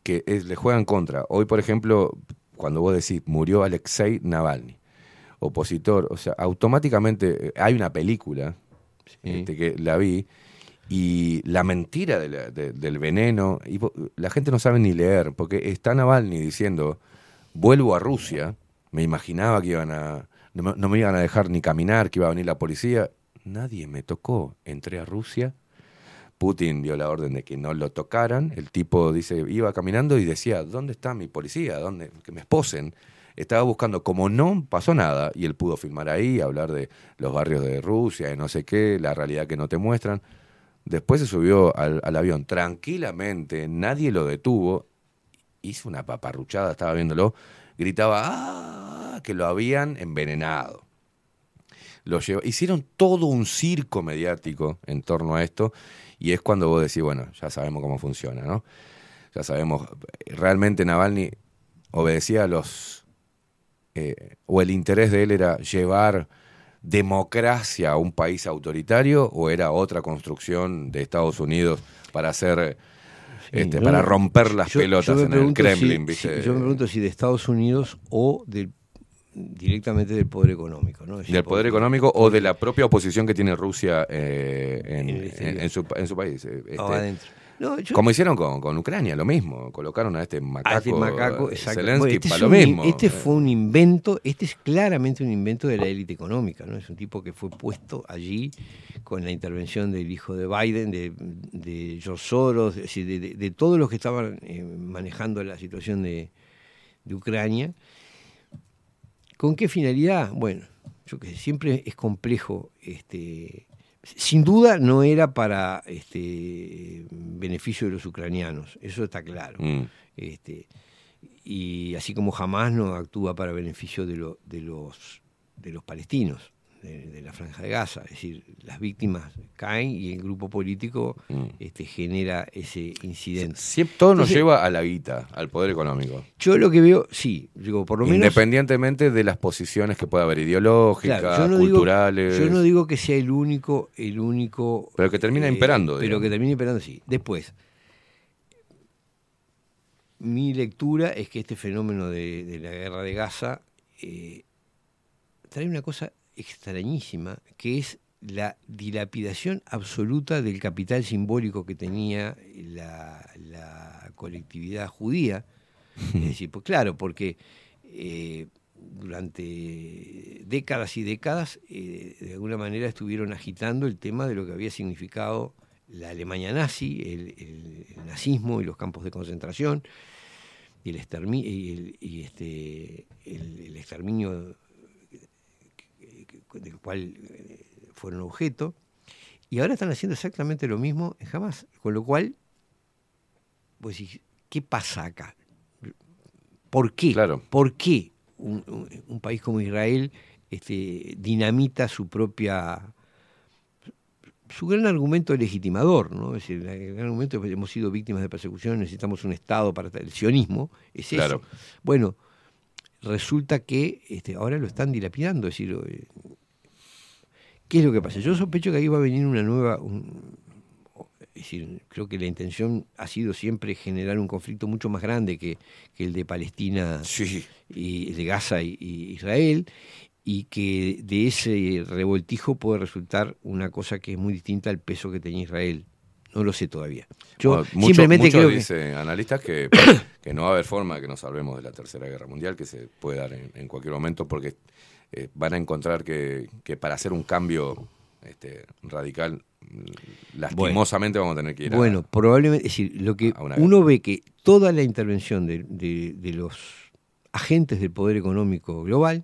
que es- le juegan contra. Hoy, por ejemplo, cuando vos decís murió Alexei Navalny, opositor, o sea, automáticamente eh, hay una película este, que la vi y la mentira de la- de- del veneno, y la gente no sabe ni leer, porque está Navalny diciendo, vuelvo a Rusia, me imaginaba que iban a, no me iban a dejar ni caminar, que iba a venir la policía, nadie me tocó, entré a Rusia, Putin dio la orden de que no lo tocaran, el tipo dice, iba caminando y decía, ¿dónde está mi policía? ¿Dónde? Que me esposen. Estaba buscando, como no pasó nada, y él pudo filmar ahí, hablar de los barrios de Rusia, y no sé qué, la realidad que no te muestran. Después se subió al, al avión tranquilamente, nadie lo detuvo, hizo una paparruchada, estaba viéndolo, gritaba ¡Ah! que lo habían envenenado. Lo llevó- hicieron todo un circo mediático en torno a esto, y es cuando vos decís, bueno, ya sabemos cómo funciona, ¿no? Ya sabemos, realmente Navalny obedecía a los, eh, o el interés de él era llevar democracia a un país autoritario o era otra construcción de Estados Unidos para hacer este, no, para romper las Yo- pelotas yo en el Kremlin, si- ¿viste? si- yo me pregunto si de Estados Unidos o del, directamente del poder económico. ¿no? Del poder económico o de la propia oposición que tiene Rusia eh, en, su, en su país. eh, o este, adentro. No, yo- Como hicieron con, con Ucrania, lo mismo. Colocaron a este macaco, Ah, este macaco, eh, exacto. Zelensky Bueno, este para es lo un in- mismo. Este fue un invento, este es claramente un invento de la élite económica, ¿no? Es un tipo que fue puesto allí con la intervención del hijo de Biden, de, de George Soros, de, de- de todos los que estaban eh, manejando la situación de, de Ucrania. ¿Con qué finalidad? Bueno, yo que sé, siempre es complejo. Este, sin duda no era para este beneficio de los ucranianos, eso está claro. Mm. Este, y así como jamás no actúa para beneficio de, lo- de los de los palestinos de, de la franja de Gaza, es decir, las víctimas caen y el grupo político este, genera ese incidente. Mm. Todo nos lleva a la guita, al poder económico. Yo lo que veo, sí, digo, por lo menos Independientemente de las posiciones que pueda haber ideológicas, Claro, yo no digo- culturales. yo no digo que sea el único, el único. Pero que termina eh, imperando, Pero digamos. que termina imperando, sí. Después, mi lectura es que este fenómeno de, de la guerra de Gaza eh, trae una cosa extrañísima, que es la dilapidación absoluta del capital simbólico que tenía la, la colectividad judía. Es decir, pues claro, porque eh, durante décadas y décadas, eh, de alguna manera estuvieron agitando el tema de lo que había significado la Alemania nazi, el, el- el nazismo y los campos de concentración, y el, extermi- y el- y este, exterminio del cual eh, fueron objeto, y ahora están haciendo exactamente lo mismo en Hamas, con lo cual, pues, ¿qué pasa acá? ¿Por qué? ¿Por qué un, un- un país como Israel este, dinamita su propia su gran argumento legitimador, ¿no? Es decir, el gran argumento es que hemos sido víctimas de persecución, necesitamos un Estado para el sionismo, es Claro. eso. Bueno, resulta que este, ahora lo están dilapidando, es decir, eh, ¿qué es lo que pasa? Yo sospecho que ahí va a venir una nueva, un- es decir, creo que la intención ha sido siempre generar un conflicto mucho más grande que, que el de Palestina y de Gaza y, y Israel, y que de ese revoltijo puede resultar una cosa que es muy distinta al peso que tenía Israel. No lo sé todavía. Yo Bueno, mucho- simplemente muchos creo que dicen analistas que, (coughs) que no va a haber forma de que nos salvemos de la Tercera Guerra Mundial, que se puede dar en, en cualquier momento, porque eh, van a encontrar que, que para hacer un cambio este, radical, mm, lastimosamente vamos a tener que ir a- Bueno, probablemente, es decir, lo que uno ve que toda la intervención de, de- de los agentes del poder económico global,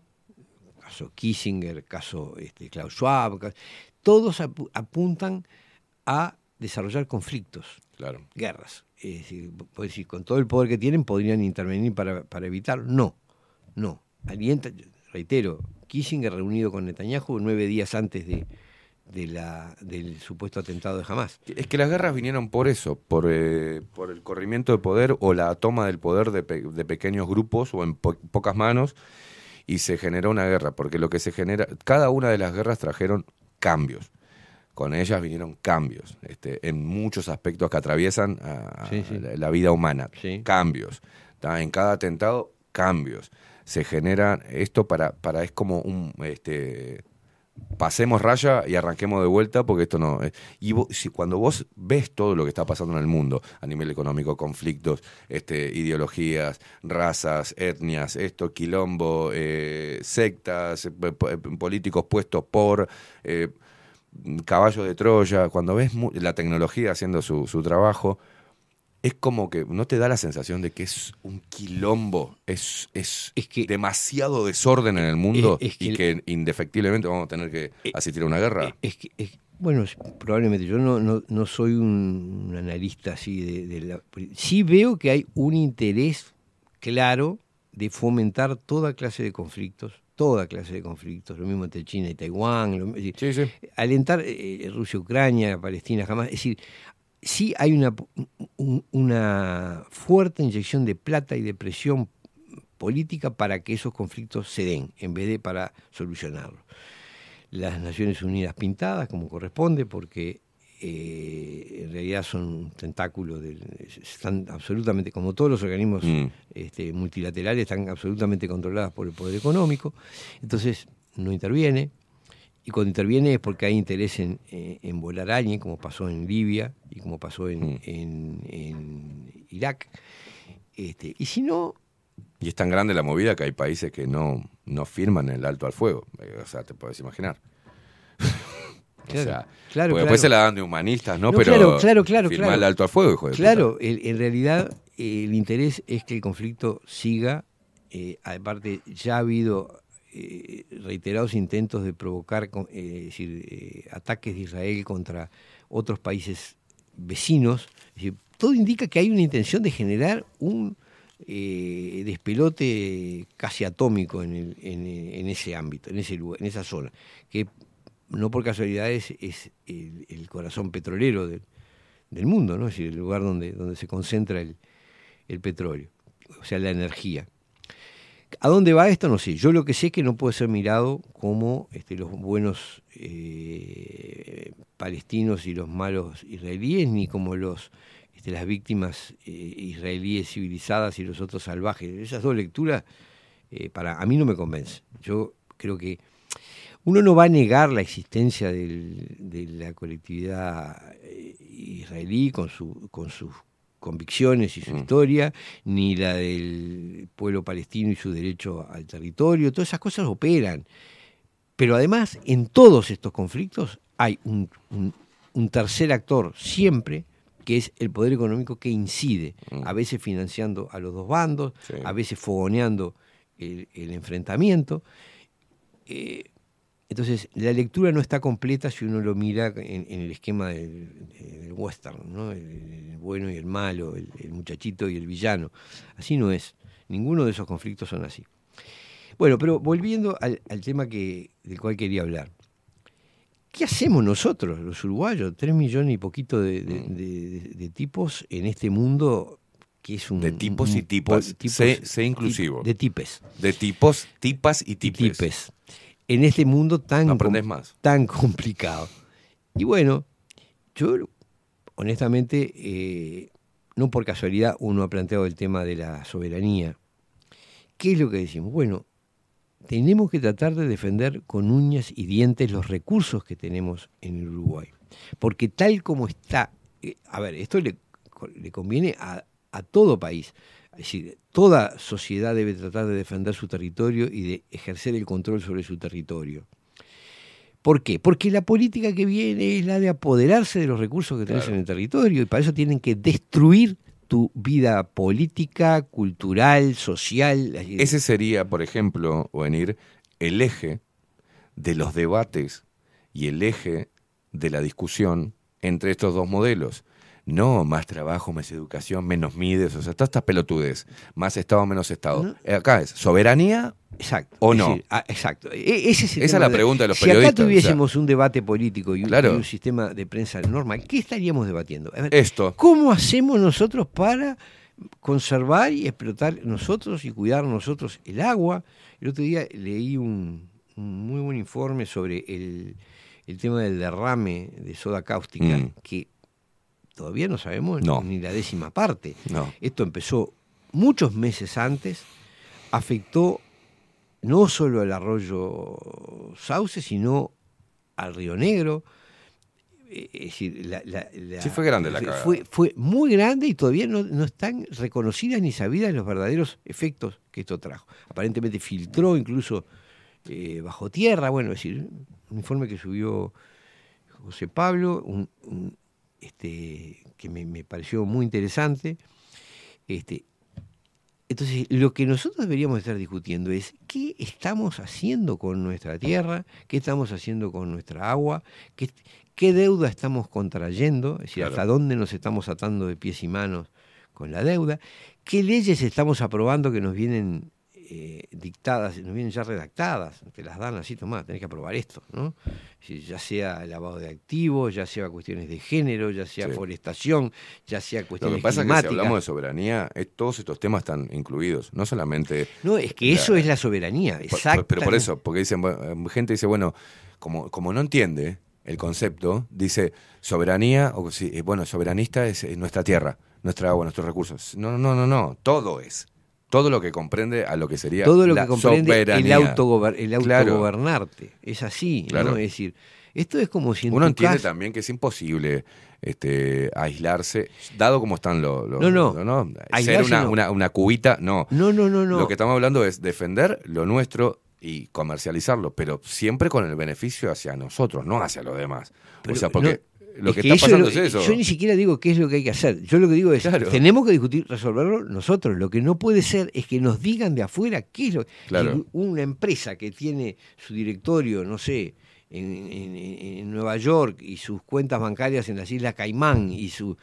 caso Kissinger, caso este, Klaus Schwab, todos apu- apuntan a desarrollar conflictos, Claro. guerras. Es decir, puedes decir, con todo el poder que tienen podrían intervenir para, para evitarlo. No, no. Alienta, reitero, Kissinger reunido con Netanyahu nueve días antes de, de la, del supuesto atentado de Hamas. Es que las guerras vinieron por eso, por, eh, por el corrimiento de poder o la toma del poder de, pe- de pequeños grupos o en po- pocas manos y se generó una guerra, porque lo que se genera, cada una de las guerras trajeron cambios. Con ellas vinieron cambios este, en muchos aspectos que atraviesan a- a Sí, sí. la, la vida humana. Cambios. ¿tá? En cada atentado, cambios. Se generan esto para, para es como un este, pasemos raya y arranquemos de vuelta porque esto no eh, y vos- si cuando vos ves todo lo que está pasando en el mundo a nivel económico conflictos este ideologías razas etnias esto quilombo eh, sectas eh, eh, políticos puestos por caballos de Troya cuando ves la tecnología haciendo su, su trabajo es como que no te da la sensación de que es un quilombo, es, es, demasiado desorden en el mundo Es- es que- y que indefectiblemente vamos a tener que asistir a una guerra. Es que, es- bueno, es- probablemente yo no, no, no soy un, un analista así de, de la... Sí veo que hay un interés claro de fomentar toda clase de conflictos, toda clase de conflictos, lo mismo entre China y Taiwán, lo- decir, alentar eh, Rusia-Ucrania, Palestina, jamás, es decir, sí hay una, un- una fuerte inyección de plata y de presión política para que esos conflictos se den, en vez de para solucionarlos. Las Naciones Unidas pintadas, como corresponde, porque eh, en realidad son un tentáculo, están absolutamente, como todos los organismos Mm. este, multilaterales, están absolutamente controladas por el poder económico, entonces no interviene, y cuando interviene es porque hay interés en, eh, en volar a alguien, como pasó en Libia y como pasó en, Mm. en- en Irak, este, y si no, Y es tan grande la movida que hay países que no, no firman el alto al fuego. Eh, O sea, te puedes imaginar. O Claro, sea, claro, porque después claro. se la dan de humanistas, ¿no? No, Pero claro, claro, claro, firma claro. el alto al fuego, hijo de Claro, el- en realidad el interés es que el conflicto siga. eh, aparte, ya ha habido eh, reiterados intentos de provocar eh, es decir, eh, ataques de Israel contra otros países vecinos. Es decir, todo indica que hay una intención de generar un despelote casi atómico en, el- en, en ese ámbito, en ese lugar, en esa zona, que no por casualidad es, el, corazón petrolero del, del mundo, ¿no? Es decir, el lugar donde, donde se concentra el, el petróleo, o sea, la energía. ¿A dónde va esto? No sé. Yo lo que sé es que no puede ser mirado como este, los buenos eh, palestinos y los malos israelíes, ni como los este, las víctimas eh, israelíes civilizadas y los otros salvajes. Esas dos lecturas eh, para a mí no me convencen. Yo creo que uno no va a negar la existencia del- de la colectividad eh, israelí con, su, con sus convicciones y su historia, ni la del pueblo palestino y su derecho al territorio, todas esas cosas operan. Pero además, en todos estos conflictos hay un, un- un tercer actor siempre, que es el poder económico que incide, a veces financiando a los dos bandos, a veces fogoneando el, el enfrentamiento. Eh, entonces, la lectura no está completa si uno lo mira en, en el esquema del, del western, ¿no? El, el bueno y el malo, el, el muchachito y el villano. Así no es. Ninguno de esos conflictos son así. Bueno, pero volviendo al, al tema que, del cual quería hablar. ¿Qué hacemos nosotros, los uruguayos? Tres millones y poquito de, de- de- de tipos en este mundo que es un... De tipos y un- tipas. tipos- sé, sé inclusivo. De tipes. De tipos, tipas y tipes. tipes. En este mundo tan, más. tan complicado. Y bueno, yo honestamente, eh, no por casualidad uno ha planteado el tema de la soberanía. ¿Qué es lo que decimos? Bueno, tenemos que tratar de defender con uñas y dientes los recursos que tenemos en el Uruguay. Porque tal como está, eh, a ver, esto le, le conviene a, a todo país. Es decir, toda sociedad debe tratar de defender su territorio y de ejercer el control sobre su territorio. ¿Por qué? Porque la política que viene es la de apoderarse de los recursos que tenés Claro. en el territorio y para eso tienen que destruir tu vida política, cultural, social. Ese sería, por ejemplo, Ovenir, el eje de los debates y el eje de la discusión entre estos dos modelos. No más trabajo, más educación, menos mides, o sea, todas estas pelotudes. Más Estado, menos Estado. Eh, Acá es soberanía Exacto. o no. decir, ah, exacto. E- ese es el Esa es la de- pregunta de los si periodistas, acá o sea. tuviésemos un debate político y un, Claro. y un sistema de prensa normal, ¿qué estaríamos debatiendo? A ver, Esto. ¿Cómo hacemos nosotros para conservar y explotar nosotros y cuidar nosotros el agua? El otro día leí un, un muy buen informe sobre el, el tema del derrame de soda cáustica, Mm. que todavía no sabemos No. ni la décima parte. No. Esto empezó muchos meses antes, afectó no solo al arroyo Sauce, sino al Río Negro. Eh, Es decir, la- la- la- Sí, fue grande la cagada. Fue, fue muy grande y todavía no, no están reconocidas ni sabidas los verdaderos efectos que esto trajo. Aparentemente filtró incluso eh, bajo tierra, bueno, es decir, un informe que subió José Pablo, un, un, este, que me, me pareció muy interesante. Este, entonces, lo que nosotros deberíamos estar discutiendo es qué estamos haciendo con nuestra tierra, qué estamos haciendo con nuestra agua, qué, qué deuda estamos contrayendo, es decir, Claro. hasta dónde nos estamos atando de pies y manos con la deuda, qué leyes estamos aprobando que nos vienen eh, dictadas, nos vienen ya redactadas, te las dan así, tomá, tenés que aprobar esto, ¿no? Ya sea lavado de activos, ya sea cuestiones de género, ya sea Sí. forestación, ya sea Lo cuestiones que pasa es que si hablamos de soberanía, es- todos estos temas están incluidos, no solamente... No, es que la- eso es la soberanía, exacto. Pero por eso, porque dicen, bueno, gente dice, bueno, como, como no entiende, el concepto, dice soberanía, o eh, bueno, soberanista es, eh, nuestra tierra, nuestra agua, nuestros recursos. No, no, no, no, todo es. Todo lo que comprende a lo que sería Todo lo la que comprende el, autogober- el Claro. autogobernarte. Es así, Claro. ¿no? Es decir, esto es como si en Uno entiende casa- también que es imposible este, aislarse, dado como están los... los- No, no. lo- Ser una, no. una, una cubita, no. No, no, no, no. Lo que estamos hablando es defender lo nuestro y comercializarlo, pero siempre con el beneficio hacia nosotros, no hacia los demás. Pero o sea, porque no, lo es que, que está pasando lo- es eso. Yo ni siquiera digo qué es lo que hay que hacer. Yo lo que digo es, Claro. tenemos que discutir, resolverlo nosotros. Lo que no puede ser es que nos digan de afuera qué es lo Claro. si Una empresa que tiene su directorio, no sé, en, en- en Nueva York y sus cuentas bancarias en las Islas Caimán y sus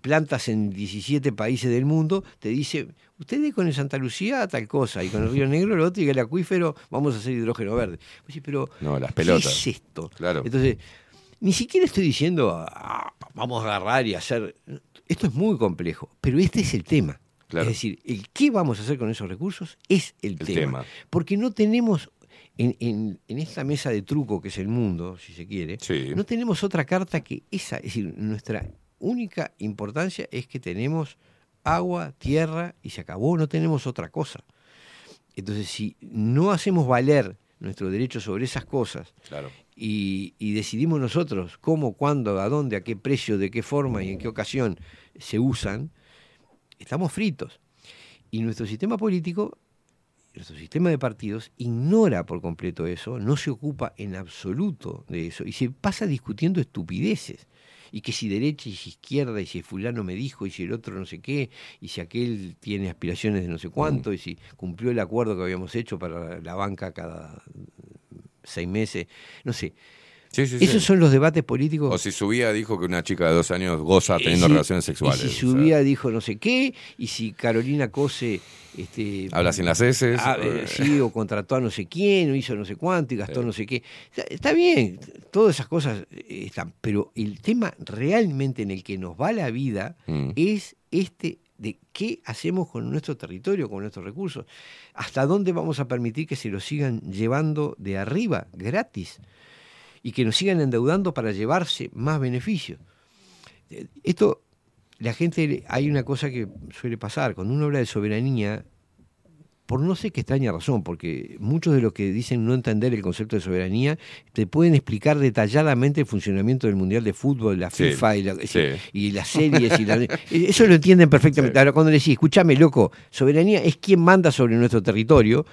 plantas en 17 países del mundo, te dice, ustedes con el Santa Lucía tal cosa y con el Río Negro lo otro y el acuífero vamos a hacer hidrógeno verde. Decís, pero No, las ¿qué pelotas. es esto? Claro. Entonces, ni siquiera estoy diciendo "Ah, vamos a agarrar y hacer. Esto es muy complejo, pero este es el tema. Claro. Es decir, el qué vamos a hacer con esos recursos es el, El tema. tema. Porque no tenemos, en, en- en esta mesa de truco que es el mundo, si se quiere, Sí. no tenemos otra carta que esa. Es decir, nuestra única importancia es que tenemos agua, tierra y se acabó, no tenemos otra cosa. Entonces, si no hacemos valer nuestro derecho sobre esas cosas Claro. y, y decidimos nosotros cómo, cuándo, a dónde, a qué precio, de qué forma y en qué ocasión se usan, estamos fritos. Y nuestro sistema político, nuestro sistema de partidos, ignora por completo eso, no se ocupa en absoluto de eso y se pasa discutiendo estupideces. Y que si derecha y si izquierda, y si fulano me dijo, y si el otro no sé qué, y si aquel tiene aspiraciones de no sé cuánto, y si cumplió el acuerdo que habíamos hecho para la banca cada seis meses, no sé. Sí, sí, sí. Esos son los debates políticos. O si subía, dijo que una chica de dos años goza teniendo si- relaciones sexuales. Y si o sea, subía dijo no sé qué, y si Carolina Cose este, Habla sin las heces, ah, eh, sí, o contrató a no sé quién, o hizo no sé cuánto y gastó no sé qué. Está, está bien, todas esas cosas están, pero el tema realmente en el que nos va la vida Mm. es este de qué hacemos con nuestro territorio, con nuestros recursos, hasta dónde vamos a permitir que se los sigan llevando de arriba, gratis, y que nos sigan endeudando para llevarse más beneficios. Eh, Esto, la gente, hay una cosa que suele pasar, cuando uno habla de soberanía, por no sé qué extraña razón, porque muchos de los que dicen no entender el concepto de soberanía, te pueden explicar detalladamente el funcionamiento del Mundial de Fútbol, la Sí, FIFA y, la- sí. y las series. y la- (laughs) eso lo entienden perfectamente. Ahora, cuando le decís, escúchame, loco, soberanía es quien manda sobre nuestro territorio,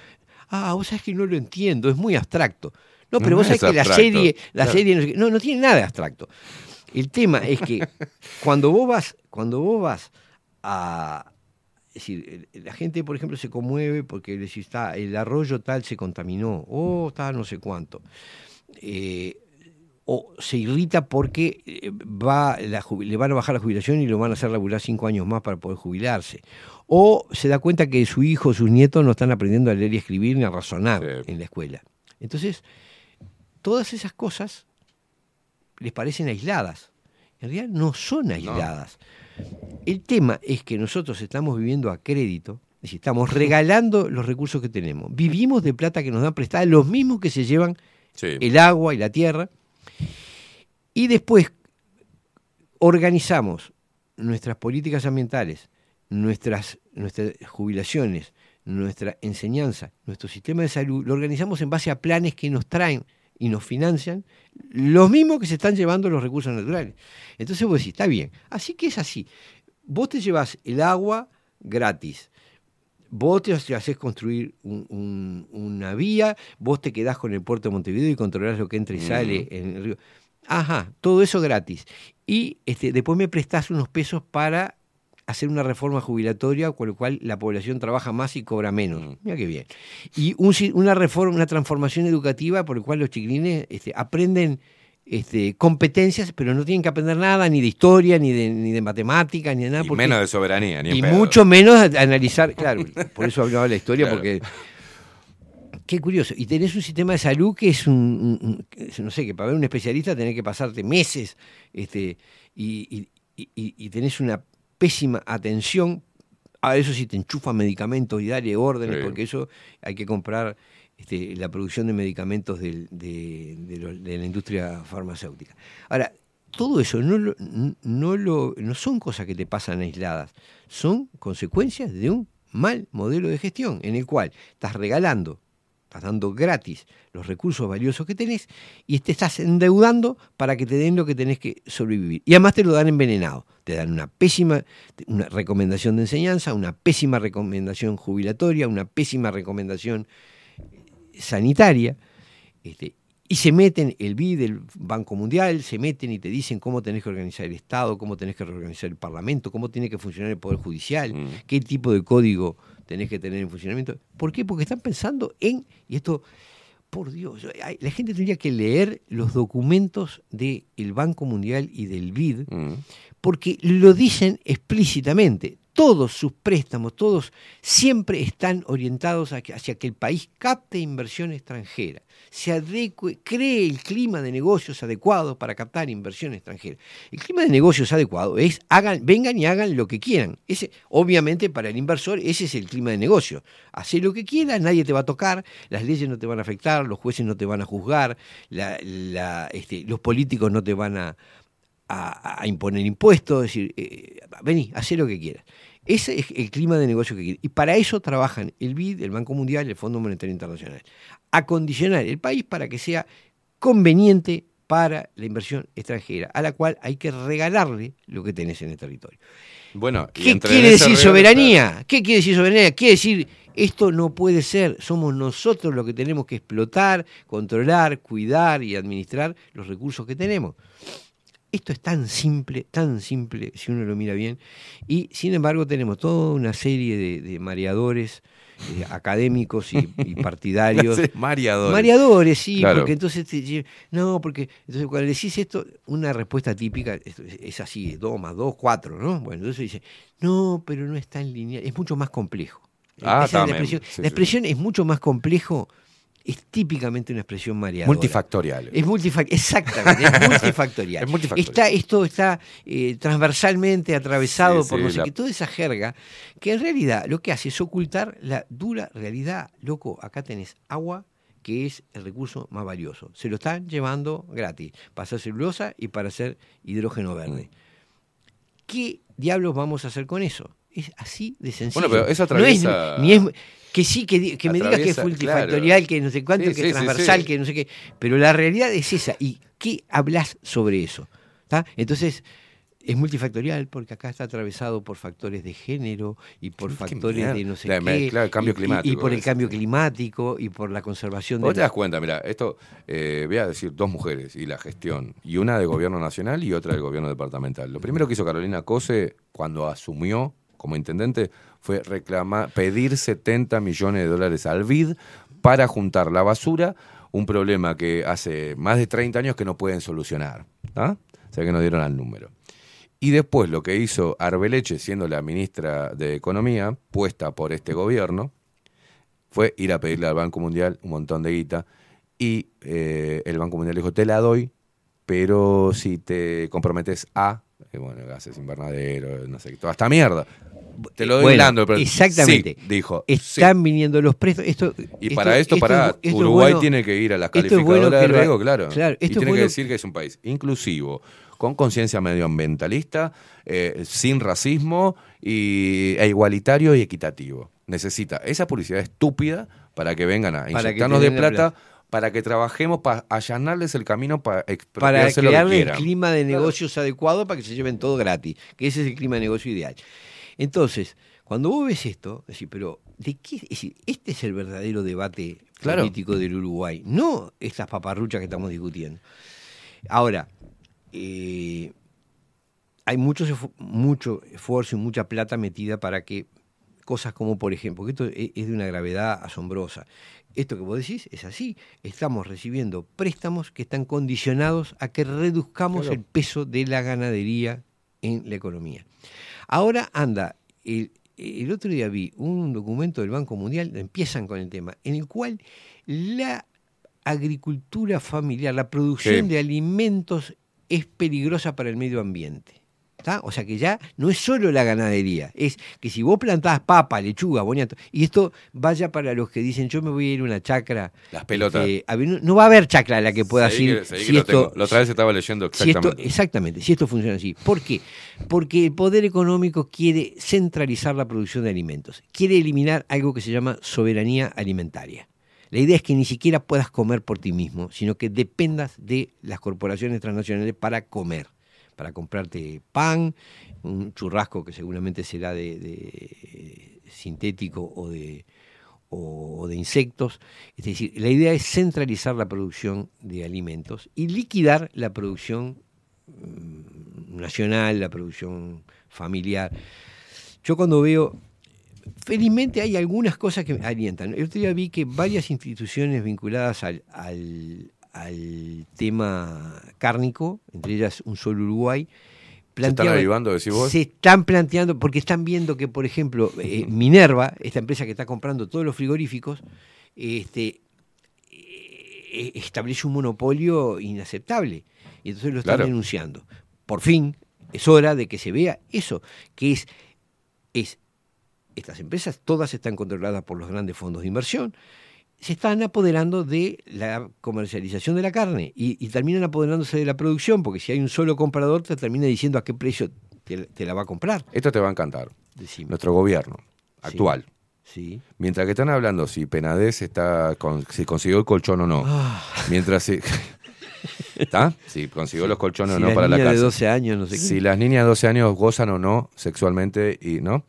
ah, vos sabés que no lo entiendo, es muy abstracto. No, pero No vos sabés que la serie, la Claro. serie no, sé no, no tiene nada de abstracto. El tema es que (laughs) cuando vos vas, cuando vos vas a. Es decir, la gente, por ejemplo, se conmueve porque le decís, está, el arroyo tal se contaminó, o está no sé cuánto. Eh, o se irrita porque eh, va la le van a bajar la jubilación y lo van a hacer laburar cinco años más para poder jubilarse. O se da cuenta que su hijo, sus nietos no están aprendiendo a leer y escribir ni a razonar en la escuela. Entonces, todas esas cosas les parecen aisladas. En realidad no son aisladas. El tema es que nosotros estamos viviendo a crédito, es decir, estamos regalando los recursos que tenemos. Vivimos de plata que nos dan prestada, los mismos que se llevan Sí. el agua y la tierra. Y después organizamos nuestras políticas ambientales, nuestras, nuestras jubilaciones, nuestra enseñanza, nuestro sistema de salud, lo organizamos en base a planes que nos traen y nos financian los mismos que se están llevando los recursos naturales. Entonces vos decís, está bien, así que es así. Vos te llevas el agua gratis, vos te haces construir un- un- una vía, vos te quedás con el puerto de Montevideo y controlás lo que entra y sale en el río. Ajá, todo eso gratis. Y este, después me prestás unos pesos para hacer una reforma jubilatoria, con lo cual la población trabaja más y cobra menos. Mira qué bien. Y un una reforma, una transformación educativa por la cual los chiquilines este, aprenden este, competencias, pero no tienen que aprender nada, ni de historia, ni de, ni de matemáticas, ni de nada. Y porque- menos de soberanía, ni y pedo. mucho menos analizar, claro, (laughs) por eso hablaba de la historia, Claro. porque qué curioso. Y tenés un sistema de salud que es un, no sé, que para ver un especialista tenés que pasarte meses, este, y, y- y- y tenés una pésima atención. A eso sí te enchufan medicamentos y dale órdenes, Sí. porque eso hay que comprar este, la producción de medicamentos del- de, de lo- de la industria farmacéutica. Ahora, todo eso no, lo- no, lo, no son cosas que te pasan aisladas, son consecuencias de un mal modelo de gestión en el cual estás regalando, estás dando gratis los recursos valiosos que tenés y te estás endeudando para que te den lo que tenés que sobrevivir. Y además te lo dan envenenado. Te dan una pésima una recomendación de enseñanza, una pésima recomendación jubilatoria, una pésima recomendación sanitaria, este, y se meten el BID, el Banco Mundial, se meten y te dicen cómo tenés que organizar el Estado, cómo tenés que reorganizar el Parlamento, cómo tiene que funcionar el Poder Judicial, qué tipo de código tenés que tener en funcionamiento. ¿Por qué? Porque están pensando en, y esto, por Dios, la gente tendría que leer los documentos del Banco Mundial y del BID, porque lo dicen explícitamente. Todos sus préstamos, todos siempre están orientados hacia que el país capte inversión extranjera, se adecue, cree el clima de negocios adecuado para captar inversión extranjera. El clima de negocios adecuado es hagan, vengan y hagan lo que quieran. Ese, obviamente para el inversor ese es el clima de negocio. Hacé lo que quieras, nadie te va a tocar, las leyes no te van a afectar, los jueces no te van a juzgar, la- este, los políticos no te van a, imponer impuestos, es decir, eh, vení, hacé lo que quieras. Ese es el clima de negocio que quieren. Y para eso trabajan el BID, el Banco Mundial y el Fondo Monetario Internacional. Acondicionar el país para que sea conveniente para la inversión extranjera, a la cual hay que regalarle lo que tenés en el territorio. Bueno, ¿Qué quiere decir soberanía? ¿Qué quiere decir soberanía? Quiere decir, esto no puede ser, somos nosotros los que tenemos que explotar, controlar, cuidar y administrar los recursos que tenemos. Esto es tan simple, tan simple, si uno lo mira bien, y sin embargo tenemos toda una serie de, de mareadores eh, académicos y, y (laughs) partidarios. Mareadores. Mareadores, sí, Claro. porque entonces te no, porque entonces cuando decís esto, una respuesta típica es, es así, 2 más 2, 4, ¿no? Bueno, entonces dice, no, pero no es tan lineal, es mucho más complejo. Ah, Esa es la también, expresión, sí, la sí. expresión es mucho más complejo, es típicamente una expresión mareadora. Multifactorial. Es multifac exactamente, es (laughs) multifactorial. Es multifactorial. Está, esto está eh, transversalmente atravesado Sí, por sí, no sé la- qué, toda esa jerga, que en realidad lo que hace es ocultar la dura realidad. Loco, acá tenés agua, que es el recurso más valioso. Se lo están llevando gratis, para hacer celulosa y para hacer hidrógeno verde. Mm. ¿Qué diablos vamos a hacer con eso? Es así de sencillo. Bueno, pero eso No es atraviesa- ni es- que sí, que, que me digas que es multifactorial, claro. que no sé cuánto, Sí, que es sí, transversal, sí. que no sé qué. Pero la realidad es esa. ¿Y qué hablas sobre eso? ¿Tá? Entonces, es multifactorial porque acá está atravesado por factores de género y por factores de no sé La- qué. claro, el cambio y- y- Y, climático, por el cambio climático y por la conservación Vos de te das cuenta, mira, esto, eh, voy a decir dos mujeres y la gestión, y una de gobierno nacional y otra del gobierno departamental. Lo primero que hizo Carolina Cose cuando asumió como intendente fue reclamar, pedir 70 millones de dólares al BID para juntar la basura, un problema que hace más de 30 años que no pueden solucionar. ¿ah? O sea que no dieron al número. Y después lo que hizo Arbeleche, siendo la ministra de Economía, puesta por este gobierno, fue ir a pedirle al Banco Mundial un montón de guita y eh, el Banco Mundial dijo, te la doy, pero si te comprometes a, eh, bueno, gases invernaderos, no sé, toda esta mierda. Te lo doy Bueno, blando, pero exactamente. Sí, dijo. Están viniendo los préstamos. Esto, Y para esto, es para es Uruguay bueno- tiene que ir a bueno que de riesgo, claro. Claro, y tiene que decir que es un país inclusivo, con conciencia medioambientalista, eh, sin racismo y, e igualitario y equitativo. Necesita esa publicidad estúpida para que vengan a inyectarnos de la plata, para que trabajemos para allanarles el camino para para crearle el clima de negocios adecuado para que se lleven todo gratis, que ese es el clima de negocio ideal. Entonces, cuando vos ves esto, decís, pero ¿de qué? Es decir, este es el verdadero debate Claro. político del Uruguay, no estas paparruchas que estamos discutiendo. Ahora, eh, hay mucho, mucho esfuerzo y mucha plata metida para que cosas como, por ejemplo, que esto e- es de una gravedad asombrosa. Esto que vos decís es así. Estamos recibiendo préstamos que están condicionados a que reduzcamos Claro. el peso de la ganadería en la economía. Ahora anda, el, el otro día vi un documento del Banco Mundial, empiezan con el tema, en el cual la agricultura familiar, la producción Sí. de alimentos es peligrosa para el medio ambiente. ¿Tá? O sea que ya no es solo la ganadería, es que si vos plantás papa, lechuga, boniato, y esto vaya para los que dicen yo me voy a ir a una chacra. Las pelotas. este, a ver, no- no va a haber chacra a la que puedas Seguí ir. que- si que esto, otra vez estaba leyendo si esto- exactamente. exactamente, si esto funciona así. ¿Por qué? Porque el poder económico quiere centralizar la producción de alimentos, quiere eliminar algo que se llama soberanía alimentaria. La idea es que ni siquiera puedas comer por ti mismo, sino que dependas de las corporaciones transnacionales para comer, para comprarte pan, un churrasco que seguramente será de, sintético o de, o de insectos. Es decir, la idea es centralizar la producción de alimentos y liquidar la producción mm, nacional, la producción familiar. Yo cuando veo, felizmente hay algunas cosas que me alientan. El otro día vi que varias instituciones vinculadas al- al tema cárnico, entre ellas un solo Uruguay, ¿Se están avivando, decís vos? se están planteando, porque están viendo que, por ejemplo, eh, Minerva, esta empresa que está comprando todos los frigoríficos, este, eh, establece un monopolio inaceptable. Y entonces lo están Claro. denunciando. Por fin, es hora de que se vea eso, que es, es, estas empresas todas están controladas por los grandes fondos de inversión, se están apoderando de la comercialización de la carne y, y terminan apoderándose de la producción, porque si hay un solo comprador te termina diciendo a qué precio te, te la va a comprar. Esto te va a encantar. Nuestro gobierno actual. Sí. Mientras que están hablando si Penades está con, si consiguió el colchón o no. Ah. Mientras si ¿Está? (laughs) Si consiguió los colchones Si o no la para la de casa. 12 años, no sé qué. Si las niñas de 12 años gozan o no sexualmente y no.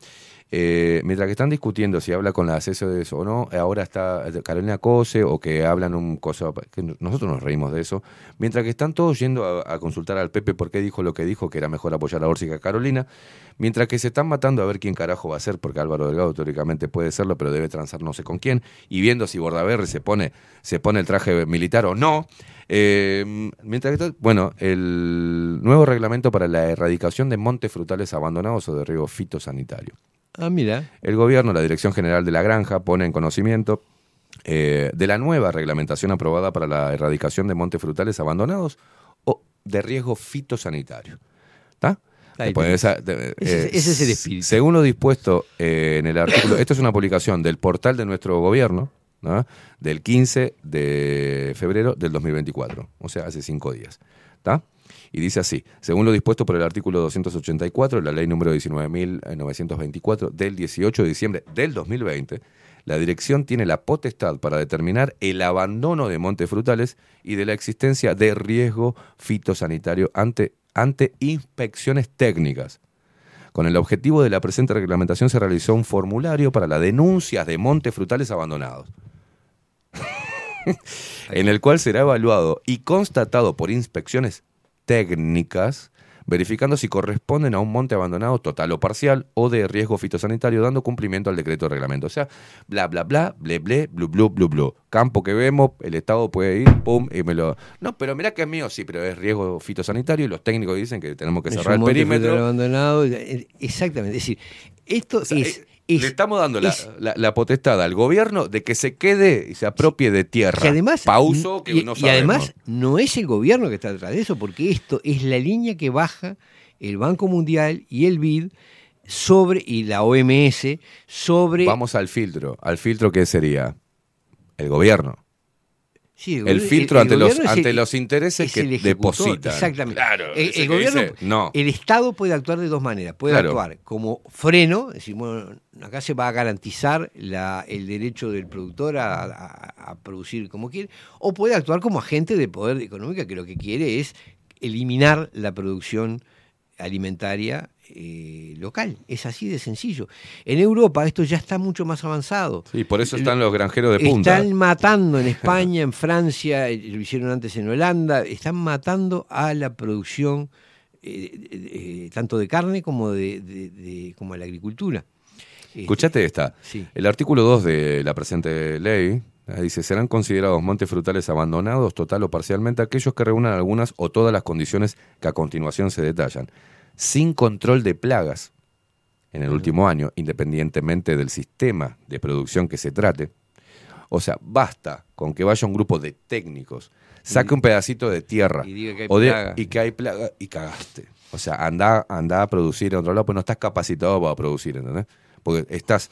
Eh, mientras que están discutiendo si habla con la acceso de eso o no, ahora está Carolina Cose o que hablan un cosa, que nosotros nos reímos de eso, mientras que están todos yendo a, consultar al Pepe por qué dijo lo que dijo, que era mejor apoyar a Orsi que Carolina, mientras que se están matando a ver quién carajo va a ser, porque Álvaro Delgado teóricamente puede serlo, pero debe transar no sé con quién, y viendo si Bordaberry se pone, se pone el traje militar o no. Eh, mientras que bueno, el nuevo reglamento para la erradicación de montes frutales abandonados o de riego fitosanitario. Ah, mira. El gobierno, la Dirección General de la Granja, pone en conocimiento eh, de la nueva reglamentación aprobada para la erradicación de montes frutales abandonados o de riesgo fitosanitario. ¿Está? Ese- eh, ese es el espíritu. Según lo dispuesto eh, en el artículo, esto es una publicación del portal de nuestro gobierno, ¿no? del 15 de febrero del 2024, o sea, hace cinco días. ¿Está? Y dice así, según lo dispuesto por el artículo 284 de la ley número 19.924 del 18 de diciembre del 2020, la dirección tiene la potestad para determinar el abandono de montes frutales y de la existencia de riesgo fitosanitario ante, ante inspecciones técnicas. Con el objetivo de la presente reglamentación se realizó un formulario para las denuncias de montes frutales abandonados, (laughs) en el cual será evaluado y constatado por inspecciones técnicas, verificando si corresponden a un monte abandonado total o parcial o de riesgo fitosanitario, dando cumplimiento al decreto de reglamento. O sea, bla, bla, bla, ble, ble, blu, blu, blu, blu. Campo que vemos, el Estado puede ir, pum, y me lo... No, pero mirá que es mío, sí, pero es riesgo fitosanitario y los técnicos dicen que tenemos que cerrar el perímetro. abandonado. eh, Exactamente. Es decir, esto sea, es, es- Le estamos dando la, la- la potestad al gobierno de que se quede y se apropie de tierra. que además Pauso que y, no y además no es el gobierno que está detrás de eso porque esto es la línea que baja el Banco Mundial y el BID sobre y la OMS sobre Vamos al filtro. ¿Al filtro qué sería? El gobierno. Sí, el, filtro ante, los, gobierno es ante el- los intereses es que depositan. Exactamente. Claro, el, gobierno, dice, no. el Estado puede actuar de dos maneras. Puede Claro. actuar como freno, es decir, bueno, acá se va a garantizar la- el derecho del productor a, a- a producir como quiere, o puede actuar como agente de poder económico que lo que quiere es eliminar la producción alimentaria eh, local. Es así de sencillo. En Europa esto ya está mucho más avanzado. Sí, por eso están los granjeros de punta. Están matando en (laughs) España, en Francia, eh, lo hicieron antes en Holanda, están matando a la producción eh, eh, tanto de carne como de, de- de- como a la agricultura. Escuchate esta. Sí. El artículo 2 de la presente ley dice, serán considerados montes frutales abandonados total o parcialmente aquellos que reúnan algunas o todas las condiciones que a continuación se detallan, sin control de plagas en el último año, independientemente del sistema de producción que se trate. O sea, basta con que vaya un grupo de técnicos, saque un pedacito de tierra y diga que hay o de- plaga. y que hay plaga y cagaste. O sea, anda, anda a producir en otro lado, pues no estás capacitado para producir, ¿entendés? Porque estás,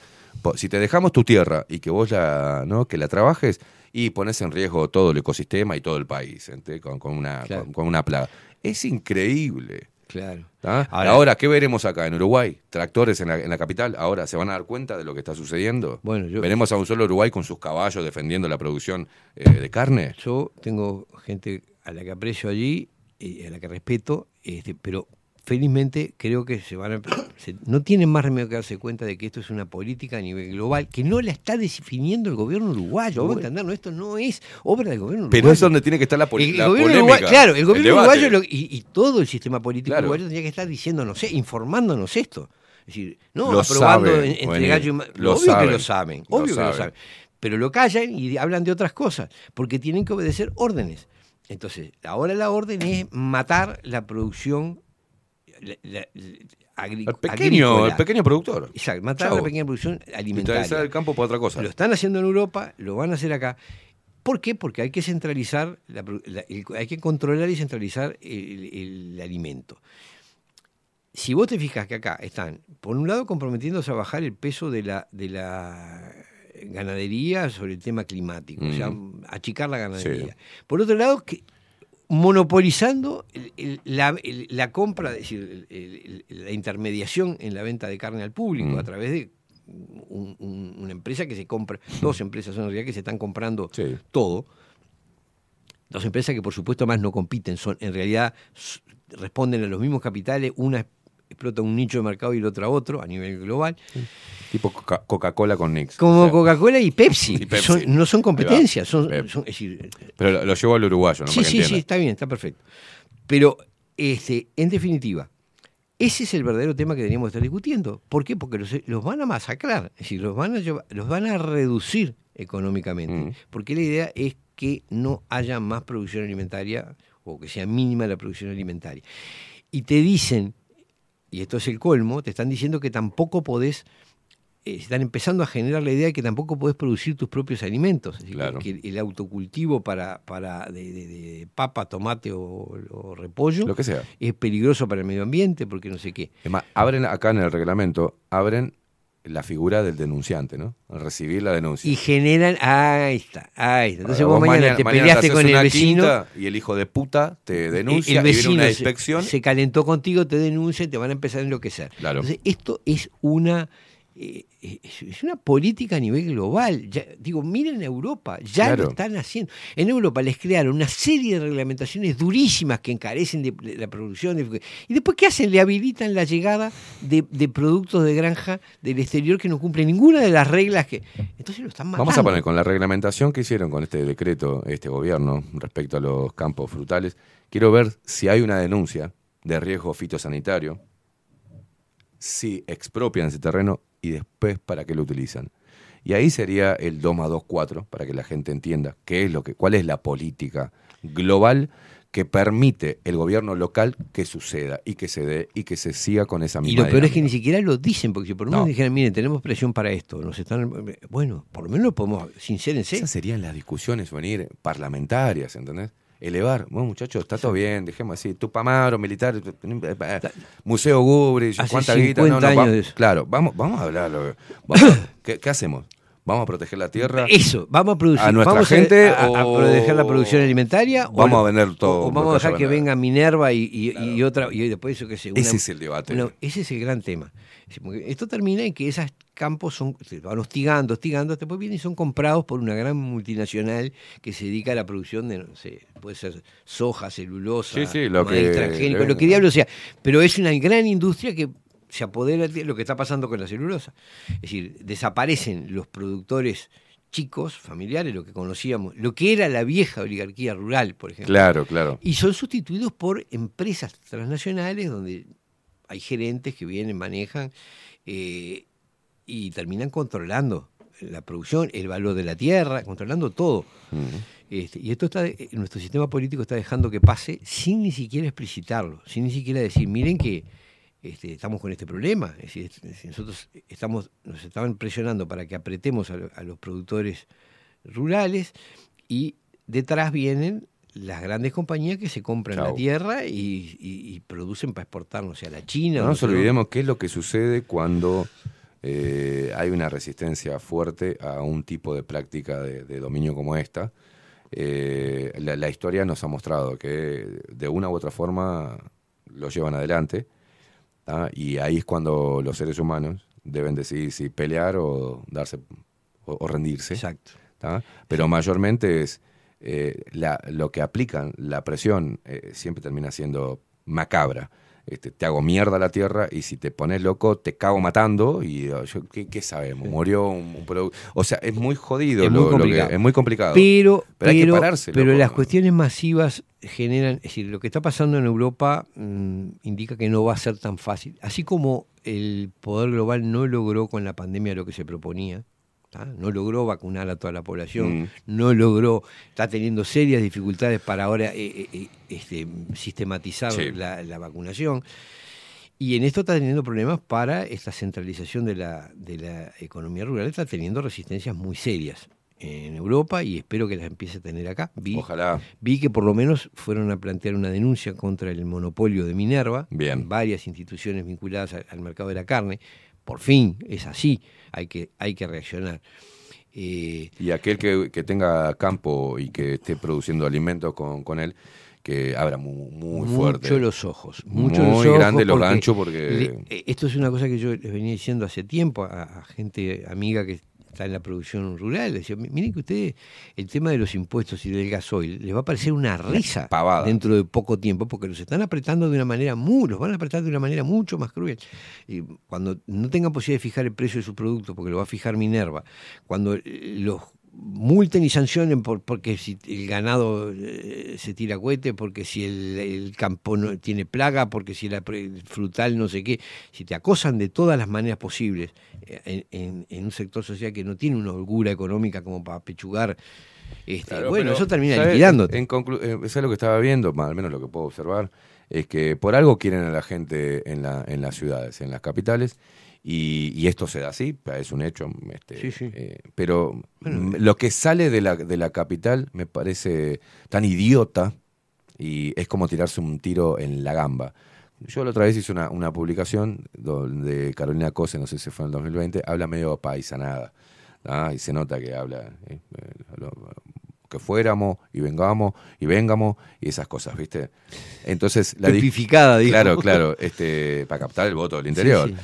si te dejamos tu tierra y que vos la, ¿no? que la trabajes y pones en riesgo todo el ecosistema y todo el país, ¿entendés? Con, con una, Claro. con, con una plaga. Es increíble. Claro. ¿tá? Ahora- Ahora, ¿qué veremos acá en Uruguay? Tractores en la, en la capital. Ahora, ¿se van a dar cuenta de lo que está sucediendo? Bueno, yo- ¿Veremos a un solo Uruguay con sus caballos defendiendo la producción eh, de carne? Yo tengo gente a la que aprecio allí y a la que respeto, este, pero felizmente creo que se van a, (clears throat) se- no tienen más remedio que darse cuenta de que esto es una política a nivel global que no la está definiendo el gobierno uruguayo. Entenderlo, esto no es obra del gobierno uruguayo. Pero es donde tiene que estar la, El, la polémica. uruguayo, claro, el gobierno uruguayo lo- y, y todo el sistema político Claro. uruguayo tendría que estar diciéndonos, eh, informándonos esto. Es decir, no Lo aprobando saben, en- entre gallo y lo obvio que lo saben, lo obvio que lo saben. Pero lo callan y hablan de otras cosas, porque tienen que obedecer órdenes. Entonces, ahora la orden es matar la producción agri- El pequeño, agrícola. el pequeño productor. Exacto, matar Chau. la pequeña producción alimentaria. El campo para otra cosa. Lo están haciendo en Europa, lo van a hacer acá. ¿Por qué? Porque hay que centralizar, la la- el- hay que controlar y centralizar el, el alimento. Si vos te fijas que acá están, por un lado, comprometiéndose a bajar el peso de la, de la ganadería sobre el tema climático, o sea, Mm. achicar la ganadería. Sí. Por otro lado, que monopolizando el- el- la, el- la compra, es decir, la intermediación en la venta de carne al público Mm. a través de un- un- una empresa que se compra, dos empresas son en realidad que se están comprando todo. Dos empresas que por supuesto más no compiten, son en realidad responden a los mismos capitales, una explota un nicho de mercado y la otra otro a nivel global. Tipo Coca- Coca-Cola con Nix. Como O sea, Coca-Cola y Pepsi. (laughs) Y Pepsi. Son- no son competencias, son, es decir, Pero lo, lo llevo al uruguayo, ¿no? Sí, Para sí, sí, está bien, está perfecto. Pero, este, en definitiva, ese es el verdadero tema que teníamos que estar discutiendo. ¿Por qué? Porque los, los van a masacrar, es decir, los van a, llevar- los van a reducir económicamente. Mm. Porque la idea es que no haya más producción alimentaria o que sea mínima la producción alimentaria. Y te dicen, y esto es el colmo, te están diciendo que tampoco podés eh, están empezando a generar la idea de que tampoco podés producir tus propios alimentos. Es decir, Claro. que el autocultivo para, para de, de- de papa, tomate o, o repollo Lo que sea. es peligroso para el medio ambiente porque no sé qué. Es más, abren acá en el reglamento, abren la figura del denunciante, ¿no? Al recibir la denuncia. Y generan, ahí está, ahí está. Entonces vos, mañana, te mañana peleaste haces con el vecino. y el hijo de puta te denuncia el y viene vecino una se- inspección. Se, calentó contigo, te denuncia y te van a empezar a enloquecer. Claro. Entonces, esto es una eh, es una política a nivel global. Ya- digo, miren Europa, ya Claro. lo están haciendo. En Europa les crearon una serie de reglamentaciones durísimas que encarecen de, de la producción. de- y después, ¿qué hacen? Le habilitan la llegada de, de productos de granja del exterior que no cumplen ninguna de las reglas que. Entonces lo están matando. Vamos a poner con la reglamentación que hicieron con este decreto, este gobierno, respecto a los campos frutales. Quiero ver si hay una denuncia de riesgo fitosanitario, si expropian ese terreno y después para qué lo utilizan. Y ahí sería el 2 más 2, 4, para que la gente entienda qué es lo que, cuál es la política global que permite el gobierno local que suceda y que se dé y que se siga con esa Y misma lo peor es que ni siquiera lo dicen, porque si por lo menos No. dijeran, miren, tenemos presión para esto, nos están. Bueno, por lo menos lo podemos, sincérense. Esas serían las discusiones venir parlamentarias, ¿entendés? Elevar, bueno muchachos, está todo bien, dejemos así, Tupamaro, militar, eh, Museo Gubri, cuánta guita, 50 no, no, va- claro, vamos, vamos a hablarlo. (coughs) ¿qué, qué hacemos? ¿Vamos a proteger la tierra? Eso, vamos a producir. a nuestra vamos gente a, a- a o- proteger la producción alimentaria. o Vamos lo- a vender todo O, o vamos a dejar que vender. venga Minerva y, y- y otra. Y después eso que una- Ese es el debate. una- ese es el gran tema. Esto termina en que esos campos son, se van hostigando, hostigando, después vienen y son comprados por una gran multinacional que se dedica a la producción de, no sé, puede ser soja, celulosa, Sí, sí, lo que- transgénico, lo que diablo sea. Pero es una gran industria que se apodera de lo que está pasando con la celulosa. Es decir, desaparecen los productores chicos, familiares, lo que conocíamos, lo que era la vieja oligarquía rural, por ejemplo. Claro, claro. Y son sustituidos por empresas transnacionales donde hay gerentes que vienen, manejan eh, y terminan controlando la producción, el valor de la tierra, controlando todo. Este, y esto está, eh, nuestro sistema político está dejando que pase sin ni siquiera explicitarlo, sin ni siquiera decir, miren que este, estamos con este problema. Es decir, es- nosotros estamos, nos estaban presionando para que apretemos a, lo- a los productores rurales y detrás vienen las grandes compañías que se compran la tierra y, y- y producen para exportarnos sea, a la China. No nos olvidemos qué es lo que sucede cuando eh, hay una resistencia fuerte a un tipo de práctica de, de dominio como esta. Eh, la, la historia nos ha mostrado que de una u otra forma lo llevan adelante ¿tá? y ahí es cuando los seres humanos deben decidir si pelear o darse o, o rendirse. Exacto. ¿tá? Pero mayormente es eh, la- lo que aplican, la presión eh, siempre termina siendo macabra. Este, te hago mierda a la tierra y si te pones loco te cago matando y oh, yo, ¿qué, qué sabemos? Murió un, un produ- O sea, es muy jodido, Es lo- muy lo que- complicado. es muy complicado. Pero, pero, hay que pero- pararse. pero loco. las cuestiones masivas generan, es decir, lo que está pasando en Europa mm, indica que no va a ser tan fácil. Así como el poder global no logró con la pandemia lo que se proponía, ¿tá? no logró vacunar a toda la población, Mm. no logró, está teniendo serias dificultades para ahora eh, eh, eh, este, sistematizar Sí. la, la vacunación. Y en esto está teniendo problemas para esta centralización de la, de la economía rural, está teniendo resistencias muy serias en Europa y espero que las empiece a tener acá. Vi, Ojalá. vi que por lo menos fueron a plantear una denuncia contra el monopolio de Minerva, Bien. varias instituciones vinculadas al, al mercado de la carne. Por fin, es así, hay que, hay que reaccionar. Eh, Y aquel que, que tenga campo y que esté produciendo alimentos con, con él, que abra muy, muy fuerte. Mucho los ojos. Mucho muy los ojos grande los ganchos porque... le- esto es una cosa que yo les venía diciendo hace tiempo a, a gente amiga que está en la producción rural. Decía, "Mi- miren que ustedes, el tema de los impuestos y del gasoil, les va a parecer una risa Pavada. dentro de poco tiempo porque los están apretando de una manera muy, los van a apretar de una manera mucho más cruel. Y cuando no tengan posibilidad de fijar el precio de su producto, porque lo va a fijar Minerva, cuando eh, los multen y sancionen por, porque si el ganado eh, se tira cohete, porque si el, el campo no tiene plaga, porque si la el frutal no sé qué, si te acosan de todas las maneras posibles eh, en, en- en un sector social que no tiene una holgura económica como para pechugar, este, Claro, bueno, eso termina ¿sabes? liquidándote. En eh, ¿sabes lo que estaba viendo? Más, al menos lo que puedo observar, es que por algo quieren a la gente en, la, en las ciudades, en las capitales, y, y esto se da así, es un hecho. Este, eh, pero lo que sale de la, de la capital me parece tan idiota y es como tirarse un tiro en la gamba. Yo la otra vez hice una, una publicación donde Carolina Cose, no sé si fue en el 2020, habla medio paisanada. ¿ah? Y se nota que habla eh, eh, que fuéramos y vengamos y vengamos y esas cosas, ¿viste? Entonces la. Claro, claro, este para captar el voto del interior. Sí,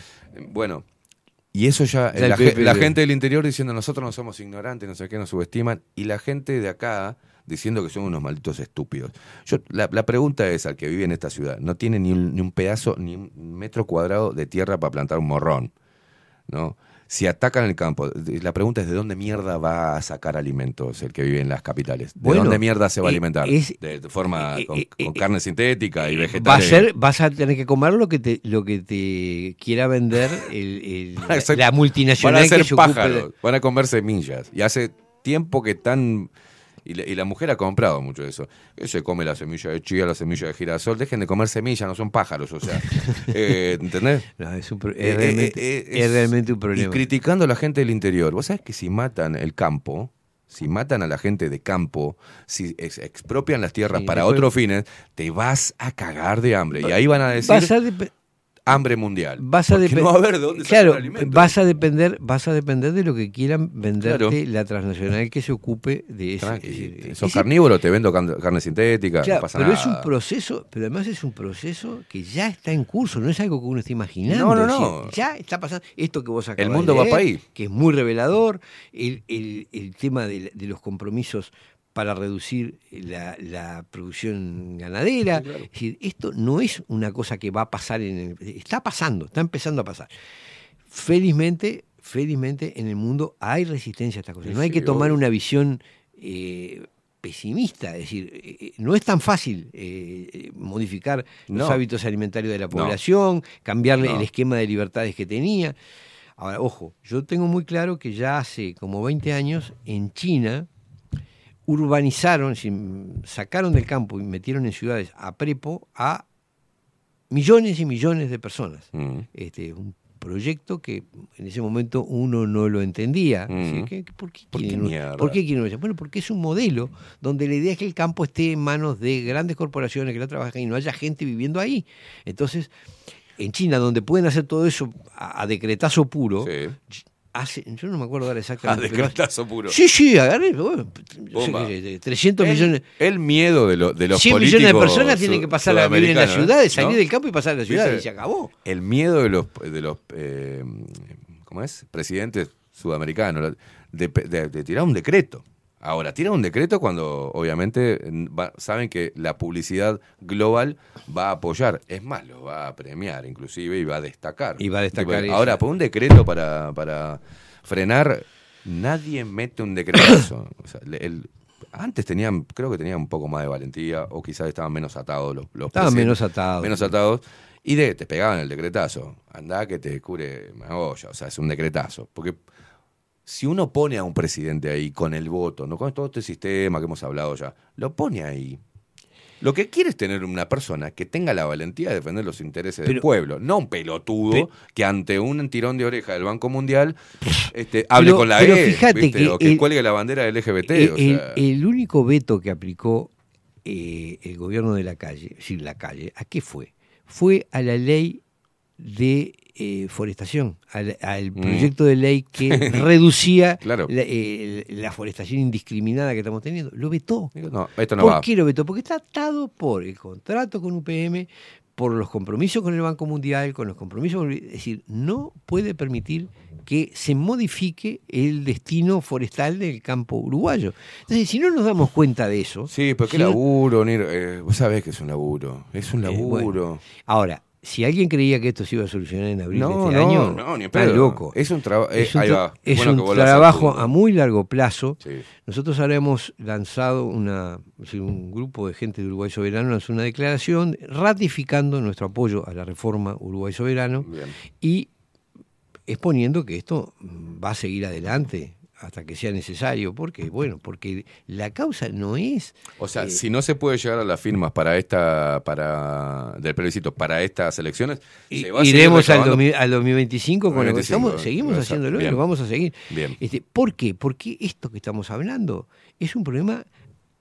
Bueno, y eso ya la, la gente del interior diciendo nosotros no somos ignorantes, no sé qué, nos subestiman y la gente de acá diciendo que son unos malditos estúpidos. Yo la, la pregunta es al que vive en esta ciudad, no tiene ni un, ni un pedazo ni un metro cuadrado de tierra para plantar un morrón, ¿no? Si atacan el campo, la pregunta es de dónde mierda va a sacar alimentos el que vive en las capitales. ¿De Bueno, dónde mierda se va a eh, alimentar? es- de, de forma eh, con, eh, con eh, carne sintética y Va a vegetales. ser, vas a tener que comer lo que te, lo que te quiera vender el, (laughs) ser- la multinacional Van a ser que ocupe pájaros, van a comer semillas. Y hace tiempo que están. Y la, y la mujer ha comprado mucho de eso. Que se come la semilla de chía, la semilla de girasol. Dejen de comer semillas, no son pájaros, o sea. (laughs) eh, ¿Entendés? No, es, un pro- es Eh, realmente, eh, eh, es realmente un Y problema. criticando a la gente del interior. Vos sabés que si matan el campo, si matan a la gente de campo, si ex- expropian las tierras Sí, para después- otros fines, te vas a cagar de hambre. Y ahí van a decir Vas a hambre mundial. vas a no va a haber de dónde claro, vas a depender, vas a depender de lo que quieran venderte Claro. la transnacional que se ocupe de ese. Decir, sos ese- carnívoro, te vendo carne sintética, Claro, no pasa pero nada. es un proceso, pero además es un proceso que ya está en curso, no es algo que uno esté imaginando. No, no, es decir, no. ya está pasando esto que vos acabas El mundo de va leer, pa' ahí. que es muy revelador, el, el- el tema de, de los compromisos para reducir la, la producción ganadera. Es decir, esto no es una cosa que va a pasar en el, está pasando, está empezando a pasar. Felizmente, felizmente en el mundo hay resistencia a estas cosas. Sí, No hay que tomar obvio. una visión eh, pesimista, es decir, eh, eh, no es tan fácil eh, modificar los hábitos alimentarios de la No. población, cambiarle No. el esquema de libertades que tenía. Ahora, ojo, yo tengo muy claro que ya hace como 20 años en China urbanizaron, sacaron del campo y metieron en ciudades a prepo a millones y millones de personas. Mm. Este, un proyecto que en ese momento uno no lo entendía. Mm. ¿qué- qué- ¿Por qué ¿Por qué quieren-? ¿Por qué quieren? Bueno, porque es un modelo donde la idea es que el campo esté en manos de grandes corporaciones que la trabajan y no haya gente viviendo ahí. Entonces, en China, donde pueden hacer todo eso a, a decretazo puro, hace, yo no me acuerdo ahora A exactamente. hace- decretazo puro. Sí, sí, agarré, bueno, yo sé Bomba. qué sé, 300 El- millones. El miedo de, lo- de los 100 políticos millones de personas tienen que pasar a vivir en la sudamericanos, ciudad, ¿eh? salir ¿No? del campo y pasar a la ciudad ¿Viste? y se acabó. El miedo de los, de los eh, ¿cómo es? presidentes sudamericanos de, de- de tirar un decreto. Ahora, tiran un decreto cuando obviamente va- saben que la publicidad global va a apoyar. Es más, lo va a premiar inclusive y va a destacar. Y va a destacar Tipo. Ahora, por un decreto para, para frenar, nadie mete un decretazo. (coughs) O sea, le- el- antes tenían, creo que tenían un poco más de valentía o quizás estaban menos atados los, los Estaban menos atados. Menos atados. Y de, te pegaban el decretazo. Andá que te cure Magoya. O sea, es un decretazo. Porque si uno pone a un presidente ahí con el voto, no con todo este sistema que hemos hablado ya, lo pone ahí. Lo que quiere es tener una persona que tenga la valentía de defender los intereses del pueblo, no un pelotudo Pe- que ante un tirón de oreja del Banco Mundial este, hable Pero- con la pero E, fíjate ¿viste? que o que el- cuelgue la bandera del LGBT. El, o el- sea, el único veto que aplicó eh, el gobierno de la calle, decir, la calle, ¿a qué fue? Fue a la ley de eh, forestación, al, al Mm. proyecto de ley que (laughs) reducía Claro. la, eh, la forestación indiscriminada que estamos teniendo. Lo vetó. no, esto no ¿Por va. qué lo vetó? Porque está atado por el contrato con UPM, por los compromisos con el Banco Mundial, con los compromisos. Es decir, no puede permitir que se modifique el destino forestal del campo uruguayo. Entonces, si no nos damos cuenta de eso... Sí, pero qué si no- laburo, Nir, eh, vos sabés que es un laburo. Es un Eh, laburo. bueno. Ahora, si alguien creía que esto se iba a solucionar en abril No, de este no, año, no, ni en está loco. Es un traba- eh, Es un, ahí tra- va. es Bueno un que vuelvas al trabajo a muy largo plazo. Sí. Nosotros ahora hemos lanzado una, un grupo de gente de Uruguay Soberano lanzó una declaración ratificando nuestro apoyo a la reforma Uruguay Soberano y exponiendo que esto va a seguir adelante hasta que sea necesario. porque Bueno, porque la causa no es O sea, Eh, si no se puede llegar a las firmas para esta, para del plebiscito para estas elecciones, se va Iremos al, recabando- 2000 al 2025 con lo que 2025, estamos, seguimos exacto, haciéndolo y lo vamos a seguir. Bien. Este, ¿Por qué? Porque esto que estamos hablando es un problema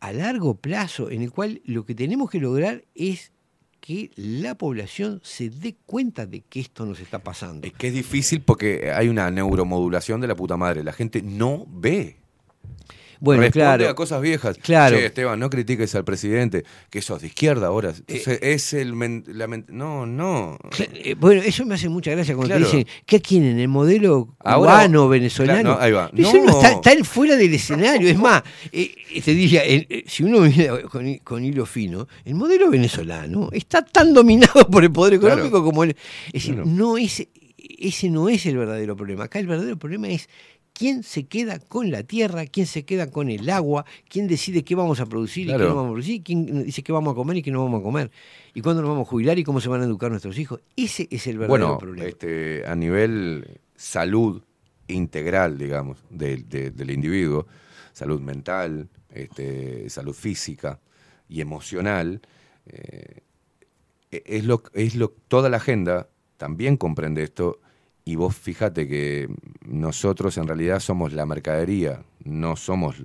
a largo plazo en el cual lo que tenemos que lograr es que la población se dé cuenta de que esto nos está pasando. Es que es difícil porque hay una neuromodulación de la puta madre. La gente no ve. Bueno, Responde claro. a cosas viejas. Claro. Che, Esteban, no critiques al presidente, que sos de izquierda ahora. Entonces, es el... men- la men- no, no. Eh, Bueno, eso me hace mucha gracia cuando Claro. te dicen, ¿qué quieren? ¿El modelo cubano, venezolano? Claro, no, ahí va. Eso No. no está, está fuera del escenario. Es más, eh, eh, te eh, si uno mira con, con hilo fino, el modelo venezolano está tan dominado por el poder económico como el... Es decir, no es, ese no es el verdadero problema. Acá el verdadero problema es quién se queda con la tierra, quién se queda con el agua, quién decide qué vamos a producir y qué no vamos a producir, quién dice qué vamos a comer y qué no vamos a comer, y cuándo nos vamos a jubilar y cómo se van a educar nuestros hijos. Ese es el verdadero Bueno, problema. este, a nivel salud integral, digamos, del- de- del individuo, salud mental, este, salud física y emocional, eh, es lo, es lo, toda la agenda también comprende esto y vos fíjate que nosotros en realidad somos la mercadería, no somos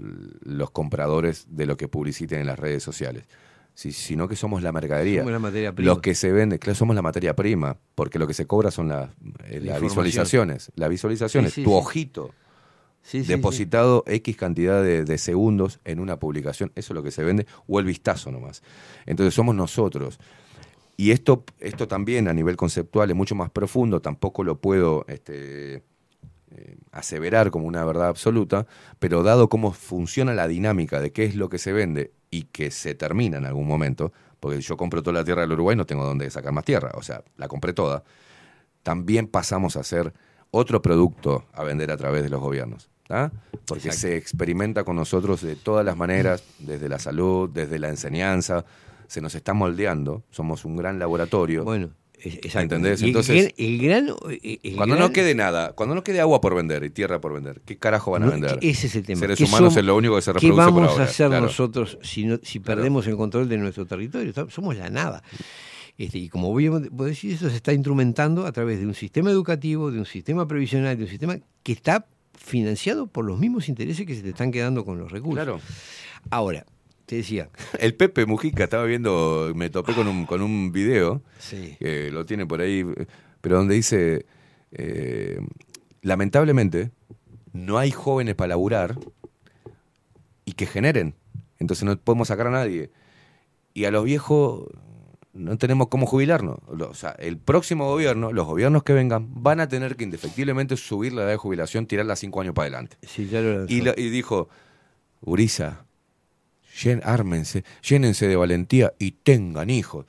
los compradores de lo que publiciten en las redes sociales, si- sino que somos la mercadería. Somos la materia prima. Lo que se vende, claro, somos la materia prima, porque lo que se cobra son las, eh, La las visualizaciones, las visualizaciones, Sí, sí, tu sí. ojito depositado X cantidad de, de segundos en una publicación, eso es lo que se vende, o el vistazo nomás. Entonces somos nosotros. Y esto, esto también a nivel conceptual es mucho más profundo, tampoco lo puedo este, eh, aseverar como una verdad absoluta, pero dado cómo funciona la dinámica de qué es lo que se vende y que se termina en algún momento, porque yo compro toda la tierra del Uruguay, no tengo dónde sacar más tierra, o sea, la compré toda, también pasamos a ser otro producto a vender a través de los gobiernos. Porque Exacto. se experimenta con nosotros de todas las maneras, desde la salud, desde la enseñanza, se nos está moldeando, somos un gran laboratorio. Bueno, exacto. ¿Entendés? El Entonces, gran- el gran- el cuando gran- no quede nada, cuando no quede agua por vender y tierra por vender, ¿qué carajo van a No, vender? Ese es el tema. Seres ¿Qué humanos somos- es lo único que se ¿Qué reproduce por vamos ahora, a hacer claro. nosotros si, no- si perdemos el control de nuestro territorio? Somos la nada. Este, y como vos vos decís, eso se está instrumentando a través de un sistema educativo, de un sistema previsional, de un sistema que está financiado por los mismos intereses que se te están quedando con los recursos. Claro. Ahora, te decía, (laughs) El Pepe Mujica estaba viendo, me topé con un, con un video, Sí. que lo tiene por ahí, pero donde dice, eh, lamentablemente, no hay jóvenes para laburar y que generen. Entonces no podemos sacar a nadie. Y a los viejos no tenemos cómo jubilarnos. O sea, el próximo gobierno, los gobiernos que vengan, van a tener que indefectiblemente subir la edad de jubilación, tirarla cinco años para adelante. sí, ya lo lanzó. Y, lo- y dijo, Uriza, llen, ármense, llénense de valentía y tengan hijos.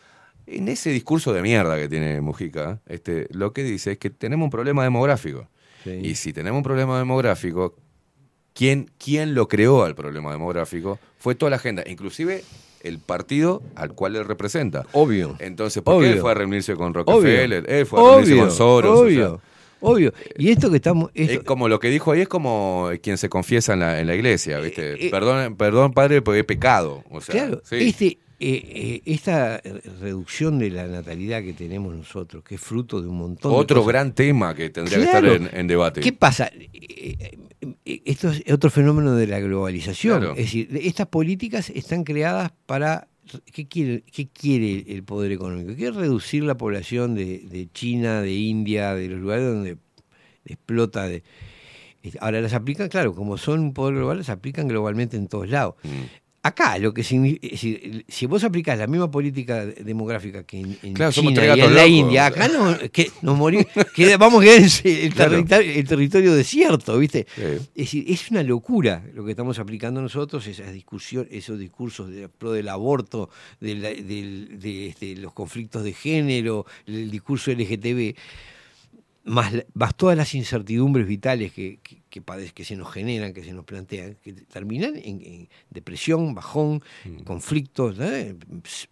En ese discurso de mierda que tiene Mujica, este, lo que dice es que tenemos un problema demográfico. Y si tenemos un problema demográfico, ¿quién, ¿quién lo creó al problema demográfico? Fue toda la agenda, inclusive el partido al cual él representa. Obvio. Entonces, ¿por qué él Obvio. fue a reunirse con Obvio. Rockefeller? Él fue a reunirse Obvio, con Soros. o sea, Obvio. Y esto que estamos... esto- es como lo que dijo ahí es como quien se confiesa en la, en la iglesia, ¿viste? eh, perdón, perdón, padre, porque he pecado. O sea, Claro, sí. este, eh, eh, esta reducción de la natalidad que tenemos nosotros, que es fruto de un montón de Otro cosas. gran tema que tendría Claro. que estar en, en debate. ¿Qué pasa? Eh, eh, Esto es otro fenómeno de la globalización. Claro. Es decir, estas políticas están creadas para... ¿Qué quiere, qué quiere el poder económico? Quiere reducir la población de, de China, de India, de los lugares donde explota. De, ahora las aplican, claro, como son un poder global, las aplican globalmente en todos lados. Mm. Acá, lo que signi- es decir, si vos aplicás la misma política demográfica que en, en Claro, China y la. India, acá no, que nos morimos, que vamos a quedar el, Claro. territorio, el territorio desierto, ¿viste? Sí. Es decir, es una locura lo que estamos aplicando nosotros, esas discusiones, esos discursos de pro del aborto, de, la- del- de, este, los conflictos de género, el discurso LGTB, más, más todas las incertidumbres vitales que, que, que se nos generan, que se nos plantean, que terminan en, en depresión, bajón, Mm. conflictos, ¿eh?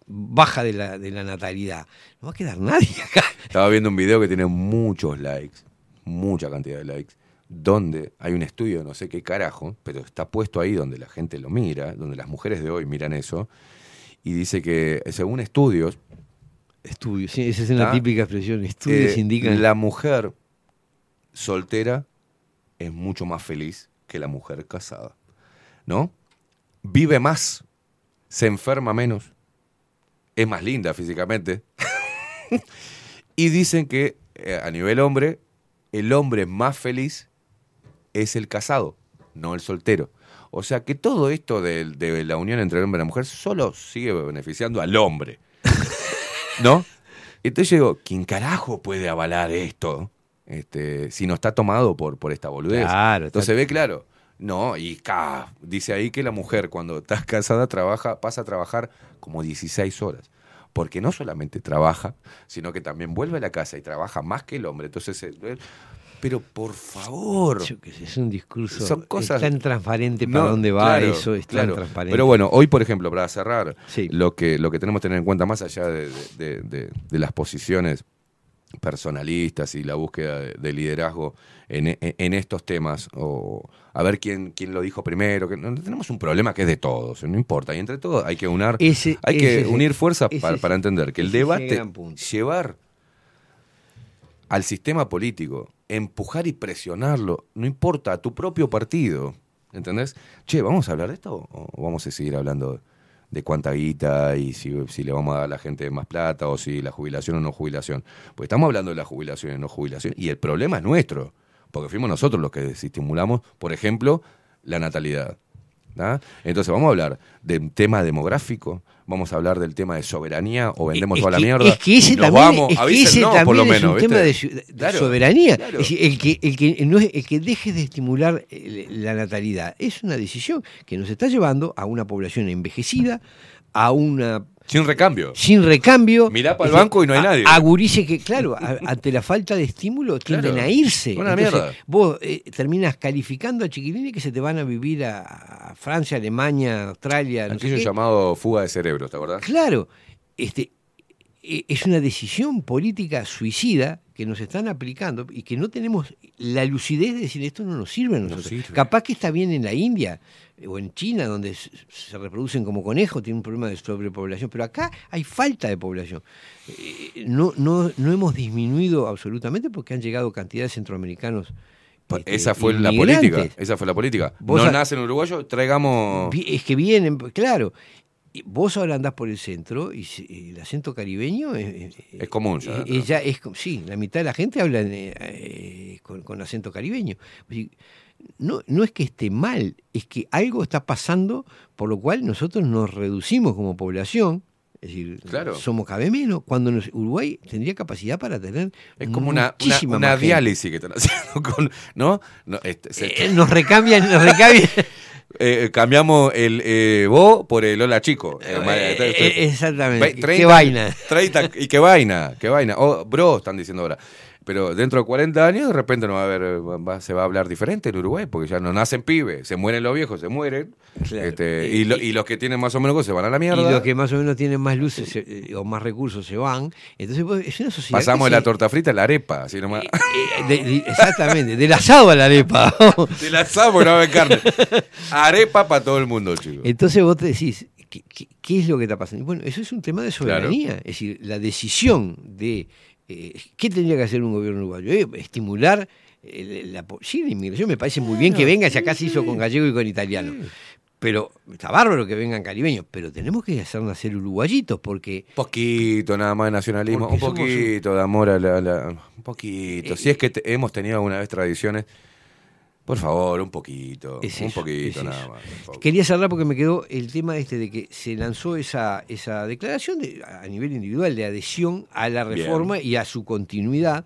baja de la, de la natalidad. No va a quedar nadie (laughs) acá. Estaba viendo un video que tiene muchos likes, mucha cantidad de likes, donde hay un estudio, no sé qué carajo, pero está puesto ahí donde la gente lo mira, donde las mujeres de hoy miran eso, y dice que según estudios... Estudios, sí, esa es una típica expresión. Estudios Eh, indican. La mujer soltera es mucho más feliz que la mujer casada, ¿no? Vive más, se enferma menos, es más linda físicamente. (laughs) y dicen que eh, a nivel hombre, el hombre más feliz es el casado, no el soltero. O sea que todo esto de, de la unión entre el hombre y la mujer solo sigue beneficiando al hombre. ¿No? Entonces yo digo, ¿quién carajo puede avalar esto? Este, si no está tomado por, por esta boludez. Claro, Entonces ve claro. No, y ca, dice ahí que la mujer cuando está casada trabaja, pasa a trabajar como 16 horas. Porque no solamente trabaja, sino que también vuelve a la casa y trabaja más que el hombre. Entonces, eh, pero por favor. Yo qué sé, es un discurso Son cosas- es tan transparente para No, dónde va claro, eso, es tan claro. transparente. Pero bueno, hoy, por ejemplo, para cerrar, lo, que, lo que tenemos que tener en cuenta, más allá de, de- de- de las posiciones personalistas y la búsqueda de, de liderazgo en, en- en estos temas, o a ver quién, quién lo dijo primero, que no- tenemos un problema que es de todos, no importa, y entre todos hay que unar, Ese- hay ese que unir fuerzas para, para entender que el debate, llevar al sistema político, empujar y presionarlo, no importa, a tu propio partido, ¿entendés? Che, ¿vamos a hablar de esto o vamos a seguir hablando de cuánta guita y si, si le vamos a dar a la gente más plata o si la jubilación o no jubilación? Pues estamos hablando de la jubilación y no jubilación y el problema es nuestro, porque fuimos nosotros los que desestimulamos, por ejemplo, la natalidad. Entonces vamos a hablar del tema demográfico, vamos a hablar del tema de soberanía o vendemos Es toda la mierda. Es que ese también, vamos, es que ese también por lo es menos, un ¿viste? tema de, de Claro, soberanía. claro. Es decir, el que, el, que no es- el que deje de estimular la natalidad es una decisión que nos está llevando a una población envejecida, a una Sin recambio. sin recambio. Mirá para el banco y no hay nadie. A gurises que, claro, a- ante la falta de estímulo (laughs) tienden Claro. a irse. Una Entonces, mierda. Vos eh, terminas calificando a chiquilines que se te van a vivir a, a Francia, Alemania, Australia, no sé Aquello llamado fuga de cerebros, ¿te acordás? Claro, este, es una decisión política suicida que nos están aplicando y que no tenemos la lucidez de decir esto no nos sirve a nosotros. sirve. Capaz que está bien en la India eh, o en China, donde se reproducen como conejos, tienen un problema de sobrepoblación, pero acá hay falta de población. Eh, No, no, no hemos disminuido absolutamente porque han llegado cantidades de centroamericanos. este, Esa fue la política. Esa fue la política. No nacen uruguayos, traigamos. Es que vienen, claro. Vos ahora andás por el centro y el acento caribeño es, Es común ya. ya es sí, la mitad de la gente habla eh, eh, con, con acento caribeño. No, no es que esté mal, es que algo está pasando por lo cual nosotros nos reducimos como población. Es decir, Claro. somos vez menos. Cuando nos- Uruguay tendría capacidad para tener. Es como una, una, una diálisis que están haciendo (laughs) con. ¿No? No, este, Eh, nos recambian, nos recambian. (laughs) Eh, cambiamos el eh, vos por el hola chico. Eh, eh, eh, exactamente. Qué 30 vaina. 30 y qué vaina, qué vaina. O bro, están diciendo ahora. Pero dentro de 40 años, de repente no va a haber, va- se va a hablar diferente en Uruguay, porque ya no nacen pibes, se mueren los viejos, se mueren. Este, y, lo- y los que tienen más o menos cosas se van a la mierda. Y los que más o menos tienen más luces eh, o más recursos se van. Entonces pues, es una sociedad. Pasamos de la se- torta frita a la arepa, así nomás. eh, de- de- exactamente, del asado a la arepa. (laughs) De la asado no va a haber carne. Arepa para todo el mundo, chicos. Entonces vos te decís, ¿qué, qué, qué es lo que está pasando? Bueno, eso es un tema de soberanía. Es decir, la decisión de eh, qué tendría que hacer un gobierno uruguayo. Eh, estimular eh, la, po- sí, la inmigración. Me parece muy bien que venga, si acá se hizo con gallego y con italiano. Pero está bárbaro que vengan caribeños, pero tenemos que hacer nacer uruguayitos porque poquito nada más de nacionalismo, un somos un- poquito de amor a la, la- un poquito. si es que te- hemos tenido alguna vez tradiciones, por favor, un poquito, Es un eso, poquito es nada más. Quería cerrar porque me quedó el tema este de que se lanzó esa, esa declaración de- a nivel individual de adhesión a la Bien. reforma y a su continuidad.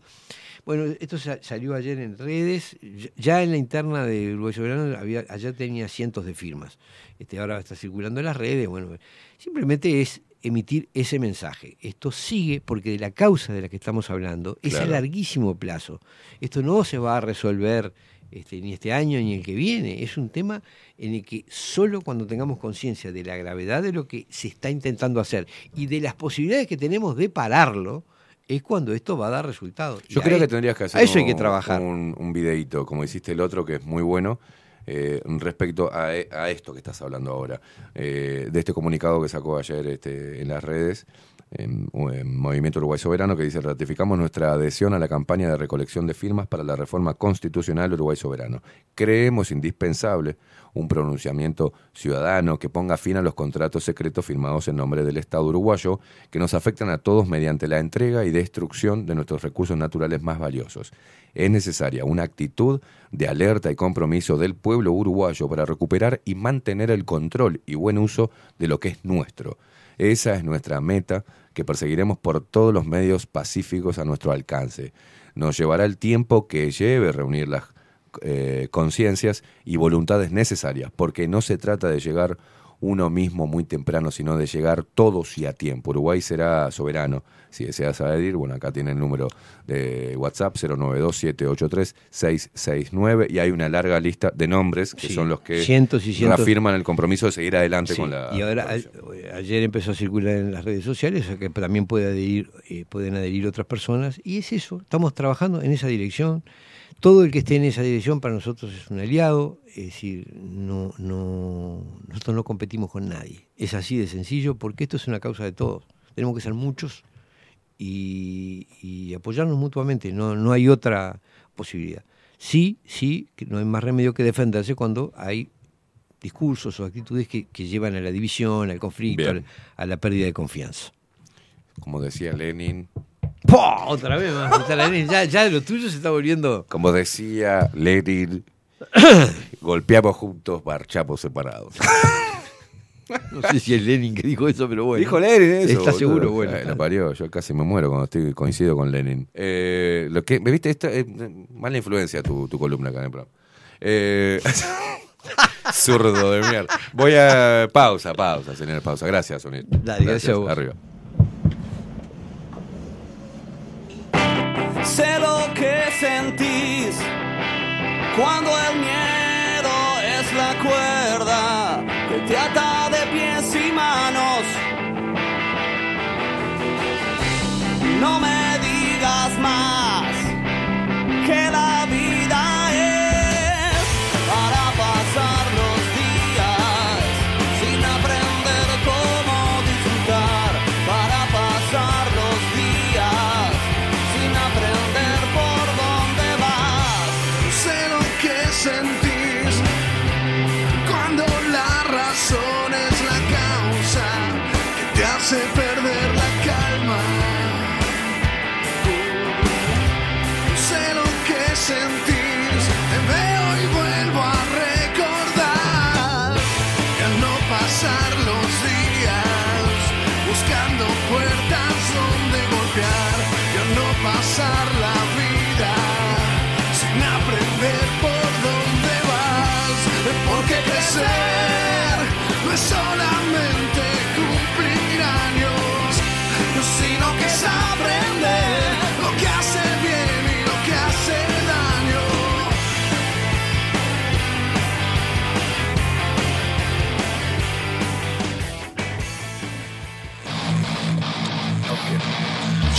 Bueno, esto sa- salió ayer en redes, ya- en la interna de Uruguay Soberano había, ayer tenía cientos de firmas. Este, ahora está circulando en las redes, bueno, simplemente es emitir ese mensaje. Esto sigue porque de la causa de la que estamos hablando es a larguísimo plazo. Esto no se va a resolver este, ni este año ni el que viene. Es un tema en el que solo cuando tengamos conciencia de la gravedad de lo que se está intentando hacer y de las posibilidades que tenemos de pararlo, es cuando esto va a dar resultados. Yo creo que tendrías que hacer A eso hay que un- trabajar. Un, un videíto, como hiciste el otro, que es muy bueno, eh, respecto a, a esto que estás hablando ahora. Eh, de este comunicado que sacó ayer este, en las redes, en, en Movimiento Uruguay Soberano, que dice, ratificamos nuestra adhesión a la campaña de recolección de firmas para la reforma constitucional Uruguay Soberano. Creemos indispensable un pronunciamiento ciudadano que ponga fin a los contratos secretos firmados en nombre del Estado uruguayo que nos afectan a todos mediante la entrega y destrucción de nuestros recursos naturales más valiosos. Es necesaria una actitud de alerta y compromiso del pueblo uruguayo para recuperar y mantener el control y buen uso de lo que es nuestro. Esa es nuestra meta que perseguiremos por todos los medios pacíficos a nuestro alcance. Nos llevará el tiempo que lleve reunir las eh, conciencias y voluntades necesarias, porque no se trata de llegar uno mismo muy temprano, sino de llegar todos y a tiempo. Uruguay será soberano. Si deseas adherir, bueno, acá tiene el número de WhatsApp 092-783-669 y hay una larga lista de nombres que Sí, son los que cientos y cientos. reafirman el compromiso de seguir adelante Sí, con la... y ahora a- ayer empezó a circular en las redes sociales, o sea que también puede adherir, eh, pueden adherir otras personas, y es eso, estamos trabajando en esa dirección. Todo el que esté en esa dirección para nosotros es un aliado, es decir, no, no, nosotros no competimos con nadie. Es así de sencillo porque esto es una causa de todos. Tenemos que ser muchos y, y apoyarnos mutuamente, no, no hay otra posibilidad. Sí, sí, que no hay más remedio que defenderse cuando hay discursos o actitudes que, que llevan a la división, al conflicto, al- a la pérdida de confianza. Como decía Lenin. Otra vez más. vez, Ya, ya lo tuyo se está volviendo. como decía Lenin, (coughs) golpeamos juntos, marchamos separados. (laughs) No sé si es Lenin que dijo eso, pero bueno. Dijo Lenin eso. Está seguro, bueno. Ay, la parió, yo casi me muero cuando estoy coincido con Lenin. Eh, lo que, ¿viste? Esta, eh, mala influencia tu, tu columna acá en el programa. Eh, (laughs) zurdo de mierda. Voy a... Pausa, pausa, señor, pausa. Gracias. Dale, gracias vos. Arriba. Sé lo que sentís cuando el miedo es la cuerda que te ata No me digas más que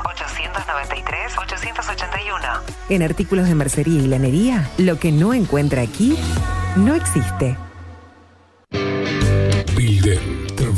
094-893-881. En artículos de mercería y lanería, lo que no encuentra aquí, no existe. Builden,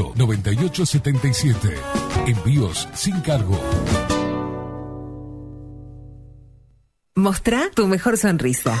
2-208-9877. Envíos sin cargo. Mostrá tu mejor sonrisa.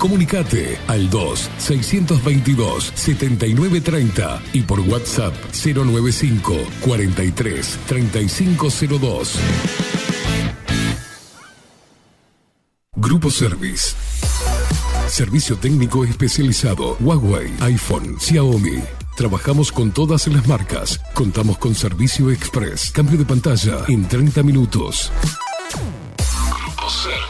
Comunicate al 2-622-7930 y por WhatsApp 095 43 3502. Grupo Service. Servicio técnico especializado. Huawei, iPhone, Xiaomi. Trabajamos con todas las marcas. Contamos con servicio express. Cambio de pantalla en 30 minutos. Grupo Service.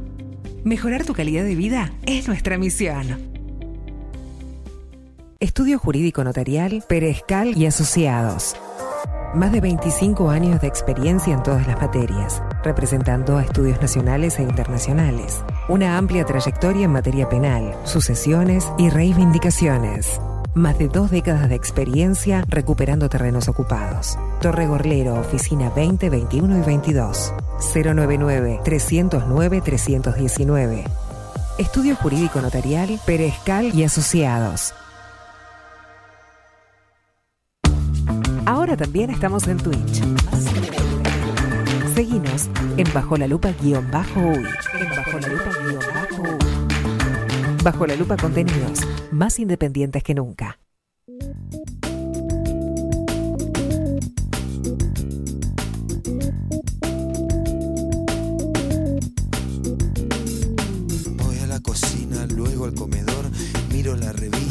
Mejorar tu calidad de vida es nuestra misión. Estudio Jurídico Notarial, Perezcal y Asociados. Más de 25 años de experiencia en todas las materias, representando a estudios nacionales e internacionales. Una amplia trayectoria en materia penal, sucesiones y reivindicaciones. Más de dos décadas de experiencia recuperando terrenos ocupados. Torre Gorlero, oficina 20, 21 y 22. 099-309-319. Estudio Jurídico Notarial, Perezcal y Asociados. Ahora también estamos en Twitch. Seguinos en Bajo la Lupa guion bajo uy. En Bajo la Lupa guion bajo uy. Bajo la Lupa contenidos más independientes que nunca. Voy a la cocina, luego al comedor, miro la revista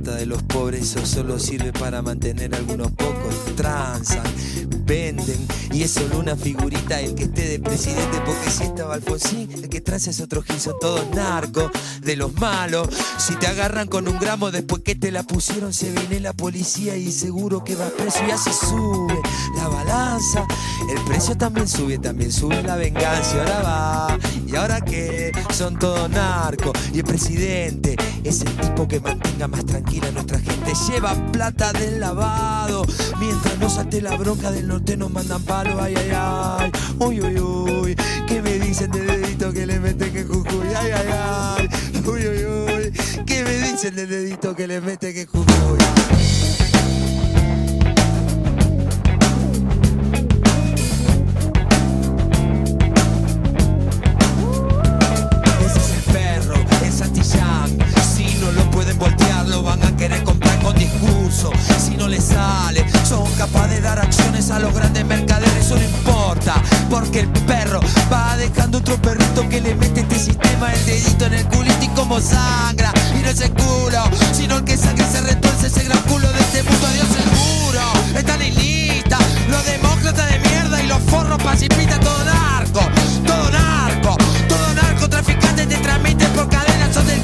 Plata de los pobres o solo sirve para mantener algunos pocos. Transan, venden y es solo una figurita el que esté de presidente porque si estaba Alfonsín, el que transa es otro gil, son todos narcos de los malos. Si te agarran con un gramo después que te la pusieron se viene la policía y seguro que va preso y así sube la balanza. El precio también sube, también sube la venganza y ahora va. ¿Y ahora qué? Son todos narcos y el presidente es el tipo que mantenga más tranquila a nuestra gente. Lleva plata del lavado. Mientras no salte la bronca del norte nos mandan palo. Ay, ay, ay. Uy, uy, uy. ¿Qué me dicen del dedito que le meten en Jujuy? Ay, ay, ay. Uy, uy, uy. ¿Qué me dicen del dedito que le meten en Jujuy? Si no les sale, son capaces de dar acciones a los grandes mercaderes. Eso no importa, porque el perro va dejando otro perrito que le mete este sistema el dedito en el culito y como sangra. Y no es el culo, sino el que sangre se retuerce ese gran culo de este mundo. Adiós seguro, están en lista. Los demócratas de mierda y los forros pacifistas, todo narco, todo narco, todo narcotraficante te transmiten por cadenas, son del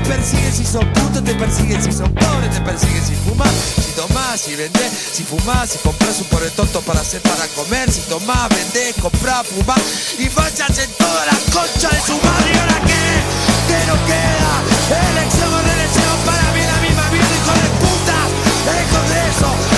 te persiguen si son putos, te persiguen si son pobres, te persiguen si fumas, si tomás, si vendés, si fumás, si compras un pobre tonto para hacer para comer, si tomás, vendés, comprás, fumás y vayas en toda la concha de su madre. Y ahora qué, que no queda, elección o reelección para mí la misma mierda, hijo de puta, el Congreso, hijo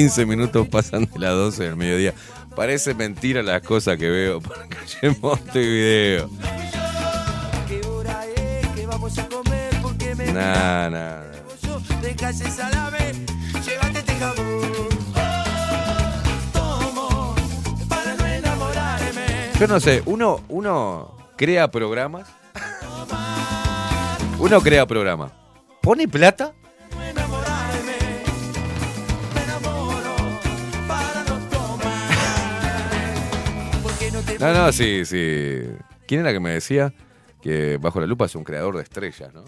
15 minutos pasan de las 12 del mediodía. Parece mentira las cosas que veo por (laughs) calle Montevideo. Nah, nah. Yo no sé, uno, uno crea programas. (laughs) Uno crea programas. ¿Pone plata? No, no, (laughs) sí, sí. ¿Quién era que me decía que Bajo la Lupa es un creador de estrellas, no?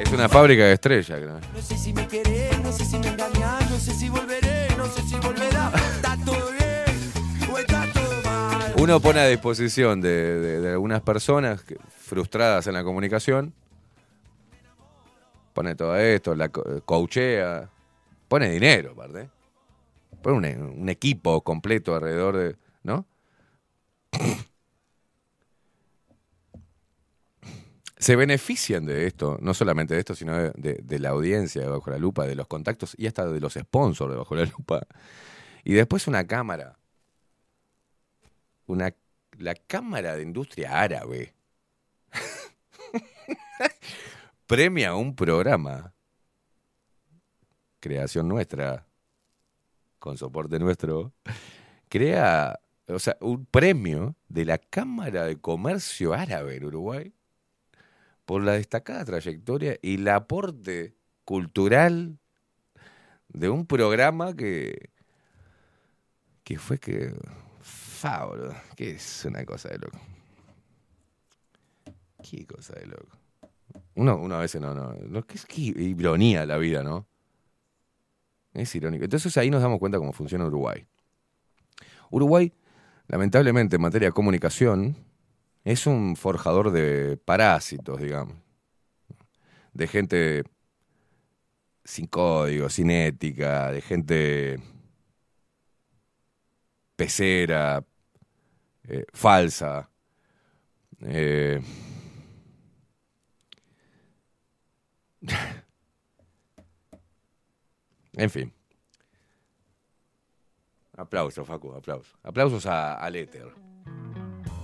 Es una fábrica de estrellas. creo. No sé si me querés, no sé si me engañás, no sé si volveré, no sé si volverá. Está todo bien o está todo mal. Uno pone a disposición de, de- de algunas personas frustradas en la comunicación. Pone todo esto, la co- coachea. Pone dinero, aparte. Pone un, un equipo completo alrededor de. Se benefician de esto, no solamente de esto, sino de la audiencia de Bajo la Lupa, de los contactos y hasta de los sponsors de Bajo la Lupa. Y después una cámara. Una, la Cámara de Industria Árabe. (laughs) Premia un programa, creación nuestra, con soporte nuestro, crea, o sea, un premio de la Cámara de Comercio Árabe en Uruguay por la destacada trayectoria y el aporte cultural de un programa que, que fue que Fa, boludo. Que es una cosa de loco. Qué cosa de loco. Uno, uno a veces no, no. no qué, qué ironía la vida, ¿no? Es irónico. Entonces ahí nos damos cuenta cómo funciona Uruguay. Uruguay, lamentablemente, en materia de comunicación, es un forjador de parásitos, digamos. De gente sin código, sin ética, de gente pecera, eh, falsa. eh, (laughs) en fin. Aplausos, Facu, aplausos. Aplausos a, al éter.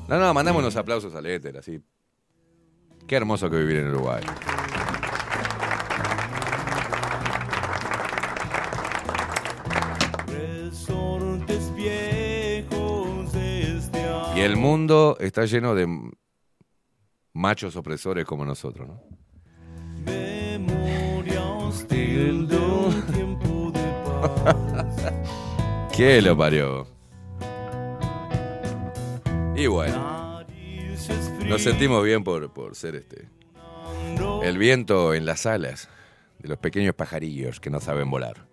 No, no, mandamos unos aplausos al éter, así. Qué hermoso que vivir en Uruguay. Y el mundo está lleno de machos opresores como nosotros, ¿no? memoria hostil de un tiempo de paz. (laughs) ¿Qué lo parió? Y bueno, nos sentimos bien por, por ser este. El viento en las alas de los pequeños pajarillos que no saben volar.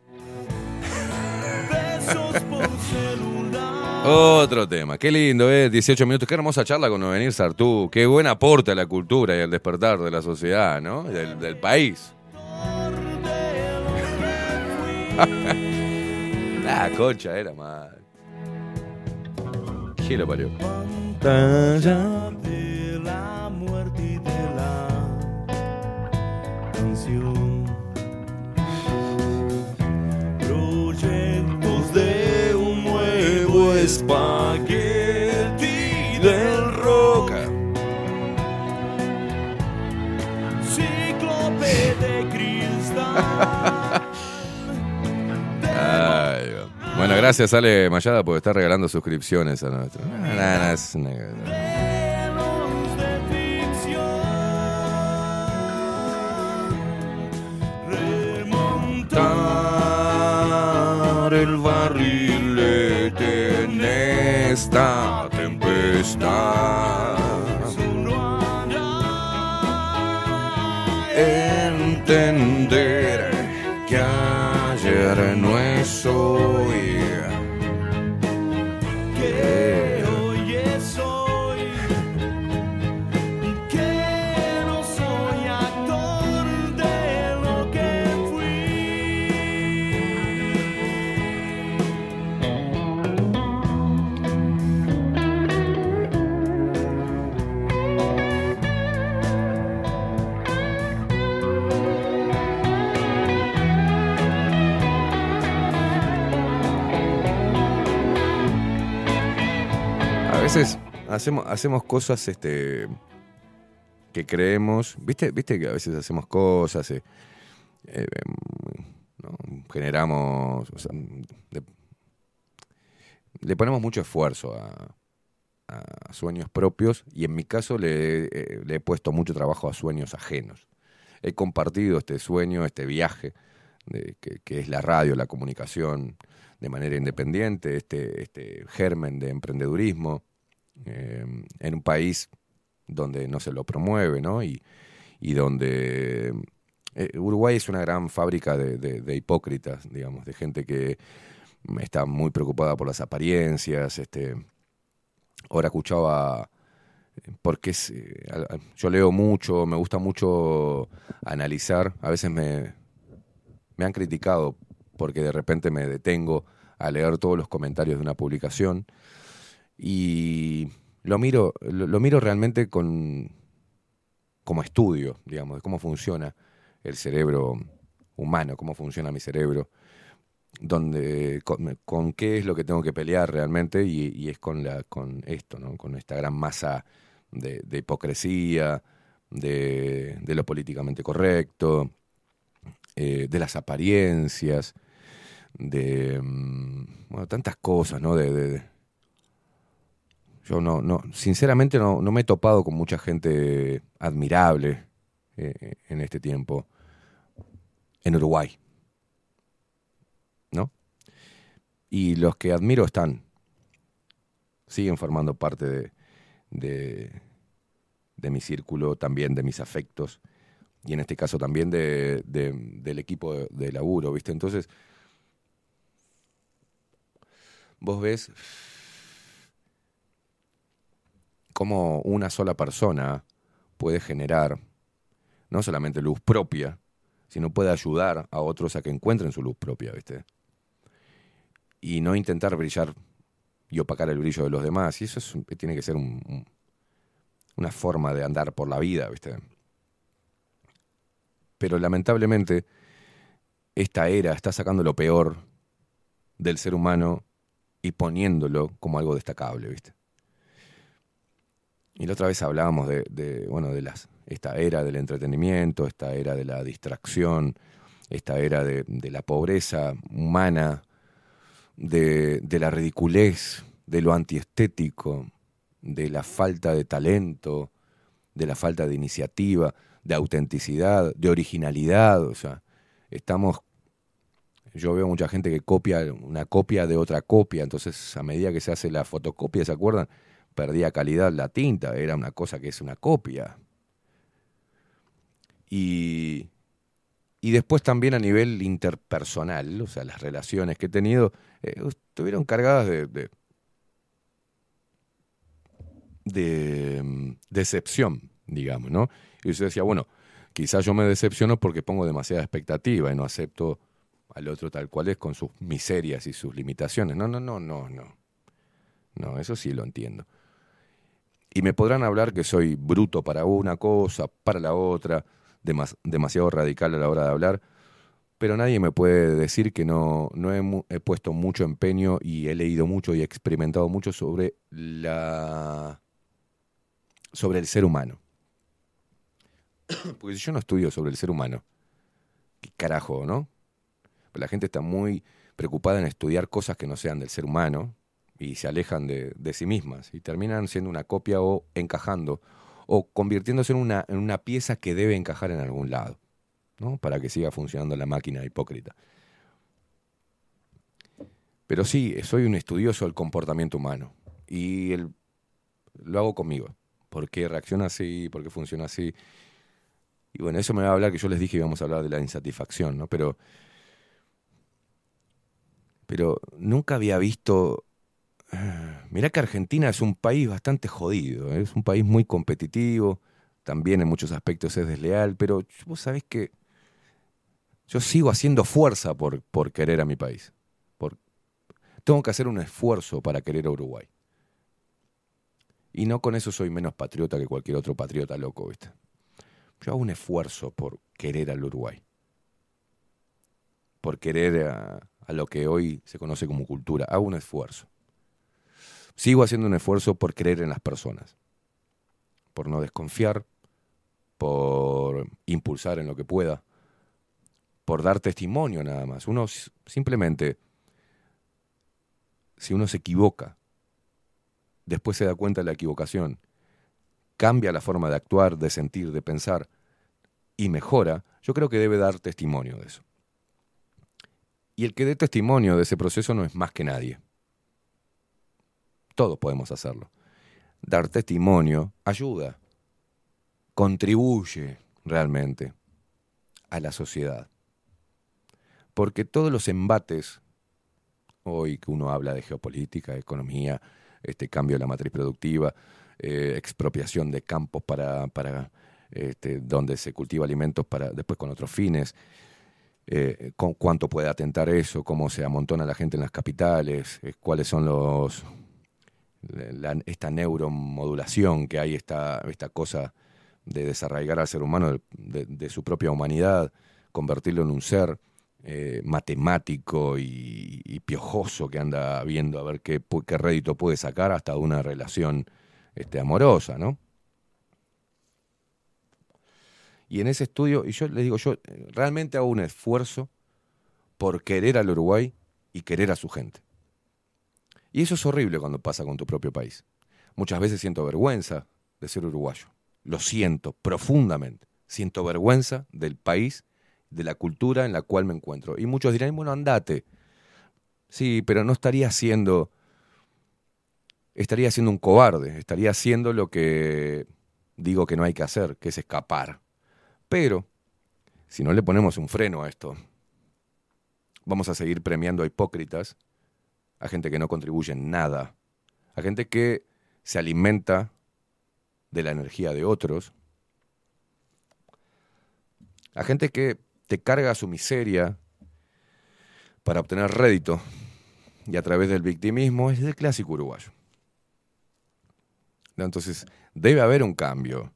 Otro tema, qué lindo, ¿eh? 18 minutos, qué hermosa charla con Novenir Sartú, qué buen aporte a la cultura y al despertar de la sociedad, ¿no? Del, del país. (laughs) la concha era mal. ¿Qué lo parió? de la muerte y de la canción. Proyectos de un nuevo espagueti del rock. Cíclope de cristal. Bueno, (laughs) gracias Ale Mayada por estar regalando suscripciones a nuestro. Es una- Remontar el barrilete en esta tempestad. Entender que ayer no es hoy. Que hacemos, hacemos cosas este, que creemos, ¿viste, viste que a veces hacemos cosas, eh, eh, ¿no? generamos, le, ponemos mucho esfuerzo a, a sueños propios y en mi caso le, eh, le he puesto mucho trabajo a sueños ajenos. He compartido este sueño, este viaje, de- que, que es la radio, la comunicación, de manera independiente, este, este germen de emprendedurismo, eh, en un país donde no se lo promueve, ¿no? Y, y donde eh, Uruguay es una gran fábrica de, de- hipócritas, digamos, de gente que está muy preocupada por las apariencias. Este, ahora escuchaba, eh, porque es, eh, yo leo mucho, me gusta mucho analizar, a veces me, me han criticado porque de repente me detengo a leer todos los comentarios de una publicación y lo miro, lo, miro realmente con como estudio, digamos, de cómo funciona el cerebro humano, cómo funciona mi cerebro, donde con, qué es lo que tengo que pelear realmente y, es con la con esto, ¿no? Con esta gran masa de, hipocresía, de, lo políticamente correcto, eh, de las apariencias, de mm, bueno, tantas cosas, ¿no? De- yo no, no, sinceramente no, no me he topado con mucha gente admirable eh, en este tiempo en Uruguay, ¿no? Y los que admiro están, siguen formando parte de, de, de mi círculo, también de mis afectos, y en este caso también de, de- del equipo de laburo, ¿viste? Entonces, vos ves cómo una sola persona puede generar no solamente luz propia, sino puede ayudar a otros a que encuentren su luz propia, ¿viste? Y no intentar brillar y opacar el brillo de los demás. Y eso es tiene que ser un- un- una forma de andar por la vida, ¿viste? Pero lamentablemente, esta era está sacando lo peor del ser humano y poniéndolo como algo destacable, ¿viste? Y la otra vez hablábamos de, de, bueno, de las, esta era del entretenimiento, esta era de la distracción, esta era de, la pobreza humana, de, de la ridiculez, de lo antiestético, de la falta de talento, de la falta de iniciativa, de autenticidad, de originalidad. O sea, estamos. Yo veo mucha gente que copia una copia de otra copia, entonces a medida que se hace la fotocopia, ¿se acuerdan? Perdía calidad la tinta, era una cosa que es una copia. Y, y después también a nivel interpersonal, o sea, las relaciones que he tenido, eh, estuvieron cargadas de, de, mm, decepción, digamos, ¿no? Y usted decía, bueno, quizás yo me decepciono porque pongo demasiada expectativa y no acepto al otro tal cual es con sus miserias y sus limitaciones. No, no, no, no, no. No, eso sí lo entiendo. Y me podrán hablar que soy bruto para una cosa, para la otra, demas- demasiado radical a la hora de hablar, pero nadie me puede decir que no, no he, puesto mucho empeño y he leído mucho y he experimentado mucho sobre la sobre el ser humano. Porque si yo no estudio sobre el ser humano, ¿qué carajo, no? La gente está muy preocupada en estudiar cosas que no sean del ser humano y se alejan de, de sí mismas y terminan siendo una copia o encajando o convirtiéndose en una, en una pieza que debe encajar en algún lado, ¿no? Para que siga funcionando la máquina hipócrita. Pero sí, soy un estudioso del comportamiento humano y el- lo hago conmigo. ¿Por qué reacciona así? ¿Por qué funciona así? Y bueno, eso me va a hablar que yo les dije que íbamos a hablar de la insatisfacción, ¿no? Pero, pero nunca había visto... (sighs) Mirá que Argentina es un país bastante jodido, ¿eh? es un país muy competitivo, también en muchos aspectos es desleal, pero vos sabés que yo sigo haciendo fuerza por, querer a mi país. Por, tengo que hacer un esfuerzo para querer a Uruguay. Y no con eso soy menos patriota que cualquier otro patriota loco, ¿viste? Yo hago un esfuerzo por querer al Uruguay. Por querer a lo que hoy se conoce como cultura. Hago un esfuerzo. Sigo haciendo un esfuerzo por creer en las personas, por no desconfiar, por impulsar en lo que pueda, por dar testimonio nada más. Uno simplemente, si uno se equivoca, después se da cuenta de la equivocación, cambia la forma de actuar, de sentir, de pensar y mejora, yo creo que debe dar testimonio de eso. Y el que dé testimonio de ese proceso no es más que nadie. Todos podemos hacerlo. Dar testimonio ayuda, contribuye realmente a la sociedad. Porque todos los embates, hoy que uno habla de geopolítica, economía, este cambio de la matriz productiva, eh, expropiación de campos para, para este, donde se cultiva alimentos para después con otros fines, eh, cuánto puede atentar eso, cómo se amontona la gente en las capitales, eh, cuáles son los esta neuromodulación que hay, esta, esta cosa de desarraigar al ser humano de, su propia humanidad, convertirlo en un ser eh, matemático y, piojoso que anda viendo a ver qué, qué rédito puede sacar hasta una relación este, amorosa, ¿no? Y en ese estudio, y yo les digo, yo eh, realmente hago un esfuerzo por querer al Uruguay y querer a su gente. Y eso es horrible cuando pasa con tu propio país. Muchas veces siento vergüenza de ser uruguayo. Lo siento profundamente. Siento vergüenza del país, de la cultura en la cual me encuentro. Y muchos dirán, bueno, andate. Sí, pero no estaría haciendo, estaría siendo un cobarde, estaría haciendo lo que digo que no hay que hacer, que es escapar. Pero, si no le ponemos un freno a esto, vamos a seguir premiando a hipócritas, a gente que no contribuye en nada, a gente que se alimenta de la energía de otros, a gente que te carga su miseria para obtener rédito y a través del victimismo es el clásico uruguayo. Entonces, debe haber un cambio.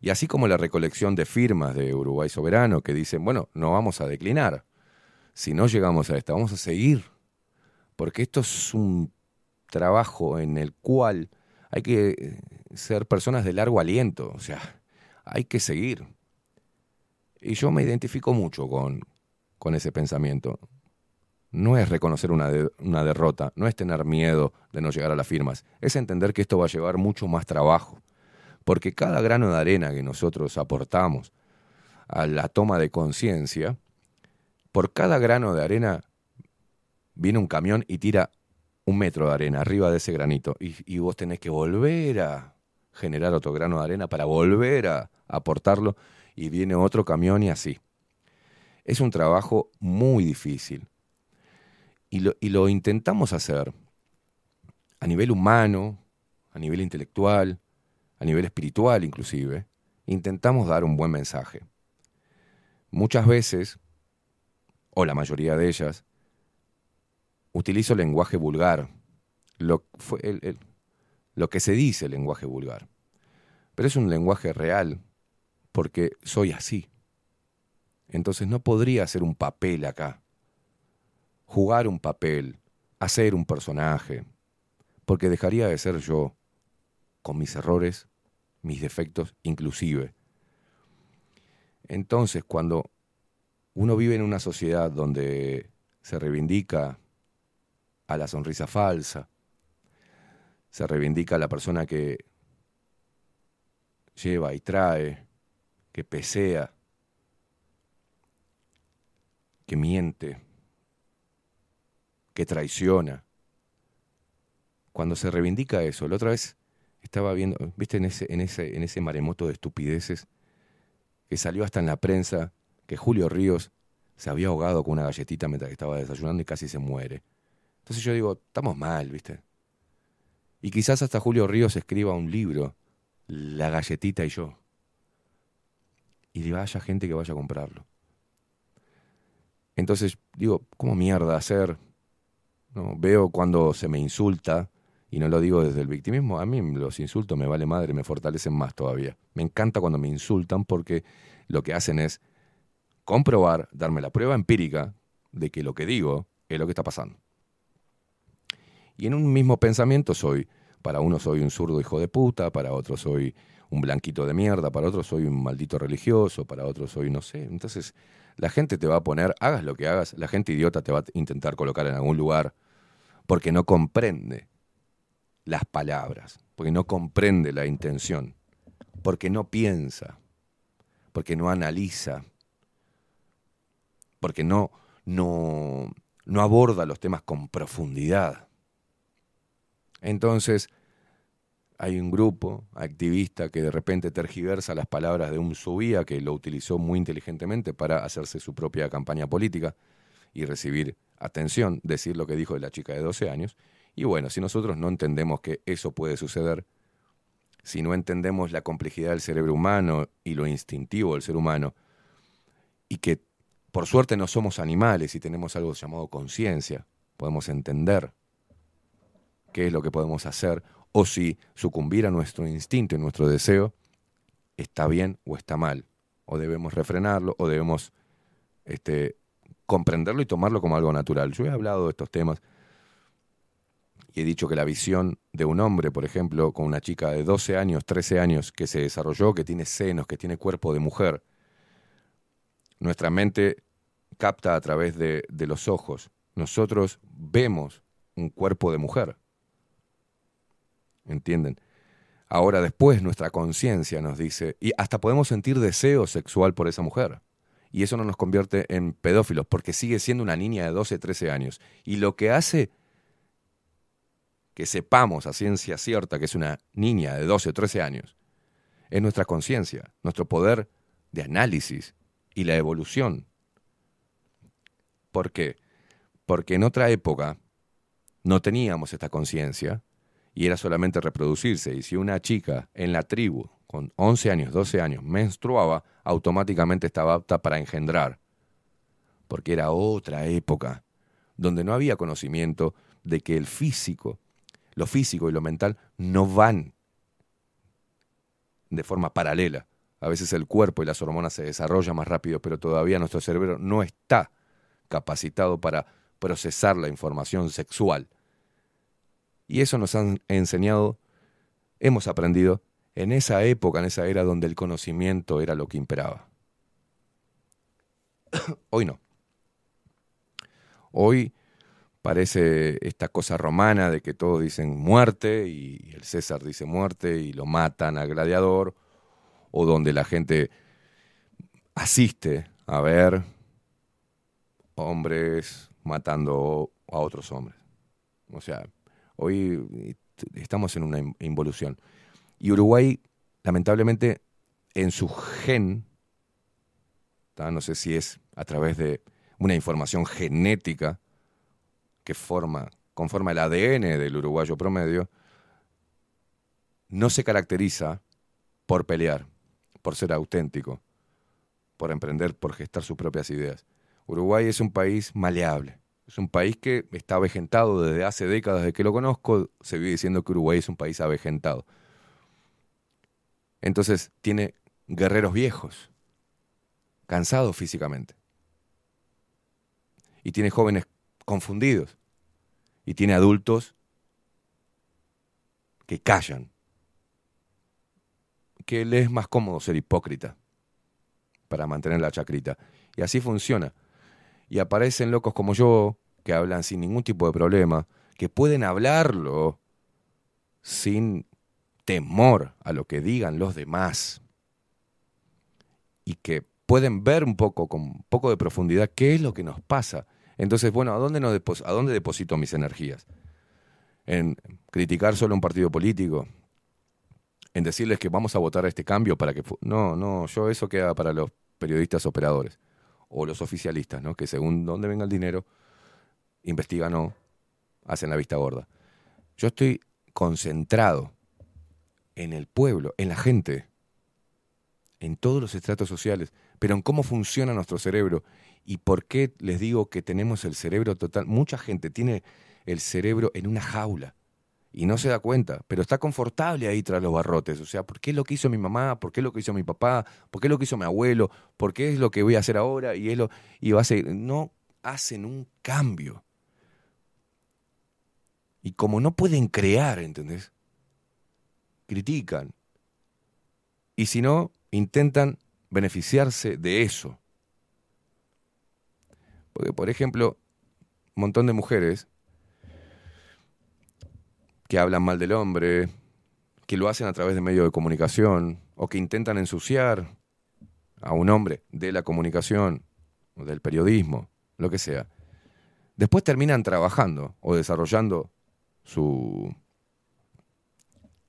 Y así como la recolección de firmas de Uruguay Soberano que dicen, bueno, no vamos a declinar. Si no llegamos a esta, vamos a seguir. Porque esto es un trabajo en el cual hay que eh, ser personas de largo aliento. O sea, hay que seguir. Y yo me identifico mucho con, con ese pensamiento. No es reconocer una, una derrota, no es tener miedo de no llegar a las firmas, es entender que esto va a llevar mucho más trabajo. Porque cada grano de arena que nosotros aportamos a la toma de conciencia, por cada grano de arena viene un camión y tira un metro de arena arriba de ese granito. Y, vos tenés que volver a generar otro grano de arena para volver a aportarlo y viene otro camión y así. Es un trabajo muy difícil. Y lo intentamos hacer a nivel humano, a nivel intelectual, a nivel espiritual inclusive. Intentamos dar un buen mensaje. Muchas veces, o la mayoría de ellas, utilizo lenguaje vulgar, lo, fue el- lo que se dice lenguaje vulgar. Pero es un lenguaje real, porque soy así. Entonces no podría hacer un papel acá, jugar un papel, hacer un personaje, porque dejaría de ser yo, con mis errores, mis defectos inclusive. Entonces, cuando uno vive en una sociedad donde se reivindica a la sonrisa falsa, se reivindica a la persona que lleva y trae, que pesea, que miente, que traiciona. Cuando se reivindica eso, la otra vez estaba viendo, viste, en ese, en ese, en ese maremoto de estupideces, que salió hasta en la prensa que Julio Ríos se había ahogado con una galletita mientras estaba desayunando y casi se muere. Entonces yo digo, estamos mal, ¿viste? Y quizás hasta Julio Ríos escriba un libro, La galletita y yo. Y vaya gente que vaya a comprarlo. Entonces digo, ¿cómo mierda hacer? No, veo cuando se me insulta, y no lo digo desde el victimismo, a mí los insultos me vale madre, me fortalecen más todavía. Me encanta cuando me insultan porque lo que hacen es comprobar, darme la prueba empírica de que lo que digo es lo que está pasando. Y en un mismo pensamiento soy, para uno soy un zurdo hijo de puta, para otro soy un blanquito de mierda, para otro soy un maldito religioso, para otro soy no sé. Entonces la gente te va a poner, hagas lo que hagas, la gente idiota te va a intentar colocar en algún lugar porque no comprende las palabras, porque no comprende la intención, porque no piensa, porque no analiza, porque no, no, no aborda los temas con profundidad. Entonces, hay un grupo activista que de repente tergiversa las palabras de un subía que lo utilizó muy inteligentemente para hacerse su propia campaña política y recibir atención, decir lo que dijo de la chica de 12 años. Y bueno, si nosotros no entendemos que eso puede suceder, si no entendemos la complejidad del cerebro humano y lo instintivo del ser humano, y que por suerte no somos animales y tenemos algo llamado conciencia, podemos entender qué es lo que podemos hacer, o si sucumbir a nuestro instinto y nuestro deseo está bien o está mal, o debemos refrenarlo, o debemos este, comprenderlo y tomarlo como algo natural. Yo he hablado de estos temas y he dicho que la visión de un hombre, por ejemplo, con una chica de 12 años, 13 años, que se desarrolló, que tiene senos, que tiene cuerpo de mujer, nuestra mente capta a través de, de los ojos. Nosotros vemos un cuerpo de mujer. ¿Entienden? Ahora después nuestra conciencia nos dice, y hasta podemos sentir deseo sexual por esa mujer. Y eso no nos convierte en pedófilos, porque sigue siendo una niña de 12, 13 años. Y lo que hace que sepamos a ciencia cierta que es una niña de 12 o 13 años es nuestra conciencia, nuestro poder de análisis y la evolución. ¿Por qué? Porque en otra época no teníamos esta conciencia y era solamente reproducirse. Y si una chica en la tribu con 11 años, 12 años menstruaba, automáticamente estaba apta para engendrar. Porque era otra época donde no había conocimiento de que el físico, lo físico y lo mental no van de forma paralela. A veces el cuerpo y las hormonas se desarrollan más rápido, pero todavía nuestro cerebro no está capacitado para procesar la información sexual. Y eso nos han enseñado, hemos aprendido en esa época, en esa era donde el conocimiento era lo que imperaba. (coughs) Hoy no. Hoy parece esta cosa romana de que todos dicen muerte y el César dice muerte y lo matan al gladiador, o donde la gente asiste a ver hombres matando a otros hombres. O sea, hoy estamos en una involución. Y Uruguay, lamentablemente, en su gen, no sé si es a través de una información genética que forma, conforma el ADN del uruguayo promedio, no se caracteriza por pelear, por ser auténtico, por emprender, por gestar sus propias ideas. Uruguay es un país maleable. Es un país que está avejentado desde hace décadas de que lo conozco. Se vive diciendo que Uruguay es un país avejentado. Entonces tiene guerreros viejos, cansados físicamente. Y tiene jóvenes confundidos. Y tiene adultos que callan. Que le es más cómodo ser hipócrita para mantener la chacrita. Y así funciona. Y aparecen locos como yo, que hablan sin ningún tipo de problema, que pueden hablarlo sin temor a lo que digan los demás y que pueden ver un poco, con un poco de profundidad, qué es lo que nos pasa. Entonces, bueno, ¿a dónde, nos ¿a dónde deposito mis energías? ¿En criticar solo un partido político? ¿En decirles que vamos a votar a este cambio para que... No, no, yo eso queda para los periodistas operadores o los oficialistas, ¿no? Que según dónde venga el dinero, investigan o hacen la vista gorda. Yo estoy concentrado en el pueblo, en la gente, en todos los estratos sociales, pero en cómo funciona nuestro cerebro y por qué les digo que tenemos el cerebro total. Mucha gente tiene el cerebro en una jaula y no se da cuenta, pero está confortable ahí tras los barrotes. O sea, ¿por qué es lo que hizo mi mamá? ¿Por qué es lo que hizo mi papá? ¿Por qué es lo que hizo mi abuelo? ¿Por qué es lo que voy a hacer ahora? Y, es lo, y va a ser, no hacen un cambio. Y como no pueden crear, ¿entendés? Critican. Y si no, intentan beneficiarse de eso. Porque, por ejemplo, un montón de mujeres que hablan mal del hombre, que lo hacen a través de medios de comunicación, o que intentan ensuciar a un hombre de la comunicación, o del periodismo, lo que sea, después terminan trabajando o desarrollando su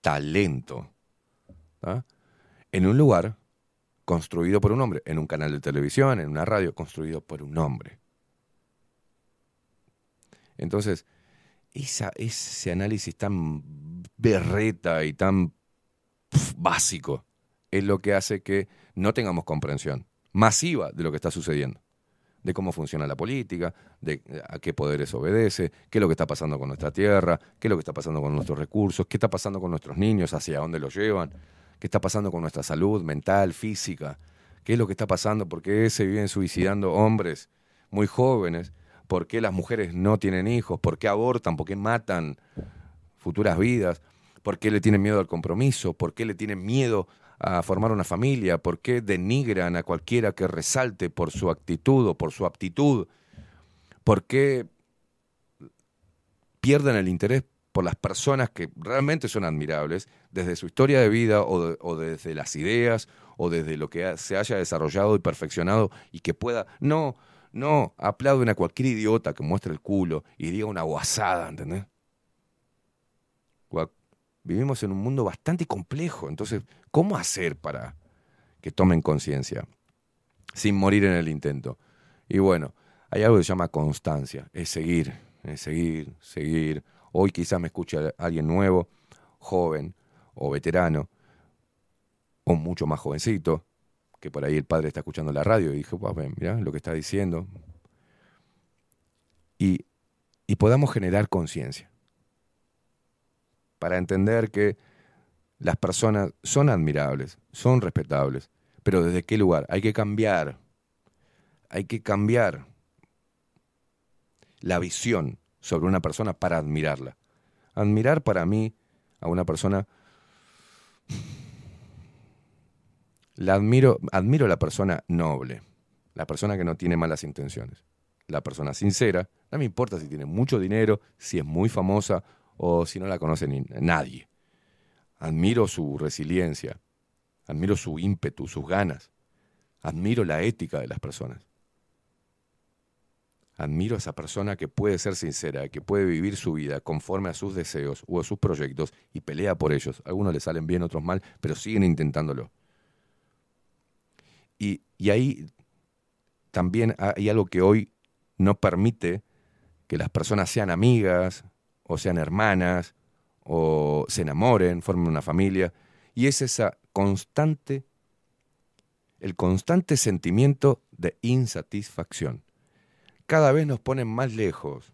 talento en un lugar construido por un hombre, en un canal de televisión, en una radio, construido por un hombre. Entonces, esa, ese análisis tan berreta y tan básico es lo que hace que no tengamos comprensión masiva de lo que está sucediendo, de cómo funciona la política, de a qué poderes obedece, qué es lo que está pasando con nuestra tierra, qué es lo que está pasando con nuestros recursos, qué está pasando con nuestros niños, hacia dónde los llevan, qué está pasando con nuestra salud mental, física, qué es lo que está pasando, por qué se viven suicidando hombres muy jóvenes, por qué las mujeres no tienen hijos, por qué abortan, por qué matan futuras vidas, por qué le tienen miedo al compromiso, por qué le tienen miedo a formar una familia, por qué denigran a cualquiera que resalte por su actitud o por su aptitud, por qué pierden el interés por las personas que realmente son admirables, desde su historia de vida o, o desde las ideas o desde lo que se haya desarrollado y perfeccionado y que pueda... No, no, aplauden a cualquier idiota que muestre el culo y diga una guasada, ¿entendés? Vivimos en un mundo bastante complejo, entonces, ¿cómo hacer para que tomen conciencia sin morir en el intento? Y bueno, hay algo que se llama constancia, es seguir, es seguir, seguir. Hoy quizás me escuche alguien nuevo, joven o veterano, o mucho más jovencito, que por ahí el padre está escuchando la radio y dije, "Guau, ven, mirá lo que está diciendo. Y, y podamos generar conciencia para entender que las personas son admirables, son respetables, pero ¿desde qué lugar? Hay que cambiar, hay que cambiar la visión sobre una persona para admirarla. Admirar para mí a una persona, la admiro, admiro la persona noble, la persona que no tiene malas intenciones, la persona sincera, no me importa si tiene mucho dinero, si es muy famosa o si no la conoce nadie. Admiro su resiliencia, admiro su ímpetu, sus ganas, admiro la ética de las personas. Admiro a esa persona que puede ser sincera, que puede vivir su vida conforme a sus deseos o a sus proyectos y pelea por ellos. Algunos le salen bien, otros mal, pero siguen intentándolo. Y, ahí también hay algo que hoy no permite que las personas sean amigas o sean hermanas o se enamoren, formen una familia. Y es esa constante, el constante sentimiento de insatisfacción. Cada vez nos ponen más lejos,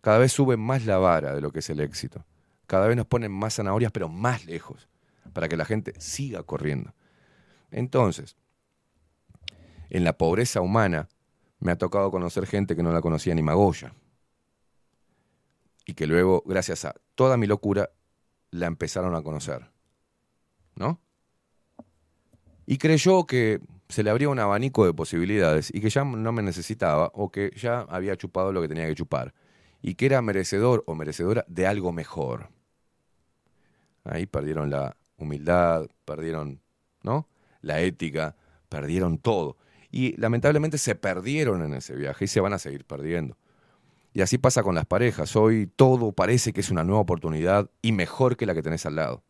cada vez suben más la vara de lo que es el éxito. Cada vez nos ponen más zanahorias, pero más lejos, para que la gente siga corriendo. Entonces, en la pobreza humana, me ha tocado conocer gente que no la conocía ni Magoya. Y que luego, gracias a toda mi locura, la empezaron a conocer. ¿No? Y creyó que se le abría un abanico de posibilidades y que ya no me necesitaba o que ya había chupado lo que tenía que chupar. Y que era merecedor o merecedora de algo mejor. Ahí perdieron la humildad, perdieron, ¿no? La ética, perdieron todo. Y lamentablemente se perdieron en ese viaje y se van a seguir perdiendo. Y así pasa con las parejas. Hoy todo parece que es una nueva oportunidad y mejor que la que tenés al lado.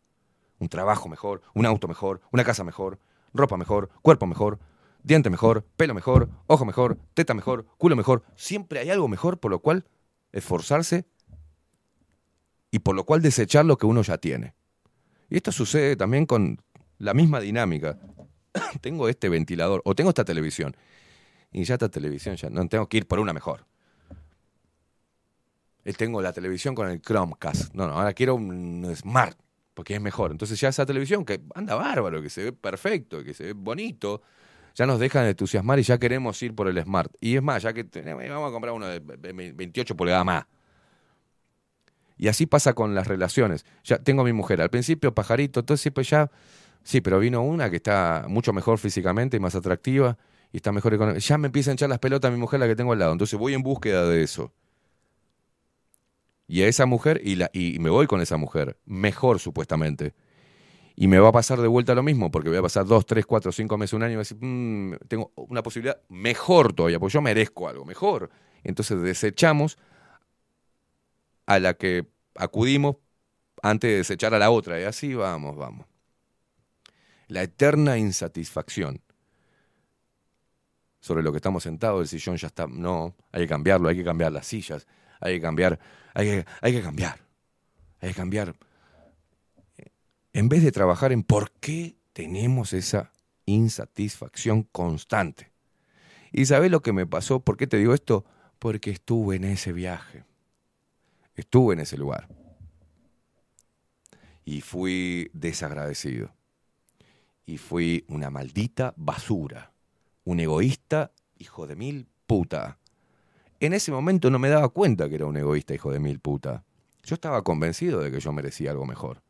Un trabajo mejor, un auto mejor, una casa mejor, ropa mejor, cuerpo mejor, diente mejor, pelo mejor, ojo mejor, teta mejor, culo mejor. Siempre hay algo mejor por lo cual esforzarse y por lo cual desechar lo que uno ya tiene. Y esto sucede también con la misma dinámica. (coughs) tengo este ventilador o tengo esta televisión. Y ya esta televisión, ya no tengo que ir por una mejor. Eh, Tengo la televisión con el Chromecast. No, no, ahora quiero un Smart, porque es mejor. Entonces ya esa televisión que anda bárbaro, que se ve perfecto, que se ve bonito, ya nos dejan de entusiasmar y ya queremos ir por el Smart. Y es más, ya que tenemos, vamos a comprar uno de 28 pulgadas más. Y así pasa con las relaciones. Ya tengo a mi mujer, al principio pajarito, todo pues ya, sí, pero vino una que está mucho mejor físicamente y más atractiva y está mejor económicamente. Ya me empieza a echar las pelotas a mi mujer la que tengo al lado. Entonces voy en búsqueda de eso. Y a esa mujer, y, la, y me voy con esa mujer, mejor supuestamente. Y me va a pasar de vuelta lo mismo, porque voy a pasar dos, tres, cuatro, cinco meses, un año y voy a decir, "Mm, tengo una posibilidad mejor todavía, porque yo merezco algo mejor. Entonces desechamos a la que acudimos antes de desechar a la otra. Y así vamos, vamos. La eterna insatisfacción sobre lo que estamos sentados, el sillón ya está, no, hay que cambiarlo, hay que cambiar las sillas, hay que cambiar, hay que, hay que cambiar, hay que cambiar. En vez de trabajar en por qué tenemos esa insatisfacción constante. ¿Y sabes lo que me pasó? ¿Por qué te digo esto? Porque estuve en ese viaje. Estuve en ese lugar. Y fui desagradecido. Y fui una maldita basura. Un egoísta hijo de mil puta. En ese momento no me daba cuenta que era un egoísta hijo de mil puta. Yo estaba convencido de que yo merecía algo mejor.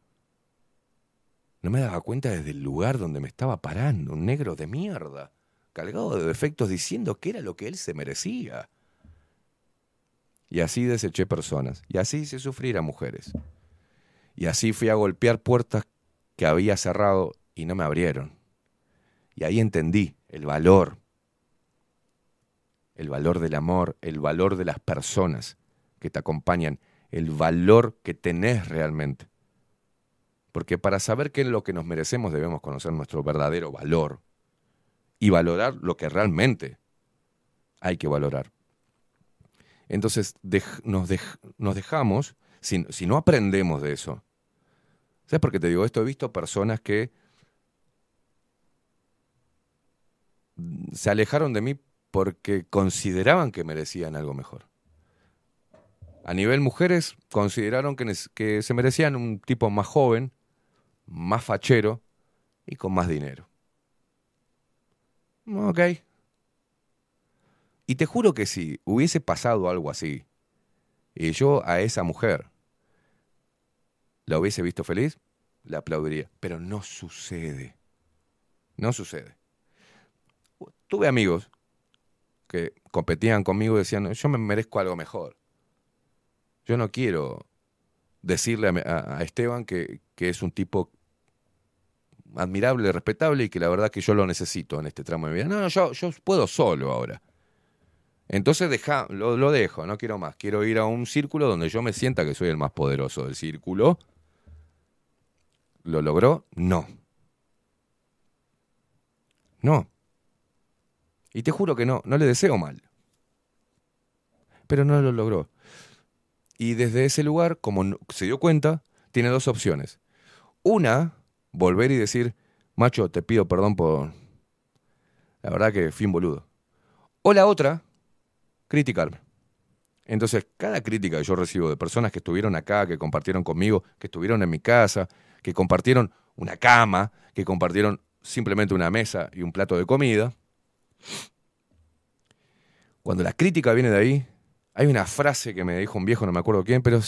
No me daba cuenta desde el lugar donde me estaba parando, un negro de mierda, cargado de defectos diciendo que era lo que él se merecía. Y así deseché personas, y así hice sufrir a mujeres. Y así fui a golpear puertas que había cerrado y no me abrieron. Y ahí entendí el valor, el valor del amor, el valor de las personas que te acompañan, el valor que tenés realmente. Porque para saber qué es lo que nos merecemos debemos conocer nuestro verdadero valor y valorar lo que realmente hay que valorar. Entonces nos dejamos, si, si no aprendemos de eso, ¿sabes por qué te digo esto? He visto personas que se alejaron de mí porque consideraban que merecían algo mejor. A nivel mujeres, consideraron que, que se merecían un tipo más joven, más fachero y con más dinero. Ok. Y te juro que si hubiese pasado algo así, y yo a esa mujer la hubiese visto feliz, le aplaudiría. Pero no sucede. No sucede. Tuve amigos que competían conmigo y decían, yo me merezco algo mejor. Yo no quiero decirle a, Esteban que, que es un tipo admirable, respetable y que la verdad que yo lo necesito en este tramo de mi vida. No, no, yo, yo puedo solo ahora. Entonces deja, lo, lo dejo, no quiero más. Quiero ir a un círculo donde yo me sienta que soy el más poderoso del círculo. ¿Lo logró? No. No. Y te juro que no, no le deseo mal. Pero no lo logró. Y desde ese lugar, como se dio cuenta, tiene dos opciones. Una, volver y decir, macho, te pido perdón por... La verdad que fui un boludo. O la otra, criticarme. Entonces, cada crítica que yo recibo de personas que estuvieron acá, que compartieron conmigo, que estuvieron en mi casa, que compartieron una cama, que compartieron simplemente una mesa y un plato de comida, cuando la crítica viene de ahí, hay una frase que me dijo un viejo, no me acuerdo quién, pero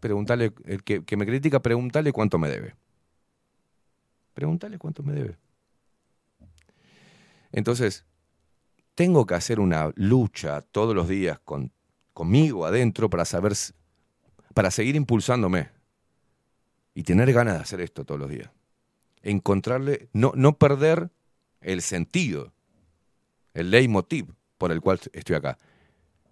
preguntarle, el que, me critica, preguntarle cuánto me debe. Pregúntale cuánto me debe. Entonces, tengo que hacer una lucha todos los días con, conmigo adentro para saber, para seguir impulsándome y tener ganas de hacer esto todos los días. Encontrarle, no, no perder el sentido, el leitmotiv por el cual estoy acá.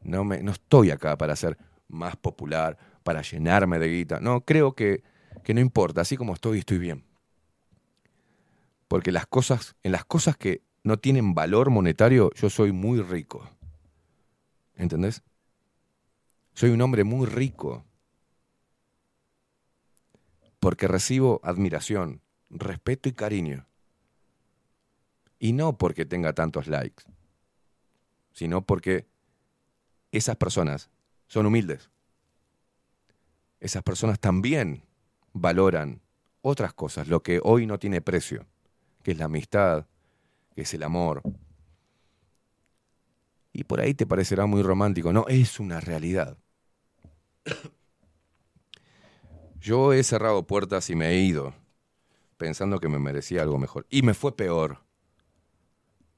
No, me, no estoy acá para ser más popular, para llenarme de guita. No, creo que, que no importa, así como estoy, estoy bien. Porque las cosas, en las cosas que no tienen valor monetario, yo soy muy rico. ¿Entendés? Soy un hombre muy rico. Porque recibo admiración, respeto y cariño. Y no porque tenga tantos likes, sino porque esas personas son humildes. Esas personas también valoran otras cosas, lo que hoy no tiene precio, que es la amistad, que es el amor. Y por ahí te parecerá muy romántico, no, es una realidad. (coughs) Yo he cerrado puertas y me he ido, pensando que me merecía algo mejor. Y me fue peor.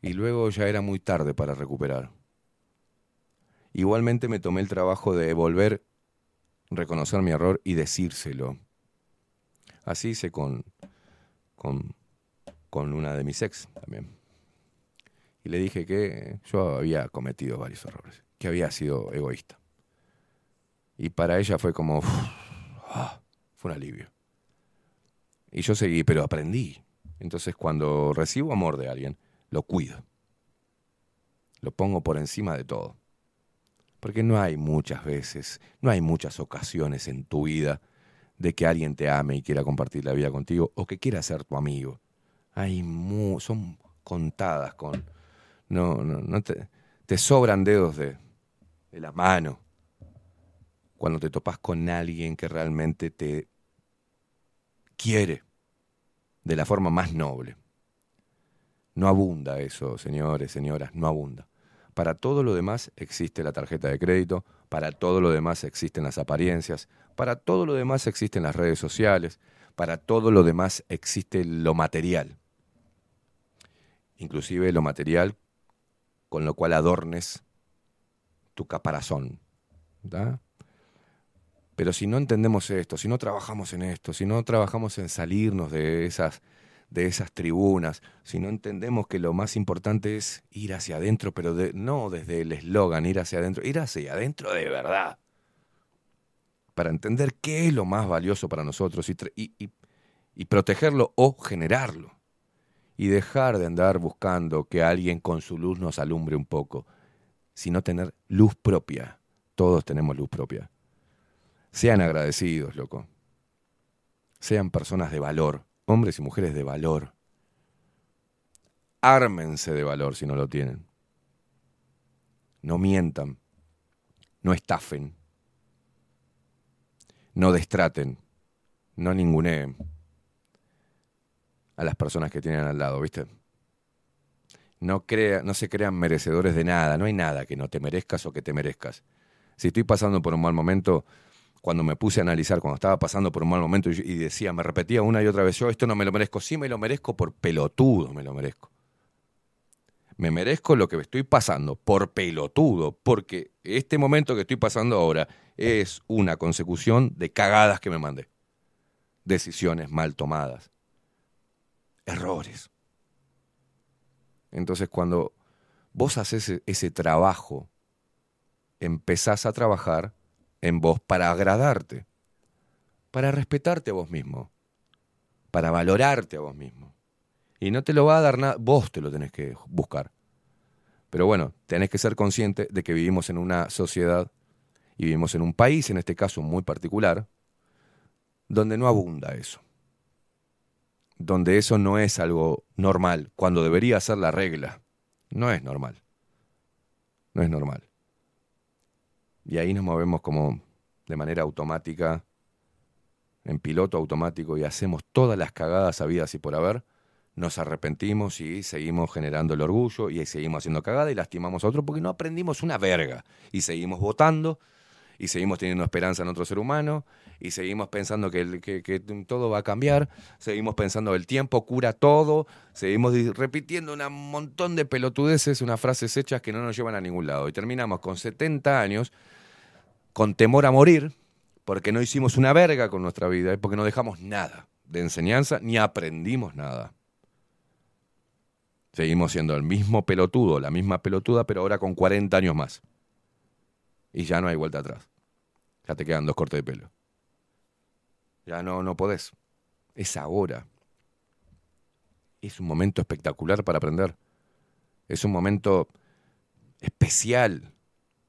Y luego ya era muy tarde para recuperar. Igualmente me tomé el trabajo de volver, reconocer mi error y decírselo. Así hice con, con, con una de mis ex también. Y le dije que yo había cometido varios errores, que había sido egoísta. Y para ella fue como, ah, fue un alivio. Y yo seguí, pero aprendí. Entonces cuando recibo amor de alguien, lo cuido. Lo pongo por encima de todo. Porque no hay muchas veces, no hay muchas ocasiones en tu vida de que alguien te ame y quiera compartir la vida contigo o que quiera ser tu amigo. Hay mu- son contadas con no no no te, sobran dedos de, de la mano cuando te topas con alguien que realmente te quiere de la forma más noble. No abunda eso, señores, señoras, no abunda. Para todo lo demás existe la tarjeta de crédito, para todo lo demás existen las apariencias, para todo lo demás existen las redes sociales, para todo lo demás existe lo material. Inclusive lo material con lo cual adornes tu caparazón. ¿da? Pero si no entendemos esto, si no trabajamos en esto, si no trabajamos en salirnos de esas, de esas tribunas, si no entendemos que lo más importante es ir hacia adentro, pero no desde el eslogan, ir hacia adentro, ir hacia adentro de verdad. Para entender qué es lo más valioso para nosotros y- y- y protegerlo o generarlo. Y dejar de andar buscando que alguien con su luz nos alumbre un poco, sino tener luz propia. Todos tenemos luz propia. Sean agradecidos, loco. Sean personas de valor, hombres y mujeres de valor. Ármense de valor si no lo tienen. No mientan. No estafen. No destraten. No ninguneen a las personas que tienen al lado, ¿viste? No, crea, no se crean merecedores de nada. No hay nada que no te merezcas o que te merezcas. Si estoy pasando por un mal momento, cuando me puse a analizar, cuando estaba pasando por un mal momento y, decía, me repetía una y otra vez, yo esto no me lo merezco, sí me lo merezco por pelotudo, me lo merezco. Me merezco lo que estoy pasando por pelotudo, porque este momento que estoy pasando ahora es una consecución de cagadas que me mandé. Decisiones mal tomadas. Errores. Entonces cuando vos haces ese, ese trabajo, empezás a trabajar en vos para agradarte, para respetarte a vos mismo, para valorarte a vos mismo. Y no te lo va a dar nada, vos te lo tenés que buscar. Pero bueno, tenés que ser consciente de que vivimos en una sociedad y vivimos en un país, en este caso muy particular, donde no abunda eso. Donde eso no es algo normal, cuando debería ser la regla. No es normal. No es normal. Y ahí nos movemos como de manera automática, en piloto automático, y hacemos todas las cagadas habidas y por haber. Nos arrepentimos y seguimos generando el orgullo y seguimos haciendo cagada y lastimamos a otro porque no aprendimos una verga. Y seguimos votando y seguimos teniendo esperanza en otro ser humano y seguimos pensando que, que- que todo va a cambiar, seguimos pensando el tiempo cura todo, seguimos repitiendo un montón de pelotudeces, unas frases hechas que no nos llevan a ningún lado. Y terminamos con 70 años con temor a morir porque no hicimos una verga con nuestra vida porque no dejamos nada de enseñanza ni aprendimos nada. Seguimos siendo el mismo pelotudo, la misma pelotuda, pero ahora con 40 años más. Y ya no hay vuelta atrás. Ya te quedan dos cortes de pelo. Ya no, no podés. Es ahora. Es un momento espectacular para aprender. Es un momento especial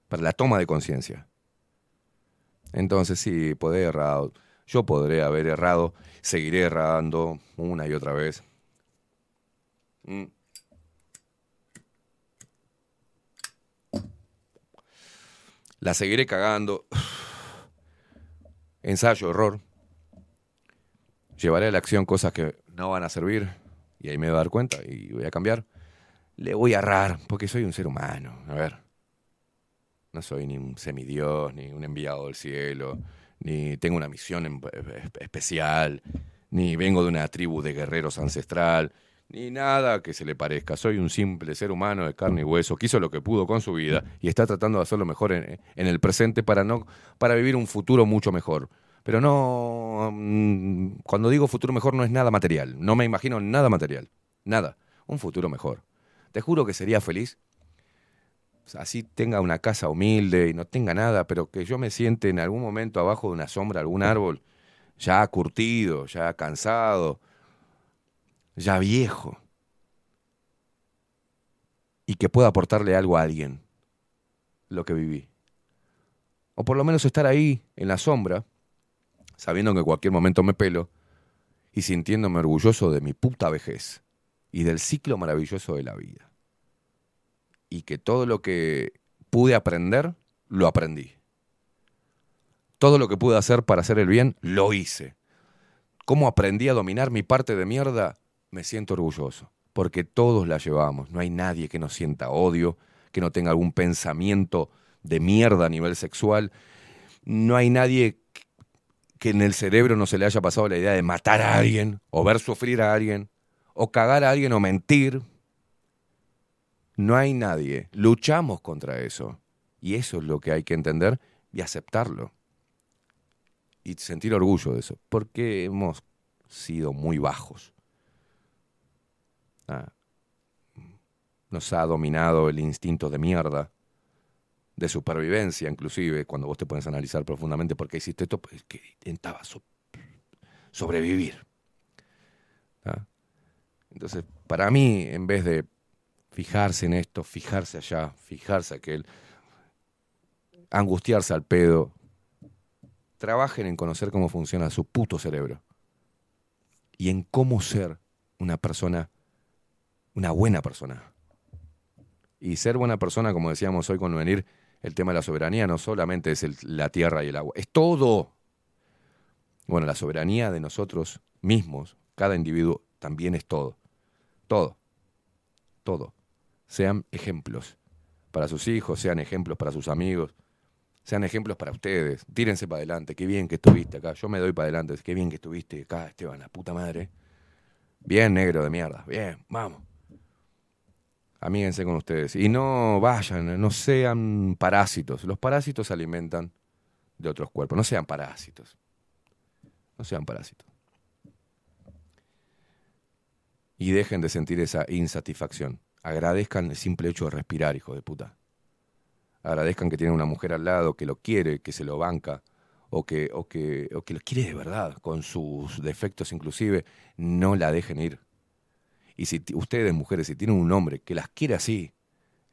para la toma de conciencia. Entonces sí, podé errado. Yo podré haber errado, seguiré errando una y otra vez. Mm. La seguiré cagando. Ensayo, error. Llevaré a la acción cosas que no van a servir y ahí me voy a dar cuenta y voy a cambiar. Le voy a errar porque soy un ser humano. A ver. No soy ni un semidios, ni un enviado del cielo, ni tengo una misión en- eh, especial, ni vengo de una tribu de guerreros ancestral, ni nada que se le parezca. Soy un simple ser humano de carne y hueso que hizo lo que pudo con su vida y está tratando de hacerlo mejor en, en el presente para, no, para vivir un futuro mucho mejor. Pero no, mm, cuando digo futuro mejor no es nada material, no me imagino nada material, nada, un futuro mejor. Te juro que sería feliz así tenga una casa humilde y no tenga nada, pero que yo me siente en algún momento abajo de una sombra, algún árbol, ya curtido, ya cansado, ya viejo, y que pueda aportarle algo a alguien, lo que viví. O por lo menos estar ahí, en la sombra, sabiendo que en cualquier momento me pelo, y sintiéndome orgulloso de mi puta vejez y del ciclo maravilloso de la vida y que todo lo que pude aprender, lo aprendí. Todo lo que pude hacer para hacer el bien, lo hice. ¿Cómo aprendí a dominar mi parte de mierda? Me siento orgulloso, porque todos la llevamos. No hay nadie que no sienta odio, que no tenga algún pensamiento de mierda a nivel sexual. No hay nadie que en el cerebro no se le haya pasado la idea de matar a alguien, o ver sufrir a alguien, o cagar a alguien, o mentir, no hay nadie. Luchamos contra eso. Y eso es lo que hay que entender y aceptarlo. Y sentir orgullo de eso. Porque hemos sido muy bajos. Ah, Nos ha dominado el instinto de mierda, de supervivencia inclusive, cuando vos te puedes analizar profundamente por qué hiciste esto, pues que intentaba so- sobrevivir. Ah. Entonces, para mí, en vez de fijarse en esto, fijarse allá, fijarse aquel, angustiarse al pedo, trabajen en conocer cómo funciona su puto cerebro y en cómo ser una persona, una buena persona. Y ser buena persona, como decíamos hoy con venir, el tema de la soberanía no solamente es la tierra y el agua, es todo. Bueno, la soberanía de nosotros mismos, cada individuo, también es todo. Todo. Todo. Sean ejemplos para sus hijos, sean ejemplos para sus amigos, sean ejemplos para ustedes. Tírense para adelante. Qué bien que estuviste acá. Yo me doy para adelante. Qué bien que estuviste acá, Esteban, la puta madre. Bien negro de mierda. Bien, vamos. Amíguense con ustedes. Y no vayan, no sean parásitos. Los parásitos se alimentan de otros cuerpos. No sean parásitos. No sean parásitos. Y dejen de sentir esa insatisfacción. Agradezcan el simple hecho de respirar, hijo de puta. Agradezcan que tienen una mujer al lado que lo quiere, que se lo banca, o que, o que, o que lo quiere de verdad, con sus defectos inclusive. No la dejen ir. Y si ustedes, mujeres, si tienen un hombre que las quiere así,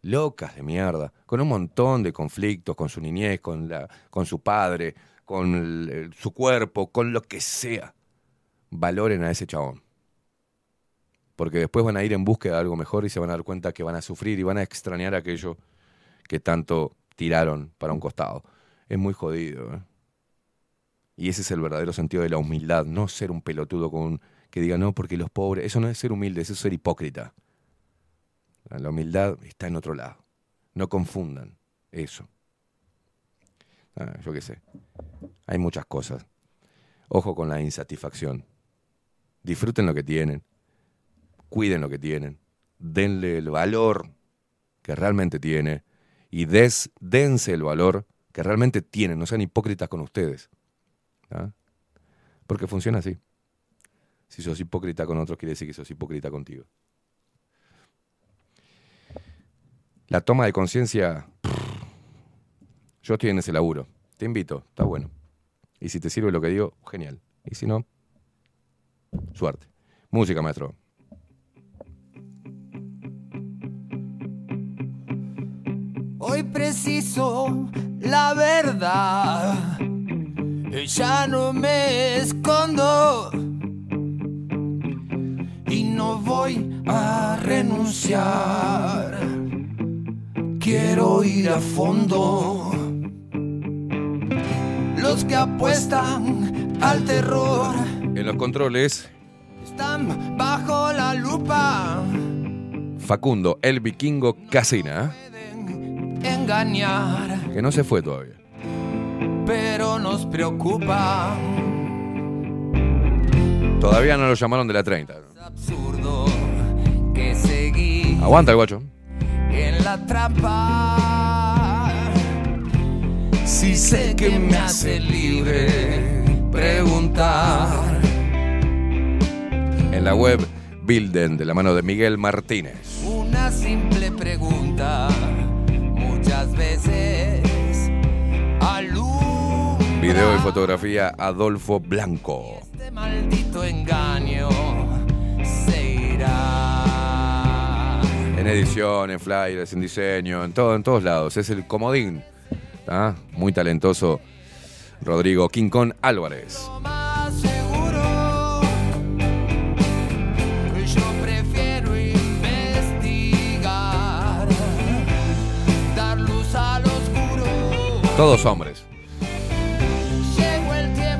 locas de mierda, con un montón de conflictos con su niñez, con, la, con su padre, con su cuerpo, con lo que sea, valoren a ese chabón. Porque después van a ir en búsqueda de algo mejor y se van a dar cuenta que van a sufrir y van a extrañar aquello que tanto tiraron para un costado. Es muy jodido. ¿eh? Y ese es el verdadero sentido de la humildad, no ser un pelotudo con un- que diga no, porque los pobres, eso no es ser humilde, eso es ser hipócrita. La humildad está en otro lado. No confundan eso. Ah, yo qué sé. Hay muchas cosas. Ojo con la insatisfacción. Disfruten lo que tienen. Cuiden lo que tienen. Denle el valor que realmente tiene. Y des, dense el valor que realmente tienen. No sean hipócritas con ustedes. ¿ah? Porque funciona así. Si sos hipócrita con otros, quiere decir que sos hipócrita contigo. La toma de conciencia, yo estoy en ese laburo. Te invito, está bueno. Y si te sirve lo que digo, genial. Y si no, suerte. Música, maestro. Hoy preciso la verdad. Ya no me escondo. No voy a renunciar. Quiero ir a fondo. Los que apuestan al terror En los controles, están bajo la lupa. Facundo, el vikingo Casina, Engañar. que no se fue todavía. pero nos preocupa. Todavía no lo llamaron de la 30. Que seguí Aguanta el guacho. en la trampa. Si sé que me hace libre preguntar. En la web Bilden, de la mano de Miguel Martínez. Una simple pregunta, muchas veces Video y fotografía Adolfo Blanco. este maldito engaño. En edición, en flyers, en diseño, en todo, en todos lados. Es el comodín. Muy talentoso Rodrigo Quincón Álvarez. Todos hombres.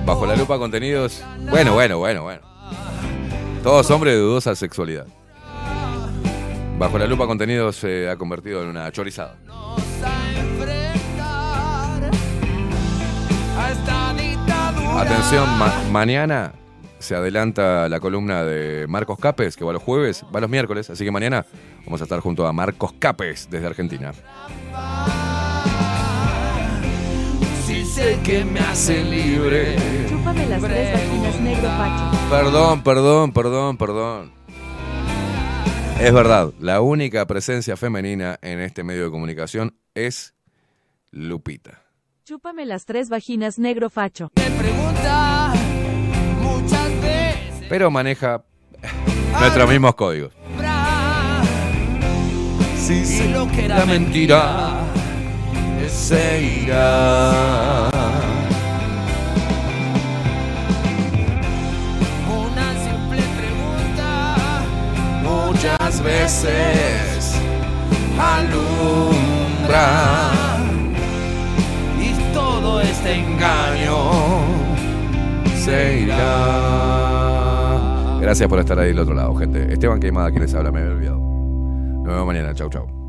Bajo la lupa contenidos. Bueno, bueno, bueno, bueno. Todos hombres de dudosa sexualidad. Bajo la lupa contenidos se ha convertido en una chorizada. Atención, ma- mañana se adelanta la columna de Marcos Capes, que va los jueves, va los miércoles, así que mañana vamos a estar junto a Marcos Capes desde Argentina. Sé que me hace libre. Chúpame las tres vaginas negro facho. Perdón, perdón, perdón, perdón. Es verdad, la única presencia femenina en este medio de comunicación es Lupita. Chúpame las tres vaginas negro facho. Pregunta muchas veces. Pero maneja nuestros mismos códigos. Si lo que era mentira se irá. Una simple pregunta muchas veces alumbra y todo este engaño Se irá. Gracias por estar ahí del otro lado, gente. Esteban Queimada, quienes habla, me había olvidado. Nos vemos mañana. Chau, chau.